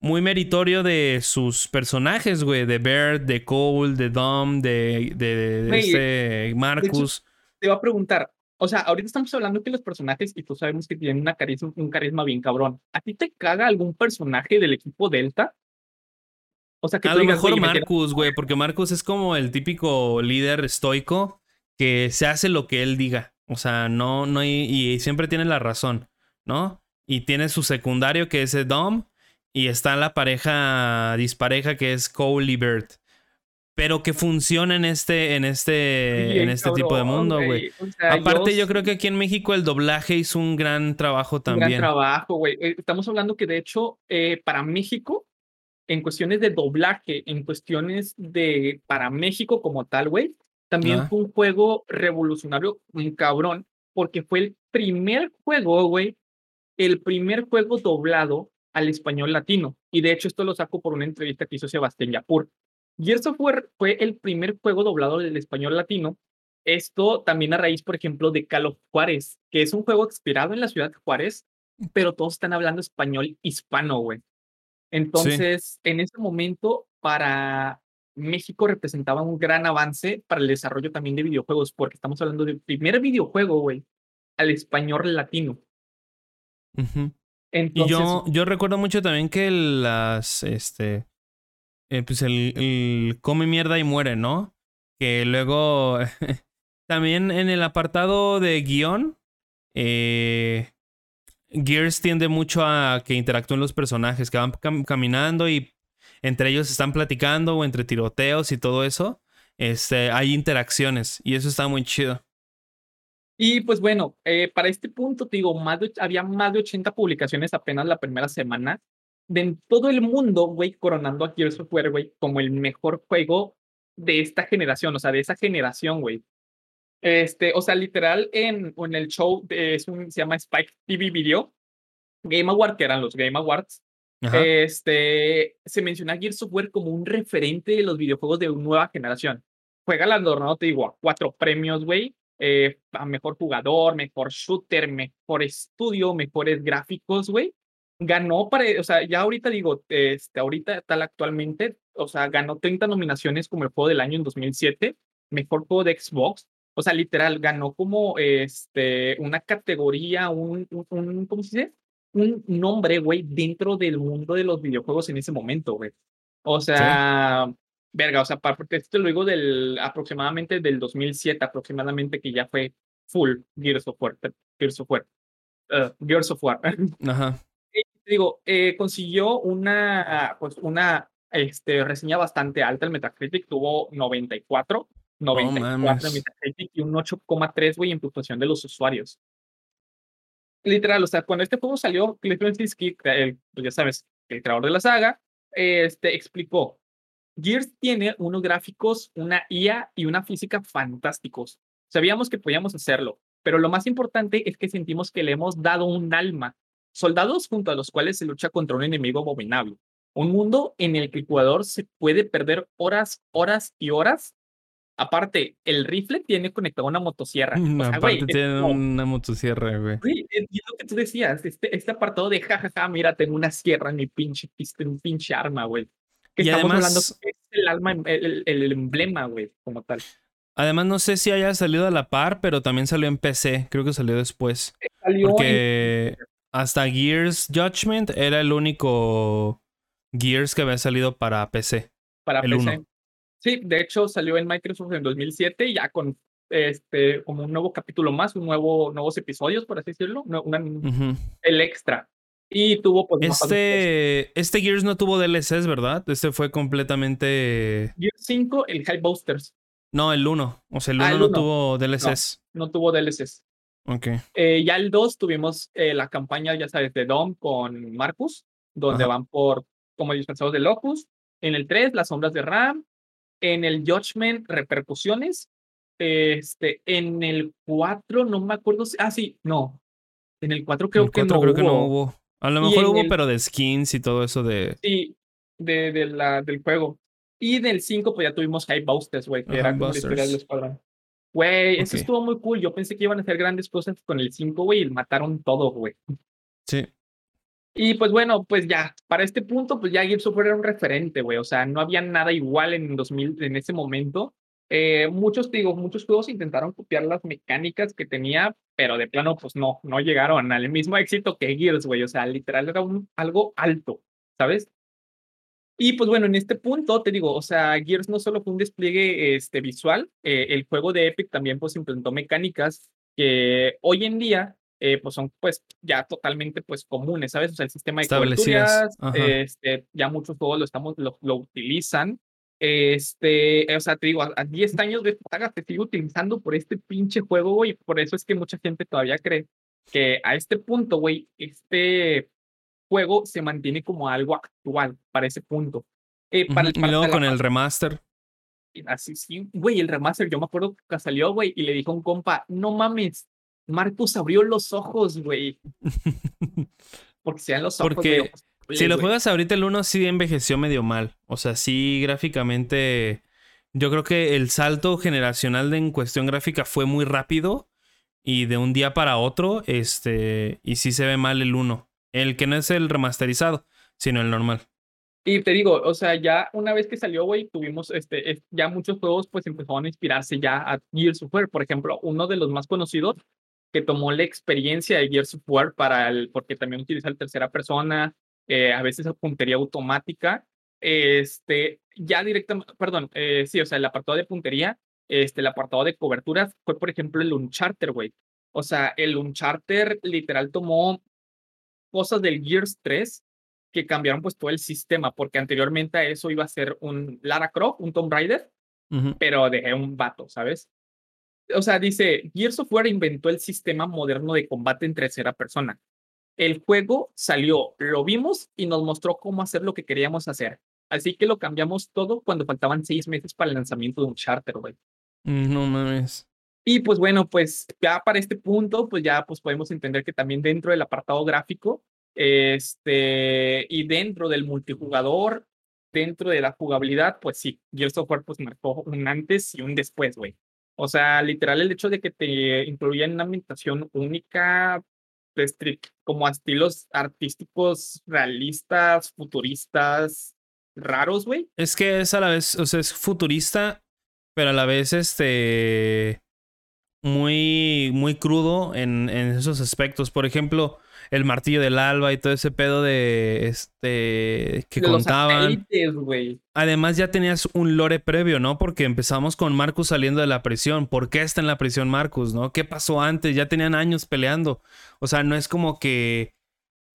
Speaker 1: muy meritorio de sus personajes, güey, de Bert, de Cole, de Dom, de, de, este Marcus.
Speaker 2: te iba a preguntar, o sea, ahorita estamos hablando que los personajes, y tú sabemos que tienen una carisma, un carisma bien cabrón. ¿A ti te caga algún personaje del equipo Delta?
Speaker 1: O sea, que a lo mejor Marcus, güey, porque Marcus es como el típico líder estoico que se hace lo que él diga. O sea, no, no, y, y siempre tiene la razón, ¿no? Y tiene su secundario que es Dom, y está la pareja dispareja que es Cole y Bert. Pero que funciona en este, en este, en este tipo de mundo, güey. Aparte, yo... creo que aquí en México el doblaje hizo un gran trabajo también. Un
Speaker 2: gran trabajo, güey. Eh, estamos hablando que de hecho, eh, para México, en cuestiones de doblaje, en cuestiones de para México como tal, güey, también fue un juego revolucionario, un cabrón, porque fue el primer juego, güey, el primer juego doblado al español latino. Y de hecho esto lo saco por una entrevista que hizo Sebastián Yapur. Gears of War fue el primer juego doblado del español latino. Esto también a raíz, por ejemplo, de Calo Juárez, que es un juego inspirado en la ciudad de Juárez, pero todos están hablando español hispano, güey. Entonces, en ese momento, para México representaba un gran avance para el desarrollo también de videojuegos, porque estamos hablando del primer videojuego, güey, al español latino.
Speaker 1: y yo, yo recuerdo mucho también que las, este, eh, pues el, el, come mierda y muere, ¿no? Que luego, también en el apartado de guion, eh, Gears tiende mucho a que interactúen los personajes, que van caminando y entre ellos están platicando o entre tiroteos y todo eso. Este, hay interacciones y eso está muy chido.
Speaker 2: Y pues bueno, eh, para este punto, te digo, más había más de 80 publicaciones apenas la primera semana. De todo el mundo, güey, coronando a Gears of War, güey, como el mejor juego de esta generación, o sea, de esa generación, güey. Este, o sea, literal, en, en el show es un, se llama Spike TV Video, Game Awards, que eran los Game Awards, este, se menciona Gears of War como un referente de los videojuegos de una nueva generación. Fue galardonado, te digo, a cuatro premios, güey. Eh, a mejor jugador, mejor shooter, mejor estudio, mejores gráficos, güey. Ganó para, o sea, ya ahorita digo, este, ahorita tal actualmente, o sea, ganó 30 nominaciones como el juego del año en 2007, mejor juego de Xbox, o sea, literal, ganó como este, una categoría, un, un, ¿cómo se dice? Un nombre, güey, dentro del mundo de los videojuegos en ese momento, güey. O sea, verga, o sea, porque esto lo digo del aproximadamente del 2007, aproximadamente, que ya fue full Gears of War, Gears of War, uh, Gears of War. Ajá. digo, eh, consiguió una, pues una este, reseña bastante alta, el Metacritic tuvo 94, 94 y un 8,3, güey, en puntuación de los usuarios. Literal, o sea, cuando este juego salió, Cliff Bleszinski, pues ya sabes, el creador de la saga, este, explicó, Gears tiene unos gráficos, una IA y una física fantásticos. Sabíamos que podíamos hacerlo, pero lo más importante es que sentimos que le hemos dado un alma, soldados junto a los cuales se lucha contra un enemigo abominable. Un mundo en el que el jugador se puede perder horas, horas y horas Aparte, el rifle tiene conectado una motosierra.
Speaker 1: aparte tiene una motosierra, güey.
Speaker 2: Sí, es lo que tú decías, este, este apartado de jajaja, mira, tengo una sierra en mi pinche, en un pinche arma, güey. Que y estamos hablando es el alma, el, el, emblema, güey, como tal.
Speaker 1: Además, no sé si haya salido a la par, pero también salió en PC. Creo que salió después. Salió porque hasta Gears Judgment era el único Gears que había salido para PC.
Speaker 2: Para PC. Sí, de hecho salió en Microsoft en 2007 ya con este como un nuevo capítulo más, un nuevo nuevos episodios por así decirlo, el extra. Y tuvo pues
Speaker 1: Este, este Gears no tuvo DLCs, ¿verdad? Este fue completamente.
Speaker 2: Gears 5, el High Boosters.
Speaker 1: No, el 1. O sea, el 1 ah, no tuvo DLCs.
Speaker 2: No, tuvo DLCs.
Speaker 1: Ok.
Speaker 2: Eh, ya el 2 tuvimos eh, la campaña, ya sabes, de Dom con Marcus, donde van por como dispensados de Locus. En el 3, las sombras de Ram. En el Judgment, repercusiones. Este, en el 4, no me acuerdo si. Ah, sí, no. En el 4 creo, que, no
Speaker 1: creo que no hubo. A lo mejor hubo, pero de skins y todo eso de.
Speaker 2: Sí, de, de la, del juego. Y del 5, pues ya tuvimos High Boosters, güey, que era como la historia del escuadrón. Güey, eso estuvo muy cool. Yo pensé que iban a hacer grandes cosas con el 5, güey, y mataron todo, güey.
Speaker 1: Sí.
Speaker 2: Y pues bueno, pues ya, para este punto, pues ya War era un referente, güey. O sea, no había nada igual en 2000, en ese momento. Eh, muchos, digo, muchos juegos intentaron copiar las mecánicas que tenía, pero de plano, pues no, no llegaron al mismo éxito que Gears, güey. O sea, literal era un, algo alto, ¿sabes? Y pues bueno, en este punto te digo, o sea, Gears no solo fue un despliegue este, visual, eh, el juego de Epic también pues implementó mecánicas que hoy en día eh, pues son pues ya totalmente pues comunes, ¿sabes? O sea, el sistema de coberturas, este, ya muchos juegos lo, estamos, lo, utilizan. Este, o sea, te digo, a, 10 años de saga te sigo utilizando por este pinche juego, güey. Por eso es que mucha gente todavía cree que a este punto, güey, este juego se mantiene como algo actual para ese punto.
Speaker 1: Eh, para y luego con el remaster.
Speaker 2: Así sí, güey, el remaster, yo me acuerdo que salió, güey, y le dijo a un compa, no mames, Marcus abrió los ojos, güey. Porque sean los ojos.
Speaker 1: Porque si lo juegas ahorita el 1 sí envejeció medio mal. O sea, sí gráficamente... Yo creo que el salto generacional de, en cuestión gráfica fue muy rápido y de un día para otro, este, y sí se ve mal el 1. El que no es el remasterizado, sino el normal.
Speaker 2: Y te digo, o sea, ya una vez que salió, güey, tuvimos, este, ya muchos juegos pues empezaron a inspirarse ya a Gears of War. Por ejemplo, uno de los más conocidos que tomó la experiencia de Gears of War para el, porque también utiliza el tercera persona, eh, a veces puntería automática, este, ya directamente, perdón, eh, sí, o sea, el apartado de puntería, este, el apartado de coberturas fue, por ejemplo, el Uncharted, güey. O sea, el Uncharted literal tomó cosas del Gears 3 que cambiaron pues todo el sistema, porque anteriormente a eso iba a ser un Lara Croft, un Tomb Raider, pero de un vato, ¿sabes? O sea, dice, Gears of War inventó el sistema moderno de combate en tercera persona. El juego salió, lo vimos y nos mostró cómo hacer lo que queríamos hacer. Así que lo cambiamos todo cuando faltaban seis meses para el lanzamiento de un charter, güey.
Speaker 1: No mames.
Speaker 2: Y pues bueno, pues ya para este punto, pues ya pues podemos entender que también dentro del apartado gráfico, este, y dentro del multijugador, dentro de la jugabilidad, pues sí, Gears of War pues marcó un antes y un después, güey. O sea, literal el hecho de que te incluyan una ambientación única, como a estilos artísticos realistas, futuristas, raros, güey.
Speaker 1: Es que es a la vez, o sea, es futurista, pero a la vez este muy, muy crudo en, en, esos aspectos. Por ejemplo, el martillo del alba y todo ese pedo de este que contaban. Además, ya tenías un lore previo, ¿no? Porque empezamos con Marcus saliendo de la prisión. ¿Por qué está en la prisión Marcus, no? ¿Qué pasó antes? Ya tenían años peleando. O sea, no es como que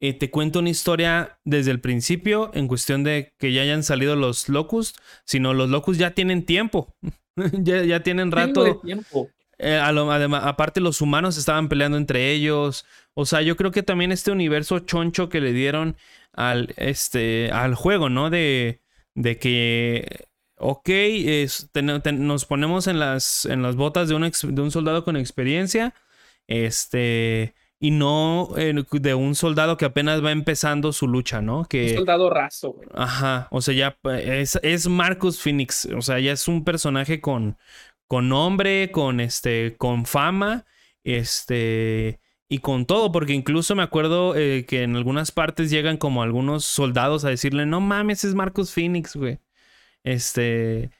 Speaker 1: eh, te cuento una historia desde el principio en cuestión de que ya hayan salido los Locust, sino los Locust ya tienen tiempo. ya, ya tienen rato. Tiempo. Eh, además, aparte, los humanos estaban peleando entre ellos. O sea, yo creo que también este universo choncho que le dieron al, este, al juego, ¿no? De, de que, ok, nos ponemos en las, en las botas de un, de un soldado con experiencia. Este. Y no de un soldado que apenas va empezando su lucha, ¿no? Que,
Speaker 2: un soldado raso, güey.
Speaker 1: Ajá. O sea, ya es, es Marcus Phoenix. O sea, ya es un personaje con, con nombre, con este, con fama, este, y con todo, porque incluso me acuerdo eh, que en algunas partes llegan como algunos soldados a decirle, no mames, es Marcus Phoenix, güey. Este,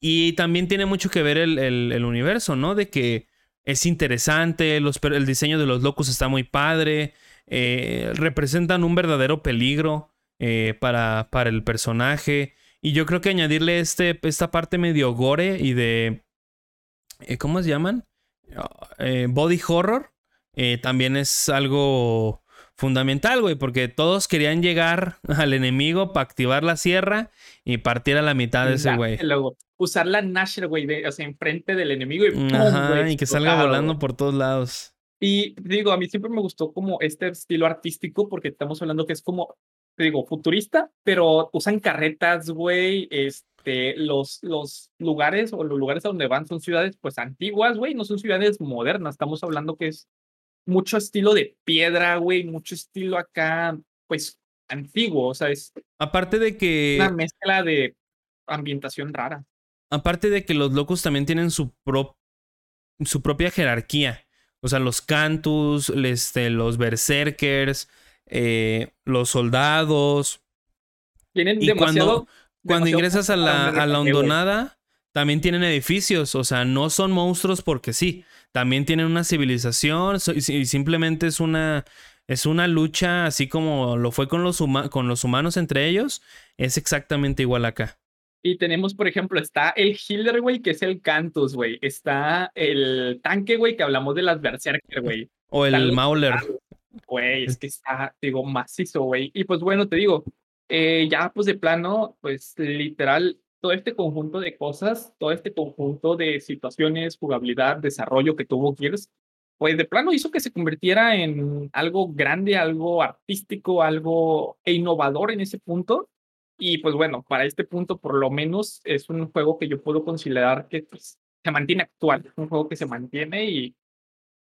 Speaker 1: y también tiene mucho que ver el, el, universo, ¿no? De que es interesante, los, el diseño de los locos está muy padre, eh, representan un verdadero peligro eh, para, para el personaje. Y yo creo que añadirle este, esta parte medio gore y de. Eh, ¿Cómo se llaman? Eh, body horror. Eh, también es algo fundamental, güey, porque todos querían llegar al enemigo para activar la sierra y partir a la mitad de ese güey.
Speaker 2: Usar la Nasher, güey, o sea, enfrente del enemigo y ¡pum!
Speaker 1: Ajá, y que salga volando por todos lados.
Speaker 2: Y digo, a mí siempre me gustó como este estilo artístico porque estamos hablando que es como, te digo, futurista, pero usan carretas, güey, este, los, los lugares o los lugares a donde van son ciudades pues antiguas, güey, no son ciudades modernas, estamos hablando que es mucho estilo de piedra, güey, mucho estilo acá, pues antiguo, o sea, es...
Speaker 1: Aparte de que...
Speaker 2: Una mezcla de ambientación rara.
Speaker 1: Aparte de que los locos también tienen su, su propia jerarquía. O sea, los Cantus, este, los Berserkers, eh, los soldados.
Speaker 2: Tienen y demasiado,
Speaker 1: cuando, ingresas a la, a la hondonada, también tienen edificios. O sea, no son monstruos porque sí. También tienen una civilización. Y simplemente es una. Es una lucha así como lo fue con los, con los humanos entre ellos. Es exactamente igual acá.
Speaker 2: Y tenemos, por ejemplo, está el healer, güey, que es el Cantus, güey. Está el tanque, güey, que hablamos de las Berserker, güey.
Speaker 1: O el Mauler.
Speaker 2: Güey, es que está, digo, macizo, güey. Y pues bueno, te digo, eh, ya pues de plano, pues literal, todo este conjunto de cosas, todo este conjunto de situaciones, jugabilidad, desarrollo que tuvo Gears, pues de plano hizo que se convirtiera en algo grande, algo artístico, algo e innovador en ese punto. Y pues bueno, para este punto por lo menos es un juego que yo puedo considerar que pues, se mantiene actual, un juego que se mantiene y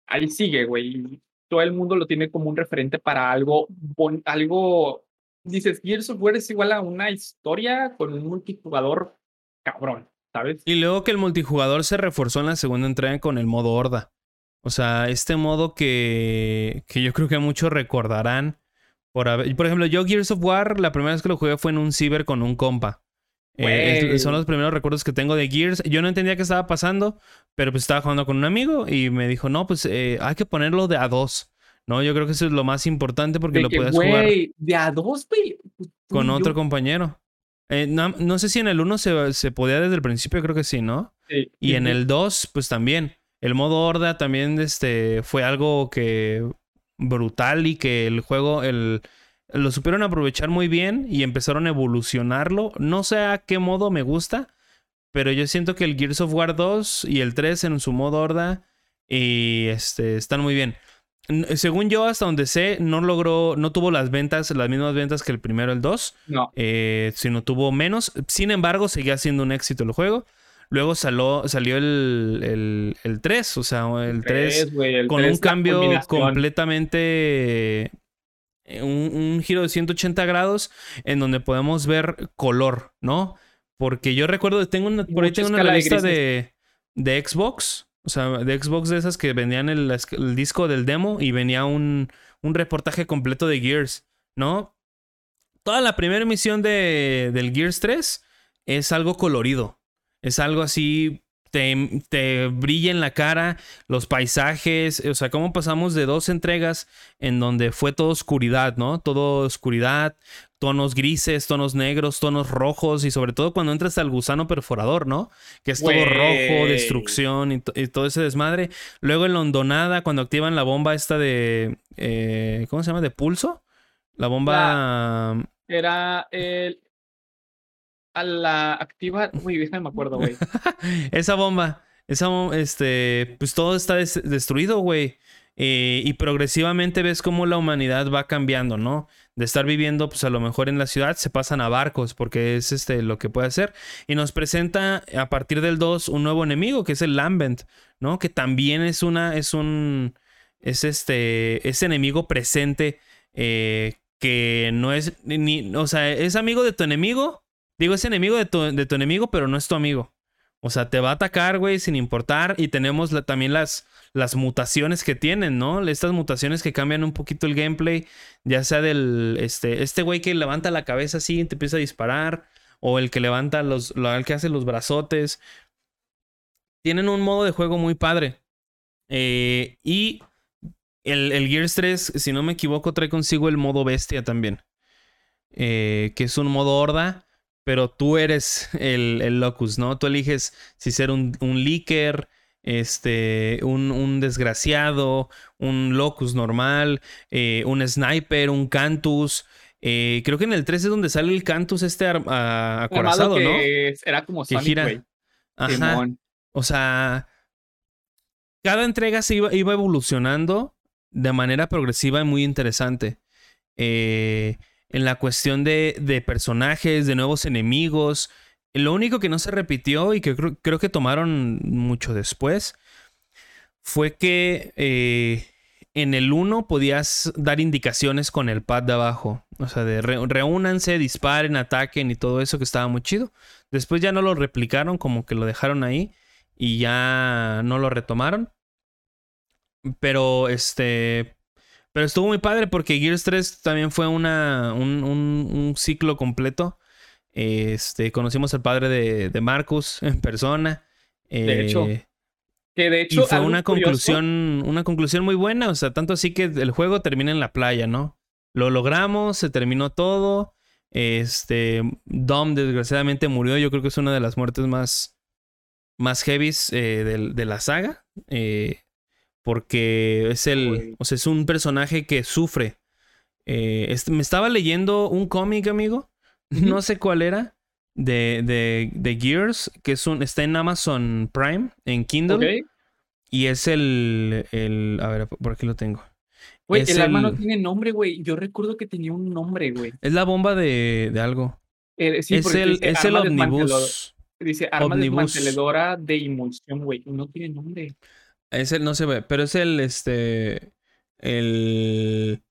Speaker 2: ahí sigue, güey. Todo el mundo lo tiene como un referente para algo, algo, dices, Gears of War es igual a una historia con un multijugador cabrón, ¿sabes?
Speaker 1: Y luego que el multijugador se reforzó en la segunda entrega con el modo horda. O sea, este modo que, que yo creo que muchos recordarán por, ejemplo, yo Gears of War, la primera vez que lo jugué fue en un ciber con un compa. Eh, son los primeros recuerdos que tengo de Gears. Yo no entendía qué estaba pasando, pero pues estaba jugando con un amigo y me dijo, no, pues eh, hay que ponerlo de a dos. No, yo creo que eso es lo más importante porque lo puedes jugar.
Speaker 2: De a dos, güey.
Speaker 1: Con otro compañero. Eh, no, sé si en el 1 se, se, podía desde el principio, creo que sí, ¿no?
Speaker 2: Sí.
Speaker 1: Y en el 2, pues también. El modo horda también este, fue algo que brutal y que el juego el, lo supieron aprovechar muy bien y empezaron a evolucionarlo. No sé a qué modo me gusta, pero yo siento que el Gears of War 2 y el 3 en su modo horda y este, están muy bien. Según yo, hasta donde sé, no logró, no tuvo las ventas, las mismas ventas que el primero, el 2.
Speaker 2: No.
Speaker 1: Eh, sino tuvo menos. Sin embargo, seguía siendo un éxito el juego. Luego salió el, el, 3, o sea, el 3, con un cambio completamente. Eh, un, giro de 180 grados en donde podemos ver color, ¿no? Porque yo recuerdo, tengo una, por ahí tengo una lista de, de, Xbox, o sea, de Xbox de esas que vendían el, el disco del demo y venía un, un reportaje completo de Gears, ¿no? Toda la primera emisión de, del Gears 3 es algo colorido. Es algo así, te, te, brilla en la cara los paisajes, o sea, cómo pasamos de dos entregas en donde fue todo oscuridad, ¿no? Todo oscuridad, tonos grises, tonos negros, tonos rojos y sobre todo cuando entras al gusano perforador, ¿no? Que es todo rojo, destrucción y, todo ese desmadre. Luego en la hondonada, cuando activan la bomba esta de... Eh, ¿Cómo se llama? ¿De pulso? La bomba...
Speaker 2: Era el a la activa. Uy, déjame me acuerdo, güey.
Speaker 1: esa bomba. Esa este. Pues todo está destruido, güey. Eh, y progresivamente ves cómo la humanidad va cambiando, ¿no? De estar viviendo, pues a lo mejor en la ciudad, se pasan a barcos, porque es este lo que puede hacer. Y nos presenta a partir del 2 un nuevo enemigo, que es el Lambent, ¿no? Que también es una. es un. es este. es enemigo presente. Eh, que no es ni. O sea, es amigo de tu enemigo, Digo, es enemigo de tu, de tu enemigo, pero no es tu amigo. O sea, te va a atacar, güey, sin importar. Y tenemos también las, las mutaciones que tienen, ¿no? Estas mutaciones que cambian un poquito el gameplay. Ya sea del. Este, este güey que levanta la cabeza así y te empieza a disparar. O el que levanta los. El que hace los brazotes. Tienen un modo de juego muy padre. Eh, y el, el, Gears 3, si no me equivoco, trae consigo el modo bestia también. Eh, que es un modo horda pero tú eres el, locus, ¿no? Tú eliges si ser un, un leaker, este, un, un desgraciado, un locus normal, eh, un sniper, un cantus. Eh, creo que en el 3 es donde sale el cantus este acorazado, ¿no?
Speaker 2: que Era como
Speaker 1: Que
Speaker 2: Sonic,
Speaker 1: gira.
Speaker 2: güey.
Speaker 1: Ajá. O sea, cada entrega se iba, iba evolucionando de manera progresiva y muy interesante. Eh, en la cuestión de, de personajes, de nuevos enemigos. Lo único que no se repitió y que creo, que tomaron mucho después fue que eh, en el 1 podías dar indicaciones con el pad de abajo. O sea, de re- reúnanse, disparen, ataquen y todo eso que estaba muy chido. Después ya no lo replicaron, como que lo dejaron ahí y ya no lo retomaron. Pero este. Pero estuvo muy padre porque Gears 3 también fue una, un, un- un ciclo completo. Este, conocimos al padre de, de Marcus en persona.
Speaker 2: De hecho,
Speaker 1: Eh,
Speaker 2: Que de
Speaker 1: y
Speaker 2: hecho.
Speaker 1: fue
Speaker 2: algo
Speaker 1: una
Speaker 2: curioso-
Speaker 1: conclusión, una conclusión muy buena. O sea, tanto así que el juego termina en la playa, ¿no? Lo logramos, se terminó todo. Este, Dom desgraciadamente murió. Yo creo que es una de las muertes más, más heavies eh, del- de, la saga. eh, porque es el, o sea, es un personaje que sufre. Eh, este- me estaba leyendo un cómic, amigo. No sé cuál era. De, de, de Gears, que es un, está en Amazon Prime, en Kindle. Y es el, el. A ver, por aquí lo tengo.
Speaker 2: Güey,
Speaker 1: Es
Speaker 2: el arma no
Speaker 1: el-
Speaker 2: tiene nombre, güey. Yo recuerdo que tenía un nombre, güey.
Speaker 1: Es la bomba de, de algo.
Speaker 2: Eh, sí,
Speaker 1: es el, es el omnibus.
Speaker 2: Dice arma
Speaker 1: Omnibus.
Speaker 2: desmanteladora de emulsión, güey. No tiene nombre.
Speaker 1: Es el, no se ve, pero es el, este. El.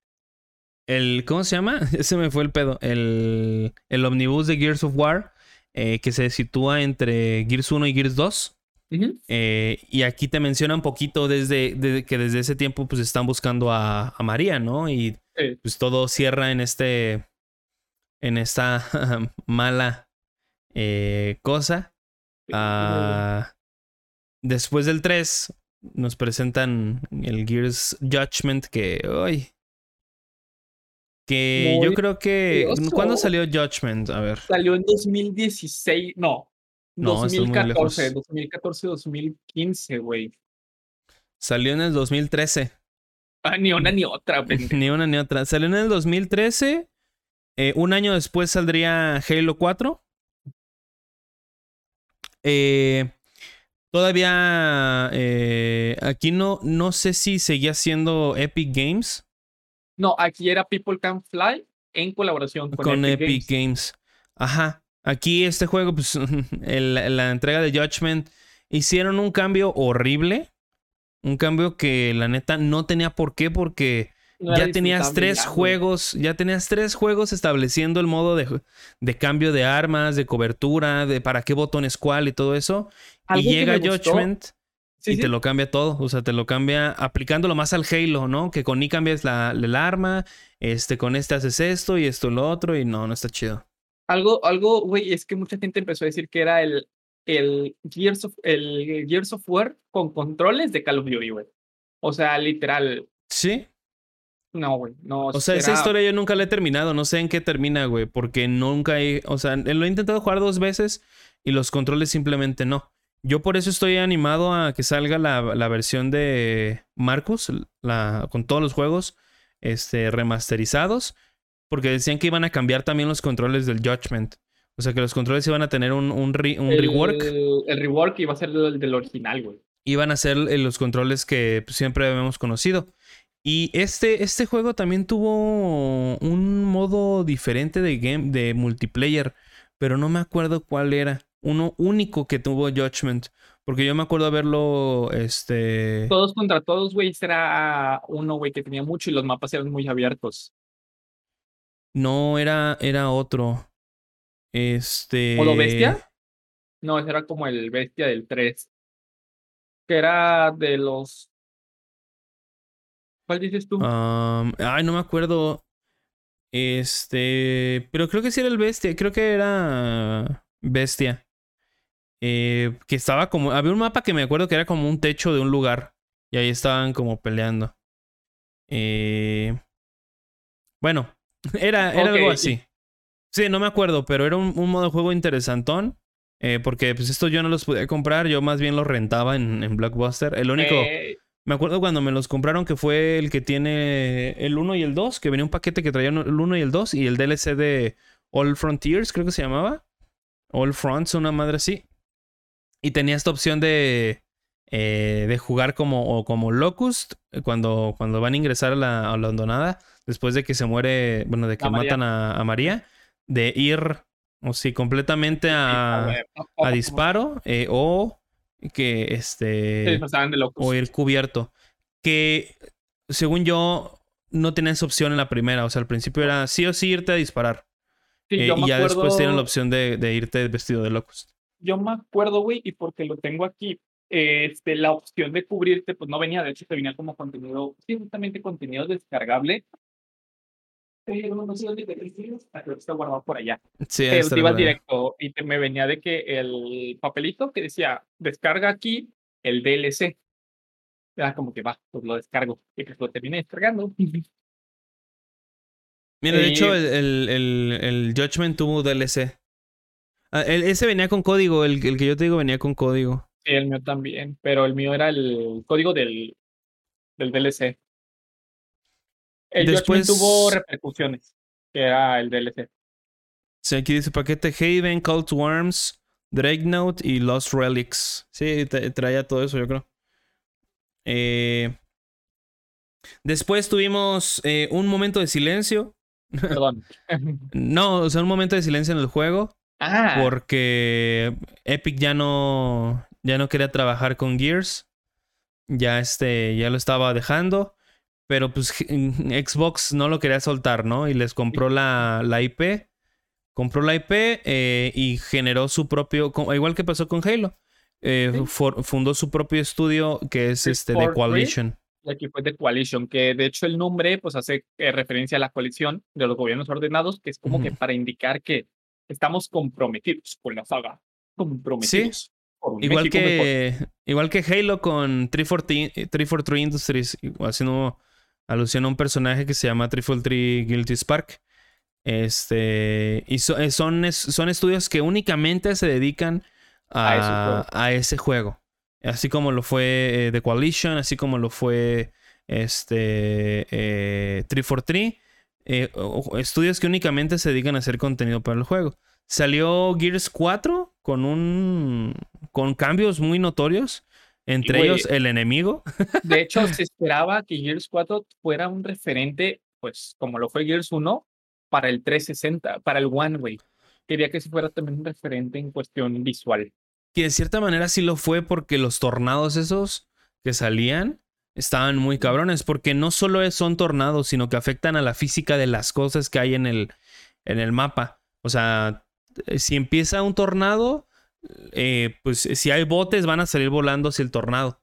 Speaker 1: El. ¿Cómo se llama? Ese me fue el pedo. El. El omnibus de Gears of War. eh, que se sitúa entre Gears 1 y Gears 2.
Speaker 2: Ujú.
Speaker 1: Eh, y aquí te menciona un poquito desde, desde que desde ese tiempo pues están buscando a, a María, ¿no? Y pues todo cierra en este. En esta mala eh, cosa. Ah, después del 3 nos presentan el Gears Judgment que hoy que yo
Speaker 2: Muy
Speaker 1: creo que
Speaker 2: curioso.
Speaker 1: ¿cuándo salió Judgment? A ver.
Speaker 2: Salió en 2016. No.
Speaker 1: No, estás muy
Speaker 2: 2014.
Speaker 1: lejos.
Speaker 2: 2014, 2015, güey.
Speaker 1: Salió en el 2013.
Speaker 2: Ah, ni una ni otra, pendejo.
Speaker 1: ni una ni otra. Salió en el 2013. eh, un año después saldría Halo 4. Eh, todavía eh, aquí no, no sé si seguía siendo Epic Games.
Speaker 2: No, aquí era People Can Fly en colaboración con,
Speaker 1: con,
Speaker 2: Epic,
Speaker 1: Epic
Speaker 2: Games.
Speaker 1: Games. Ajá. Aquí este juego, pues, el- la entrega de Judgment, hicieron un cambio horrible. Un cambio que la neta no tenía por qué, porque
Speaker 2: No
Speaker 1: ya tenías tres
Speaker 2: ya,
Speaker 1: juegos, ya tenías tres juegos estableciendo el modo de, de cambio de armas, de cobertura, de para qué botones cuál y todo eso. Y llega Judgment
Speaker 2: Sí,
Speaker 1: y
Speaker 2: sí.
Speaker 1: te lo cambia todo. O sea, te lo cambia aplicándolo más al Halo, ¿no? Que con I cambias la, el arma, este, con este haces esto y esto lo otro, y no, no está chido.
Speaker 2: Algo, algo, güey, es que mucha gente empezó a decir que era el, el, Gears, of, el Gears of War con controles de Call of Duty, güey. O sea, literal,
Speaker 1: Sí.
Speaker 2: No, güey. No,
Speaker 1: O sea, esa historia yo nunca la he terminado. No sé en qué termina, güey. Porque nunca he. O sea, lo he intentado jugar dos veces y los controles simplemente no. Yo por eso estoy animado a que salga la, la versión de Marcus, la, con todos los juegos este, remasterizados. Porque decían que iban a cambiar también los controles del Judgment. O sea, que los controles iban a tener un, un, re- un
Speaker 2: el,
Speaker 1: rework.
Speaker 2: El rework iba a ser el del original, güey.
Speaker 1: iban a ser eh, los controles que siempre habíamos conocido. Y este, este juego también tuvo un modo diferente de game, de multiplayer, pero no me acuerdo cuál era. Uno único que tuvo Judgment. Porque yo me acuerdo haberlo. Este.
Speaker 2: Todos contra todos, güey, era uno, güey, que tenía mucho y los mapas eran muy abiertos.
Speaker 1: No, era, era otro. Este.
Speaker 2: ¿O lo bestia? No, ese era como el bestia del 3. Que era de los. ¿Cuál dices tú?
Speaker 1: Um, ay, no me acuerdo. Este. Pero creo que sí era el bestia. Creo que era. Bestia. Eh, que estaba como. Había un mapa que me acuerdo que era como un techo de un lugar. Y ahí estaban como peleando. Eh, bueno, era, era algo así. Sí, no me acuerdo, pero era un, un modo de juego interesantón. Eh, porque pues estos yo no los podía comprar, yo más bien los rentaba en, en Blockbuster. El único,
Speaker 2: Eh,
Speaker 1: me acuerdo cuando me los compraron que fue el que tiene el 1 y el 2, que venía un paquete que traía el 1 y el 2 y el DLC de All Frontiers, creo que se llamaba. All Fronts, una madre así. Y tenía esta opción de, eh, de jugar como, o como Locust eh, cuando, cuando van a ingresar a la, a la hondonada, después de que se muere, bueno, de que
Speaker 2: A María.
Speaker 1: matan a, a María, de ir, o sí, completamente a, a disparo eh, o que este
Speaker 2: de locos.
Speaker 1: o ir cubierto. Que según yo no tenía esa opción en la primera. O sea, al principio era sí o sí irte a disparar.
Speaker 2: Sí,
Speaker 1: Eh, y ya después tienen la opción de, de irte vestido de locos.
Speaker 2: Yo me acuerdo, güey, y porque lo tengo aquí, este, la opción de cubrirte, pues no venía, de hecho te venía como contenido, sí, justamente contenido descargable. Pero no sé dónde te creo que está guardado por allá.
Speaker 1: Sí,
Speaker 2: Eh, te ibas directo y te, me venía de que el papelito que decía, descarga aquí el DLC. Era como que va, pues lo descargo. Y pues lo terminé descargando.
Speaker 1: Mira, de hecho,
Speaker 2: eh,
Speaker 1: el, el, el, el Judgment tuvo DLC. Ah, el- ese venía con código. El, el que yo te digo venía con código.
Speaker 2: Sí, el mío también, pero el mío era el código del, del DLC. El
Speaker 1: Después-
Speaker 2: tuvo repercusiones, que era el DLC.
Speaker 1: Sí, aquí dice paquete Haven, Cult Worms, Dreadnought y Lost Relics. Sí, tra- traía todo eso, yo creo. Eh, después tuvimos eh, un momento de silencio.
Speaker 2: Perdón.
Speaker 1: No, o sea, un momento de silencio en el juego.
Speaker 2: ah,
Speaker 1: Porque Epic ya no. Ya no quería trabajar con Gears. Ya este. Ya lo estaba dejando. Pero pues Xbox no lo quería soltar, ¿no? Y les compró la, la IP. Compró la IP eh, y generó su propio. Igual que pasó con Halo. eh,
Speaker 2: Sí.
Speaker 1: for- fundó su propio estudio que es este de. Coalition.
Speaker 2: y aquí fue de Coalition, que de hecho el nombre pues hace eh, referencia a la coalición de los gobiernos ordenados, que es como que para indicar que estamos comprometidos con la saga. Comprometidos.
Speaker 1: Igual
Speaker 2: México mejor.
Speaker 1: que, igual que Halo con 343, 343 Industries, igual haciendo alusión a un personaje que se llama 343 Guilty Spark. Este, y so- eh, son, son estudios que únicamente se dedican
Speaker 2: A ese
Speaker 1: a, ese juego. Así como lo fue eh, The Coalition, así como lo fue este, eh, 343. eh, estudios que únicamente se dedican a hacer contenido para el juego. Salió Gears 4 con un con cambios muy notorios, entre
Speaker 2: güey.
Speaker 1: ellos el enemigo.
Speaker 2: De hecho, se esperaba que Gears 4 fuera un referente, pues como lo fue Gears 1, para el 360, para el One, güey. Quería que se fuera también un referente en cuestión visual.
Speaker 1: Que de cierta manera sí lo fue porque los tornados esos que salían estaban muy cabrones. Porque no solo son tornados, sino que afectan a la física de las cosas que hay en el, en el mapa. O sea, eh, si empieza un tornado, eh, pues si hay botes van a salir volando hacia el tornado.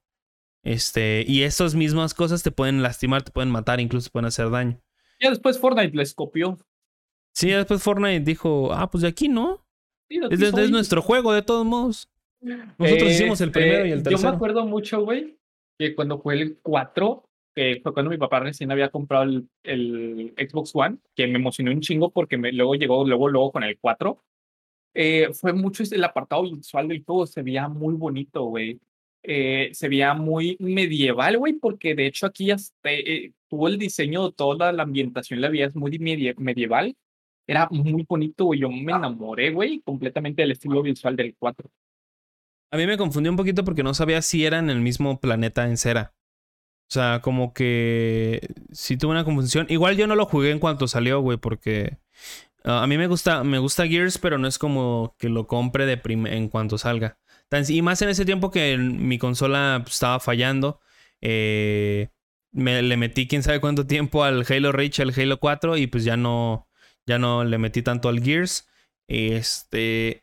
Speaker 1: Este, y esas mismas cosas te pueden lastimar, te pueden matar, incluso pueden hacer daño.
Speaker 2: Ya después Fortnite les copió.
Speaker 1: Sí, después Fortnite dijo, ah, pues de aquí no.
Speaker 2: Sí,
Speaker 1: Es, nuestro juego, de todos modos. Nosotros hicimos el
Speaker 2: Este,
Speaker 1: primero y el
Speaker 2: Yo me
Speaker 1: tercero.
Speaker 2: acuerdo mucho, güey, que cuando fue el 4, que fue cuando mi papá recién había comprado el, el Xbox One, que me emocionó un chingo porque me, luego llegó, luego, luego con el 4. Eh, fue mucho el apartado visual del juego, se veía muy bonito, güey. Eh, se veía muy medieval, güey, porque de hecho aquí hasta, eh, tuvo el diseño, toda la ambientación la veías muy medie- medieval. Era muy bonito, güey. Yo me enamoré, güey, completamente del estilo visual del 4.
Speaker 1: A mí me confundió un poquito porque no sabía si eran el mismo planeta en cera. O sea, como que sí tuve una confusión. Igual yo no lo jugué en cuanto salió, güey, porque ah, a mí me gusta, me gusta Gears, pero no es como que lo compre de en cuanto salga. Y más en ese tiempo que mi consola pues, estaba fallando. eh, me, le metí quién sabe cuánto tiempo al Halo Reach, al Halo 4, y pues ya no, ya no le metí tanto al Gears. Este,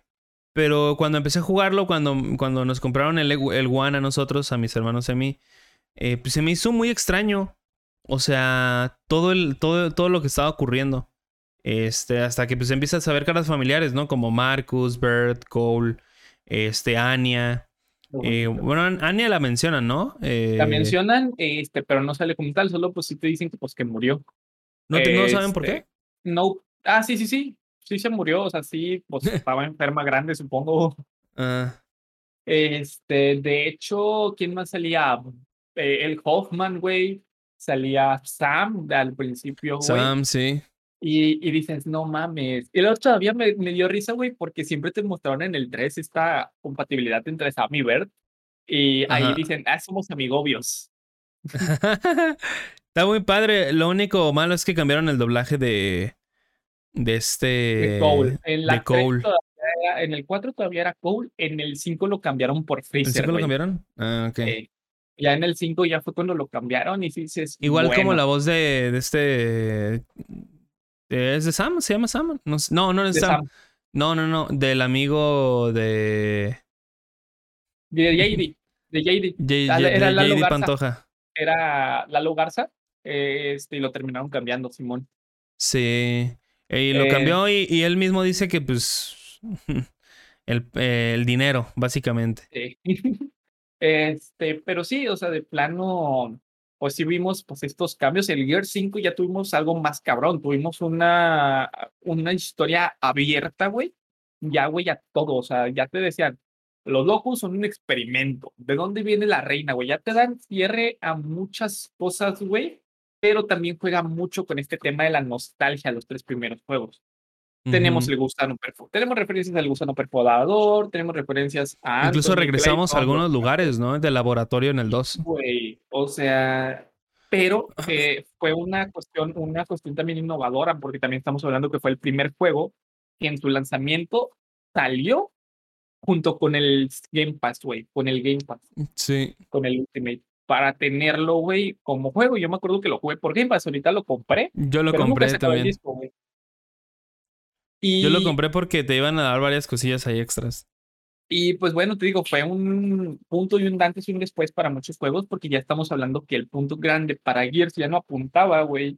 Speaker 1: pero cuando empecé a jugarlo, cuando, cuando nos compraron el, el One a nosotros, a mis hermanos y a mí, eh, pues se me hizo muy extraño. O sea, todo, el, todo, todo lo que estaba ocurriendo. Este, hasta que pues empiezas a ver caras familiares, ¿no? Como Marcus, Bert, Cole, este, Anya. Eh, bueno, Anya la mencionan, ¿no? Eh,
Speaker 2: La mencionan, este, pero no sale como tal, solo pues sí te dicen que pues que murió.
Speaker 1: ¿No, te- no saben por
Speaker 2: Este,
Speaker 1: qué?
Speaker 2: No, ah, sí, sí, sí, sí se murió, o sea, sí, pues estaba enferma grande, supongo.
Speaker 1: Ah,
Speaker 2: Este, de hecho, ¿quién más salía? Eh, el Hoffman, güey. Salía Sam al principio, güey.
Speaker 1: Sam, sí.
Speaker 2: Y, y dices, no mames. Y luego todavía me, me dio risa, güey, porque siempre te mostraron en el 3 esta compatibilidad entre Sam y Bert. Y ahí
Speaker 1: Ajá.
Speaker 2: dicen, ah, somos amigobios.
Speaker 1: Está muy padre. Lo único malo es que cambiaron el doblaje de. De este.
Speaker 2: de Cole. En, la
Speaker 1: de
Speaker 2: 3
Speaker 1: Cole.
Speaker 2: era- en el 4 todavía era Cole. En el 5 lo cambiaron por
Speaker 1: ¿En
Speaker 2: Freezer.
Speaker 1: serio lo
Speaker 2: güey.
Speaker 1: cambiaron? Ah, ok.
Speaker 2: Eh, ya en el 5 ya fue cuando lo cambiaron y dices.
Speaker 1: Igual como
Speaker 2: bueno,
Speaker 1: la voz de, de este. Eh, ¿Es de Sam? ¿Se llama Sam? No, no, no es
Speaker 2: de
Speaker 1: Sam.
Speaker 2: Sam.
Speaker 1: No, no, no. Del amigo de.
Speaker 2: De JD. De JD.
Speaker 1: J-
Speaker 2: Lalo-
Speaker 1: J-
Speaker 2: era
Speaker 1: de
Speaker 2: Lalo
Speaker 1: JD
Speaker 2: Garza.
Speaker 1: Pantoja.
Speaker 2: Era Lalo Garza. Este, y lo terminaron cambiando, Simón.
Speaker 1: Sí. Y lo
Speaker 2: Eh,
Speaker 1: cambió y, y él mismo dice que, pues. El, el dinero, básicamente.
Speaker 2: Sí. Este, pero sí, o sea, de plano, pues sí vimos pues estos cambios. El Gear 5 ya tuvimos algo más cabrón, tuvimos una, una historia abierta, güey. Ya, güey, a todo, o sea, ya te decían, los locos son un experimento. ¿De dónde viene la reina, güey? Ya te dan cierre a muchas cosas, güey, pero también juega mucho con este tema de la nostalgia, los tres primeros juegos. Tenemos el gusano tenemos referencias al gusano perforador, tenemos referencias a
Speaker 1: Incluso
Speaker 2: Anthony
Speaker 1: regresamos a algunos lugares, ¿no? De laboratorio en el 2.
Speaker 2: Güey, o sea, pero eh, fue una cuestión, una cuestión también innovadora, porque también estamos hablando que fue el primer juego que en su lanzamiento salió junto con el Game Pass, güey, con el Game Pass,
Speaker 1: Sí.
Speaker 2: con el Ultimate, para tenerlo, güey, como juego. Yo me acuerdo que lo jugué por Game Pass, ahorita lo compré,
Speaker 1: Yo lo compré también.
Speaker 2: disco. Y,
Speaker 1: Yo lo compré porque te iban a dar varias cosillas ahí extras.
Speaker 2: Y pues bueno, te digo, fue un punto y un antes y un después para muchos juegos, porque ya estamos hablando que el punto grande para Gears ya no apuntaba, güey,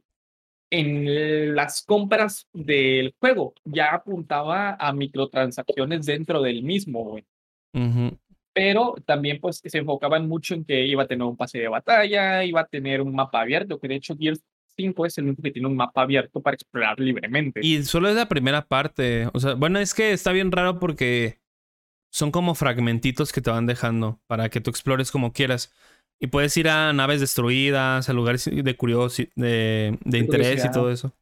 Speaker 2: en las compras del juego, ya apuntaba a microtransacciones dentro del mismo, güey.
Speaker 1: Ujú.
Speaker 2: Pero también pues se enfocaban mucho en que iba a tener un pase de batalla, iba a tener un mapa abierto, que de hecho Gears 5 es el único que tiene un mapa abierto para explorar libremente.
Speaker 1: Y solo es la primera parte. O sea, bueno, es que está bien raro porque son como fragmentitos que te van dejando para que tú explores como quieras. Y puedes ir a naves destruidas, a lugares de curiosi de, de interés y todo eso.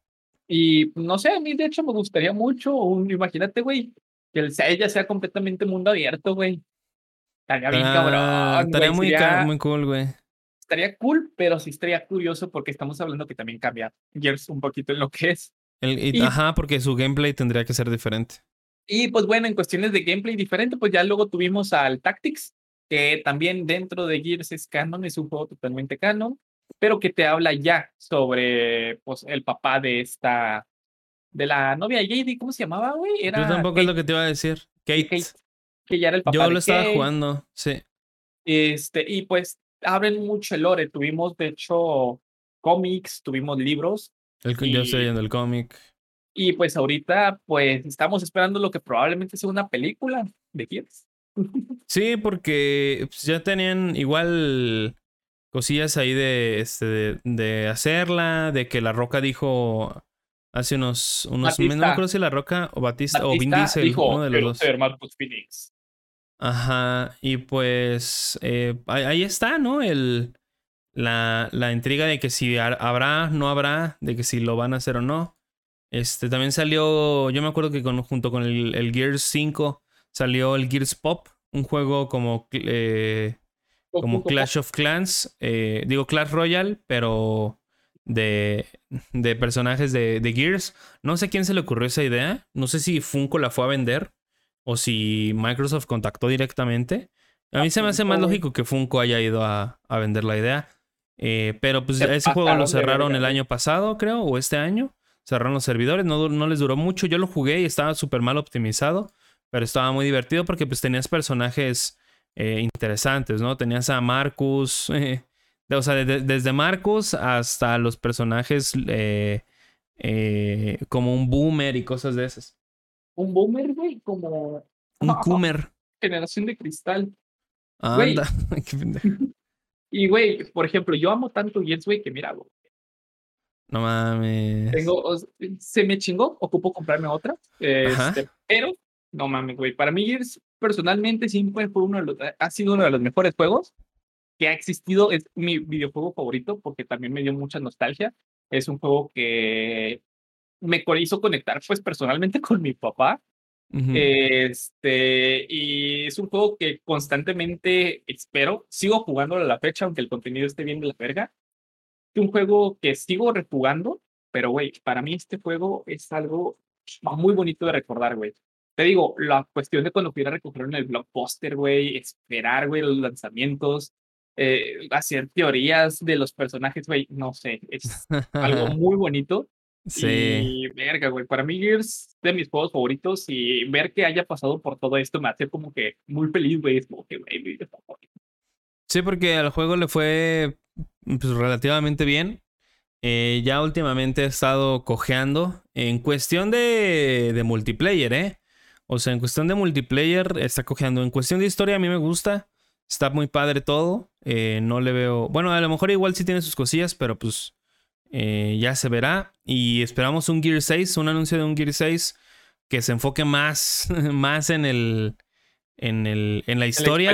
Speaker 2: Y no sé, a mí de hecho me gustaría mucho, un, imagínate, güey, que el 6 ya sea completamente mundo abierto, güey. Estaría bien
Speaker 1: Ah,
Speaker 2: cabrón.
Speaker 1: estaría muy cool, güey.
Speaker 2: Estaría cool, pero sí estaría curioso porque estamos hablando que también cambia Gears un poquito en lo que es.
Speaker 1: El- y-
Speaker 2: Y-
Speaker 1: Ajá, porque su gameplay tendría que ser diferente.
Speaker 2: Y pues bueno, en cuestiones de gameplay diferente, pues ya luego tuvimos al Tactics, que también dentro de Gears es canon, es un juego totalmente canon, pero que te habla ya sobre pues el papá de esta, de la novia de JD, ¿cómo se llamaba, güey? Era
Speaker 1: Yo tampoco
Speaker 2: Kate,
Speaker 1: es lo que te iba a decir. Kate.
Speaker 2: Kate, que ya era el papá
Speaker 1: Yo
Speaker 2: de
Speaker 1: lo estaba
Speaker 2: Kate.
Speaker 1: jugando, sí.
Speaker 2: Este, y pues abren mucho el lore. Tuvimos, de hecho, cómics, tuvimos libros,
Speaker 1: El, Yo estoy
Speaker 2: Y-
Speaker 1: leyendo el cómic.
Speaker 2: y pues ahorita, pues estamos esperando lo que probablemente sea una película de Gears.
Speaker 1: Sí, porque pues, ya tenían igual cosillas ahí de, este, de, de hacerla, de que La Roca dijo hace unos, unos meses, no acuerdo si La Roca o Batista, o Vin Diesel,
Speaker 2: dijo,
Speaker 1: uno de los
Speaker 2: "Quiero
Speaker 1: dos.
Speaker 2: Phoenix".
Speaker 1: Ajá, y pues eh, ahí, está, ¿no? El, la, la intriga de que si ha- habrá, no habrá, de que si lo van a hacer o no. Este, también salió, yo me acuerdo que con- junto con el, el Gears 5 salió el Gears Pop, un juego como, eh, como Clash of Clans, eh, digo Clash Royale, pero de, de personajes de, de Gears. No sé quién se le ocurrió esa idea, no sé si Funko la fue a vender o si Microsoft contactó directamente. A mí se me hace más lógico que Funko haya ido a, a vender la idea. Eh, pero pues
Speaker 2: Se
Speaker 1: ese juego lo cerraron el año pasado, creo, o este año. Cerraron los servidores, no, no les duró mucho. Yo lo jugué y estaba súper mal optimizado, pero estaba muy divertido porque pues tenías personajes eh, interesantes, ¿no? Tenías a Marcus, eh, de- o sea, de- desde Marcus hasta los personajes como un boomer y cosas de esas.
Speaker 2: Un boomer, güey, como
Speaker 1: Un Coomer.
Speaker 2: generación de cristal. Güey.
Speaker 1: Anda. Qué pendejo.
Speaker 2: Y, güey, por ejemplo, yo amo tanto Gears, güey, que mira, güey,
Speaker 1: no mames.
Speaker 2: tengo, o- se me chingó, ocupo comprarme otra, este, pero, no mames, güey, para mí Gears personalmente siempre fue uno de los, ha sido uno de los mejores juegos que ha existido. Es mi videojuego favorito porque también me dio mucha nostalgia. Es un juego que me hizo conectar pues personalmente con mi papá. Este, y es un juego que constantemente espero, sigo jugándolo a la fecha, aunque el contenido esté bien de la verga. Es un juego que sigo rejugando, pero güey, para mí este juego es algo muy bonito de recordar, güey. Te digo, la cuestión de cuando pudiera recoger en el blockbuster, güey, esperar, güey, los lanzamientos, eh, hacer teorías de los personajes, güey, no sé, es algo muy bonito. Sí. Y verga, güey, para mí es de mis juegos favoritos y ver que haya pasado por todo esto me hace como que muy feliz, güey, es como que, güey,
Speaker 1: Sí, porque al juego le fue pues, relativamente bien. Eh, ya últimamente he estado cojeando en cuestión de, de multiplayer, ¿eh? O sea, en cuestión de multiplayer está cojeando. En cuestión de historia a mí me gusta. Está muy padre todo. Eh, no le veo. Bueno, a lo mejor igual sí tiene sus cosillas, pero pues eh, ya se verá. Y esperamos un Gear 6, un anuncio de un Gear 6 que se enfoque más, más en el. En, el, en la historia,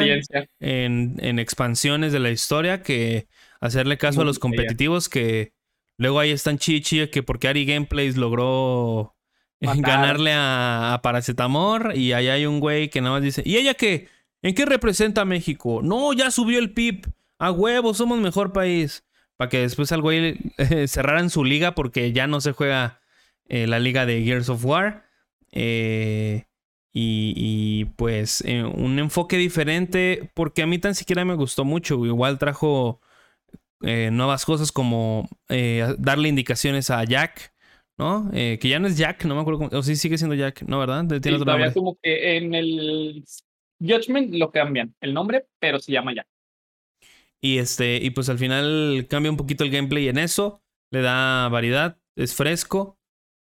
Speaker 1: en, en, expansiones de la historia, que hacerle caso a los competitivos que luego ahí están chichi, que porque Ari Gameplays logró ganarle a, a, Paracetamor y ahí hay un güey que nada más dice, ¿y ella qué? ¿En qué representa México? No, ya subió el PIB. A huevo, somos mejor país. Para que después al güey eh, cerraran su liga porque ya no se juega eh, la liga de Gears of War. Eh, y, pues un enfoque diferente porque a mí tan siquiera me gustó mucho. Igual trajo nuevas cosas como darle indicaciones a Jack. ¿No? que ya no es Jack, no me acuerdo cómo. O sí sigue siendo Jack, ¿no? ¿Verdad?
Speaker 2: Sí, todavía como que en el Judgment lo cambian el nombre, pero se llama ya.
Speaker 1: Y este, y pues al final cambia un poquito el gameplay en eso. Le da variedad, es fresco.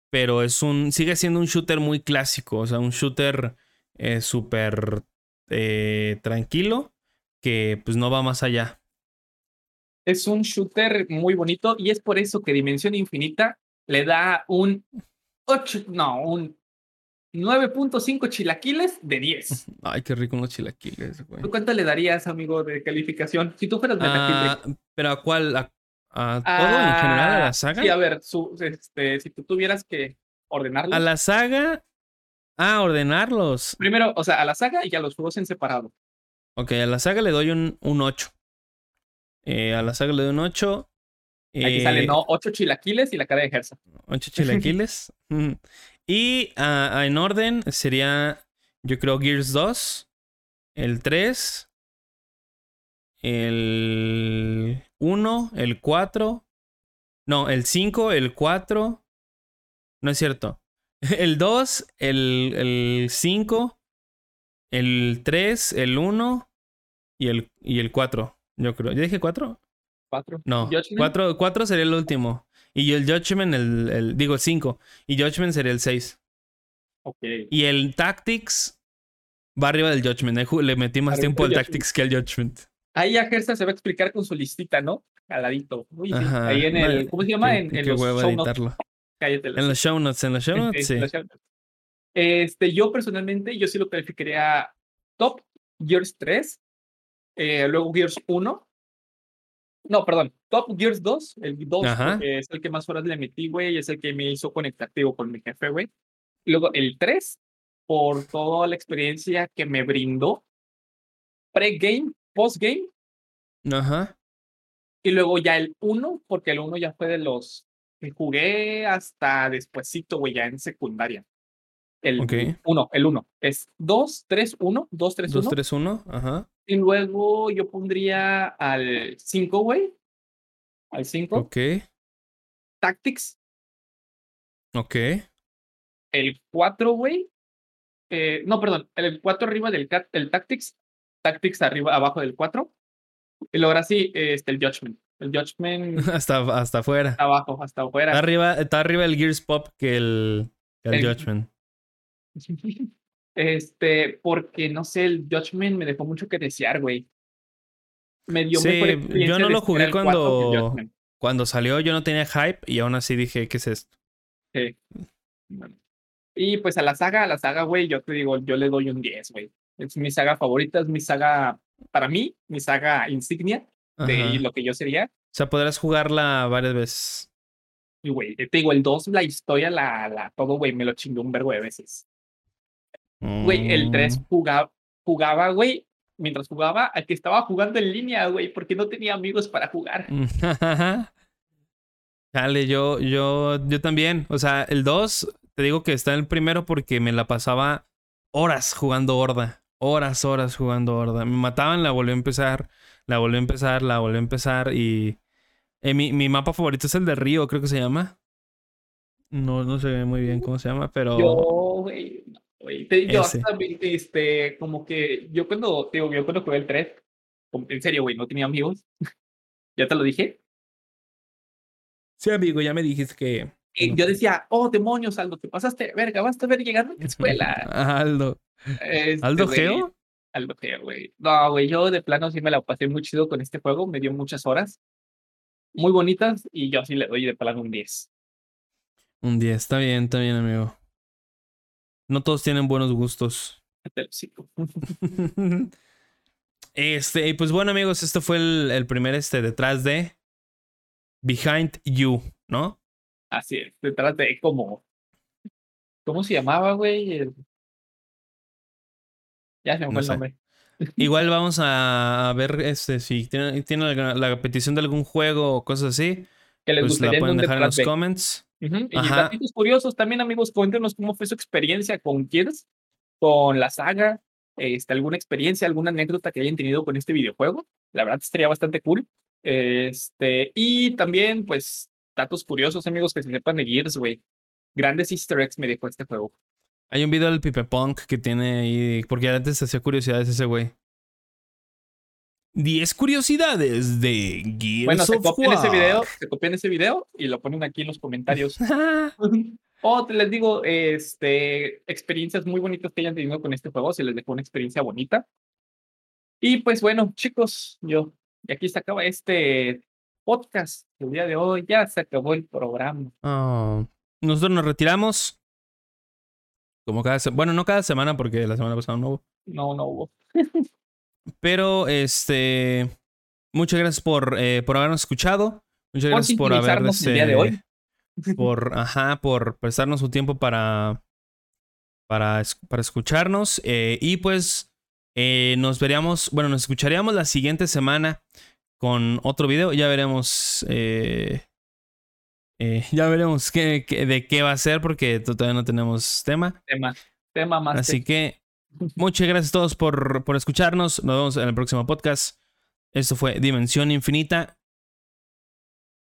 Speaker 1: Pero es un. sigue siendo un shooter muy clásico. O sea, un shooter eh, súper eh, tranquilo. Que pues no va más allá.
Speaker 2: Es un shooter muy bonito. Y es por eso que Dimensión Infinita le da un 8. No, un 9.5 chilaquiles de 10.
Speaker 1: Ay, qué rico unos chilaquiles, güey.
Speaker 2: ¿Tú cuánto le darías, amigo, de calificación? Si tú fueras
Speaker 1: ah, ¿Pero a cuál? ¿A, todo en general? ¿A la ah, saga?
Speaker 2: Sí, a ver, este, si tú tuvieras que ordenarlos.
Speaker 1: ¿A la saga? Ah, ordenarlos.
Speaker 2: Primero, o sea, a la saga y a los juegos en separado.
Speaker 1: Ok, a la saga le doy un, un 8. Eh, a la saga le doy un 8.
Speaker 2: Aquí sale, eh, no, 8 chilaquiles y la cara de Gersa.
Speaker 1: 8 chilaquiles. Y uh, en orden sería, yo creo, Gears 2, el 3, el 1, el 4, no, el 5, el 4, no es cierto. El 2, el, el 5, el 3, el 1 y el, y el 4, yo creo. ¿Ya dije 4?
Speaker 2: 4.
Speaker 1: No, 4, 4 sería el último. Y el Judgment, el, el digo, el 5. Y Judgment sería el 6.
Speaker 2: Ok.
Speaker 1: Y el Tactics va arriba del Judgment. Le metí más tiempo al Tactics que al Judgment.
Speaker 2: Ahí a Gersa se va a explicar con su listita, ¿no? Caladito. Ahí en el. ¿Cómo se llama? en, en los show editarlo.
Speaker 1: Cállate. En los show notes, en los show notes, sí.
Speaker 2: Este, yo personalmente, yo sí lo calificaría top Gears 3, eh, luego Gears 1, no, perdón. Top Gears 2, el 2, es el que más horas le metí, güey, es el que me hizo conectativo con mi jefe, güey. Luego el 3, por toda la experiencia que me brindó. Pre-game, post-game.
Speaker 1: Ajá.
Speaker 2: Y luego ya el 1, porque el 1 ya fue de los que jugué hasta despuesito, güey, ya en secundaria. El 1, el 1. Es 2, 3, 1, 2, 3, 1. 2,
Speaker 1: 3, 1, ajá.
Speaker 2: Y luego yo pondría al 5, güey. Al 5.
Speaker 1: Ok.
Speaker 2: Tactics.
Speaker 1: Ok.
Speaker 2: El 4, güey. Eh, no, perdón. El 4 arriba del el Tactics. Tactics arriba, abajo del 4. Y luego ahora sí, este, el Judgment. El Judgment.
Speaker 1: hasta, hasta afuera.
Speaker 2: Hasta abajo, hasta afuera.
Speaker 1: Está arriba, está arriba el Gears Pop que el, el, el Judgment.
Speaker 2: Este, porque no sé, el Judgment me dejó mucho que desear, güey.
Speaker 1: Me dio sí, yo no lo jugué cuando, cuando salió, yo no tenía hype y aún así dije, ¿qué es esto?
Speaker 2: Sí. Y pues a la saga, a la saga, güey, yo te digo, yo le doy un 10, güey. Es mi saga favorita, es mi saga, para mí, mi saga insignia de
Speaker 1: Ajá.
Speaker 2: lo que yo sería.
Speaker 1: O sea, podrás jugarla varias veces.
Speaker 2: Y, güey, te digo, el 2, la historia, la, la, todo, güey, me lo chingó un vergo de veces. Güey, el 3
Speaker 1: Mm.
Speaker 2: jugaba, jugaba, güey, mientras jugaba, a que estaba jugando en línea, güey, porque no tenía amigos para jugar.
Speaker 1: Dale, yo, yo, yo también. O sea, el 2, te digo que está en el primero porque me la pasaba horas jugando Horda. Horas, horas jugando Horda. Me mataban, la volví a empezar, la volví a empezar, la volví a empezar y... eh, mi, mi mapa favorito es el de Río, creo que se llama. No, no sé muy bien cómo se llama, pero...
Speaker 2: Yo, güey, no, güey, te- yo
Speaker 1: Ese.
Speaker 2: hasta, este, como que, yo cuando, te digo, yo cuando jugué el 3, como- en serio, güey, no tenía amigos. ya te lo dije.
Speaker 1: Sí, amigo, ya me dijiste que...
Speaker 2: Y yo decía, oh, demonios, Aldo, te pasaste, verga, vas a ver llegando a la escuela.
Speaker 1: Aldo.
Speaker 2: Este,
Speaker 1: ¿Aldo Geo?
Speaker 2: Aldo Geo, güey. No, güey, yo de plano sí me la pasé muy chido con este juego, me dio muchas horas. Muy bonitas y yo sí le doy de plano un 10.
Speaker 1: Un día, está bien, está bien, amigo. No todos tienen buenos gustos. Este, y pues bueno, amigos, esto fue el, el primer este detrás de Behind You, ¿no?
Speaker 2: Así es, detrás de como. ¿Cómo se llamaba, güey? Ya se me
Speaker 1: No
Speaker 2: fue el
Speaker 1: sé.
Speaker 2: nombre.
Speaker 1: Igual vamos a, ver este si tiene, tiene la, la petición de algún juego o cosas así,
Speaker 2: Que les
Speaker 1: pues la pueden dejar en los
Speaker 2: de.
Speaker 1: comments.
Speaker 2: Ujú, Y datos curiosos también, amigos, cuéntenos cómo fue su experiencia con Gears, con la saga, este, alguna experiencia, alguna anécdota que hayan tenido con este videojuego. La verdad estaría bastante cool. Este, y también, pues, datos curiosos, amigos, que se sepan de Gears, güey. Grandes easter eggs me dejó este juego.
Speaker 1: Hay un video del Pipe Punk que tiene ahí, porque antes hacía curiosidades ese güey. 10 curiosidades de Gears
Speaker 2: Bueno, se
Speaker 1: of
Speaker 2: copian ese
Speaker 1: War.
Speaker 2: video, se copian ese video y lo ponen aquí en los comentarios. O te les digo, este, experiencias muy bonitas que hayan tenido con este juego, se les dejó una experiencia bonita. Y pues bueno, chicos, yo, y aquí se acaba este podcast el día de hoy, ya se acabó el programa.
Speaker 1: Oh, Nosotros nos retiramos. Como cada semana. Bueno, no cada semana porque la semana pasada no hubo.
Speaker 2: No, no hubo.
Speaker 1: Pero este. Muchas gracias por, eh, por habernos escuchado. Muchas gracias por haber.
Speaker 2: sintonizarnos el día de hoy.
Speaker 1: Por, ajá, por prestarnos su tiempo para. Para, para escucharnos. eh, y pues. eh, nos veríamos. Bueno, nos escucharíamos la siguiente semana. Con otro video. Ya veremos. eh, ya veremos qué, qué- de qué va a ser. Porque todavía no tenemos tema.
Speaker 2: Tema, tema más.
Speaker 1: Así que muchas gracias a todos por, por escucharnos. Nos vemos en el próximo podcast. Esto fue Dimensión Infinita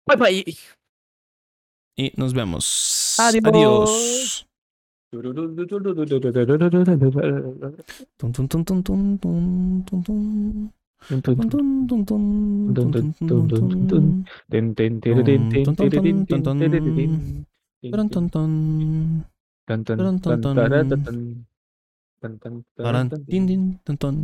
Speaker 3: Bye bye.
Speaker 1: y nos vemos.
Speaker 3: Adiós.
Speaker 1: Adiós.
Speaker 3: Tan, tan, tan,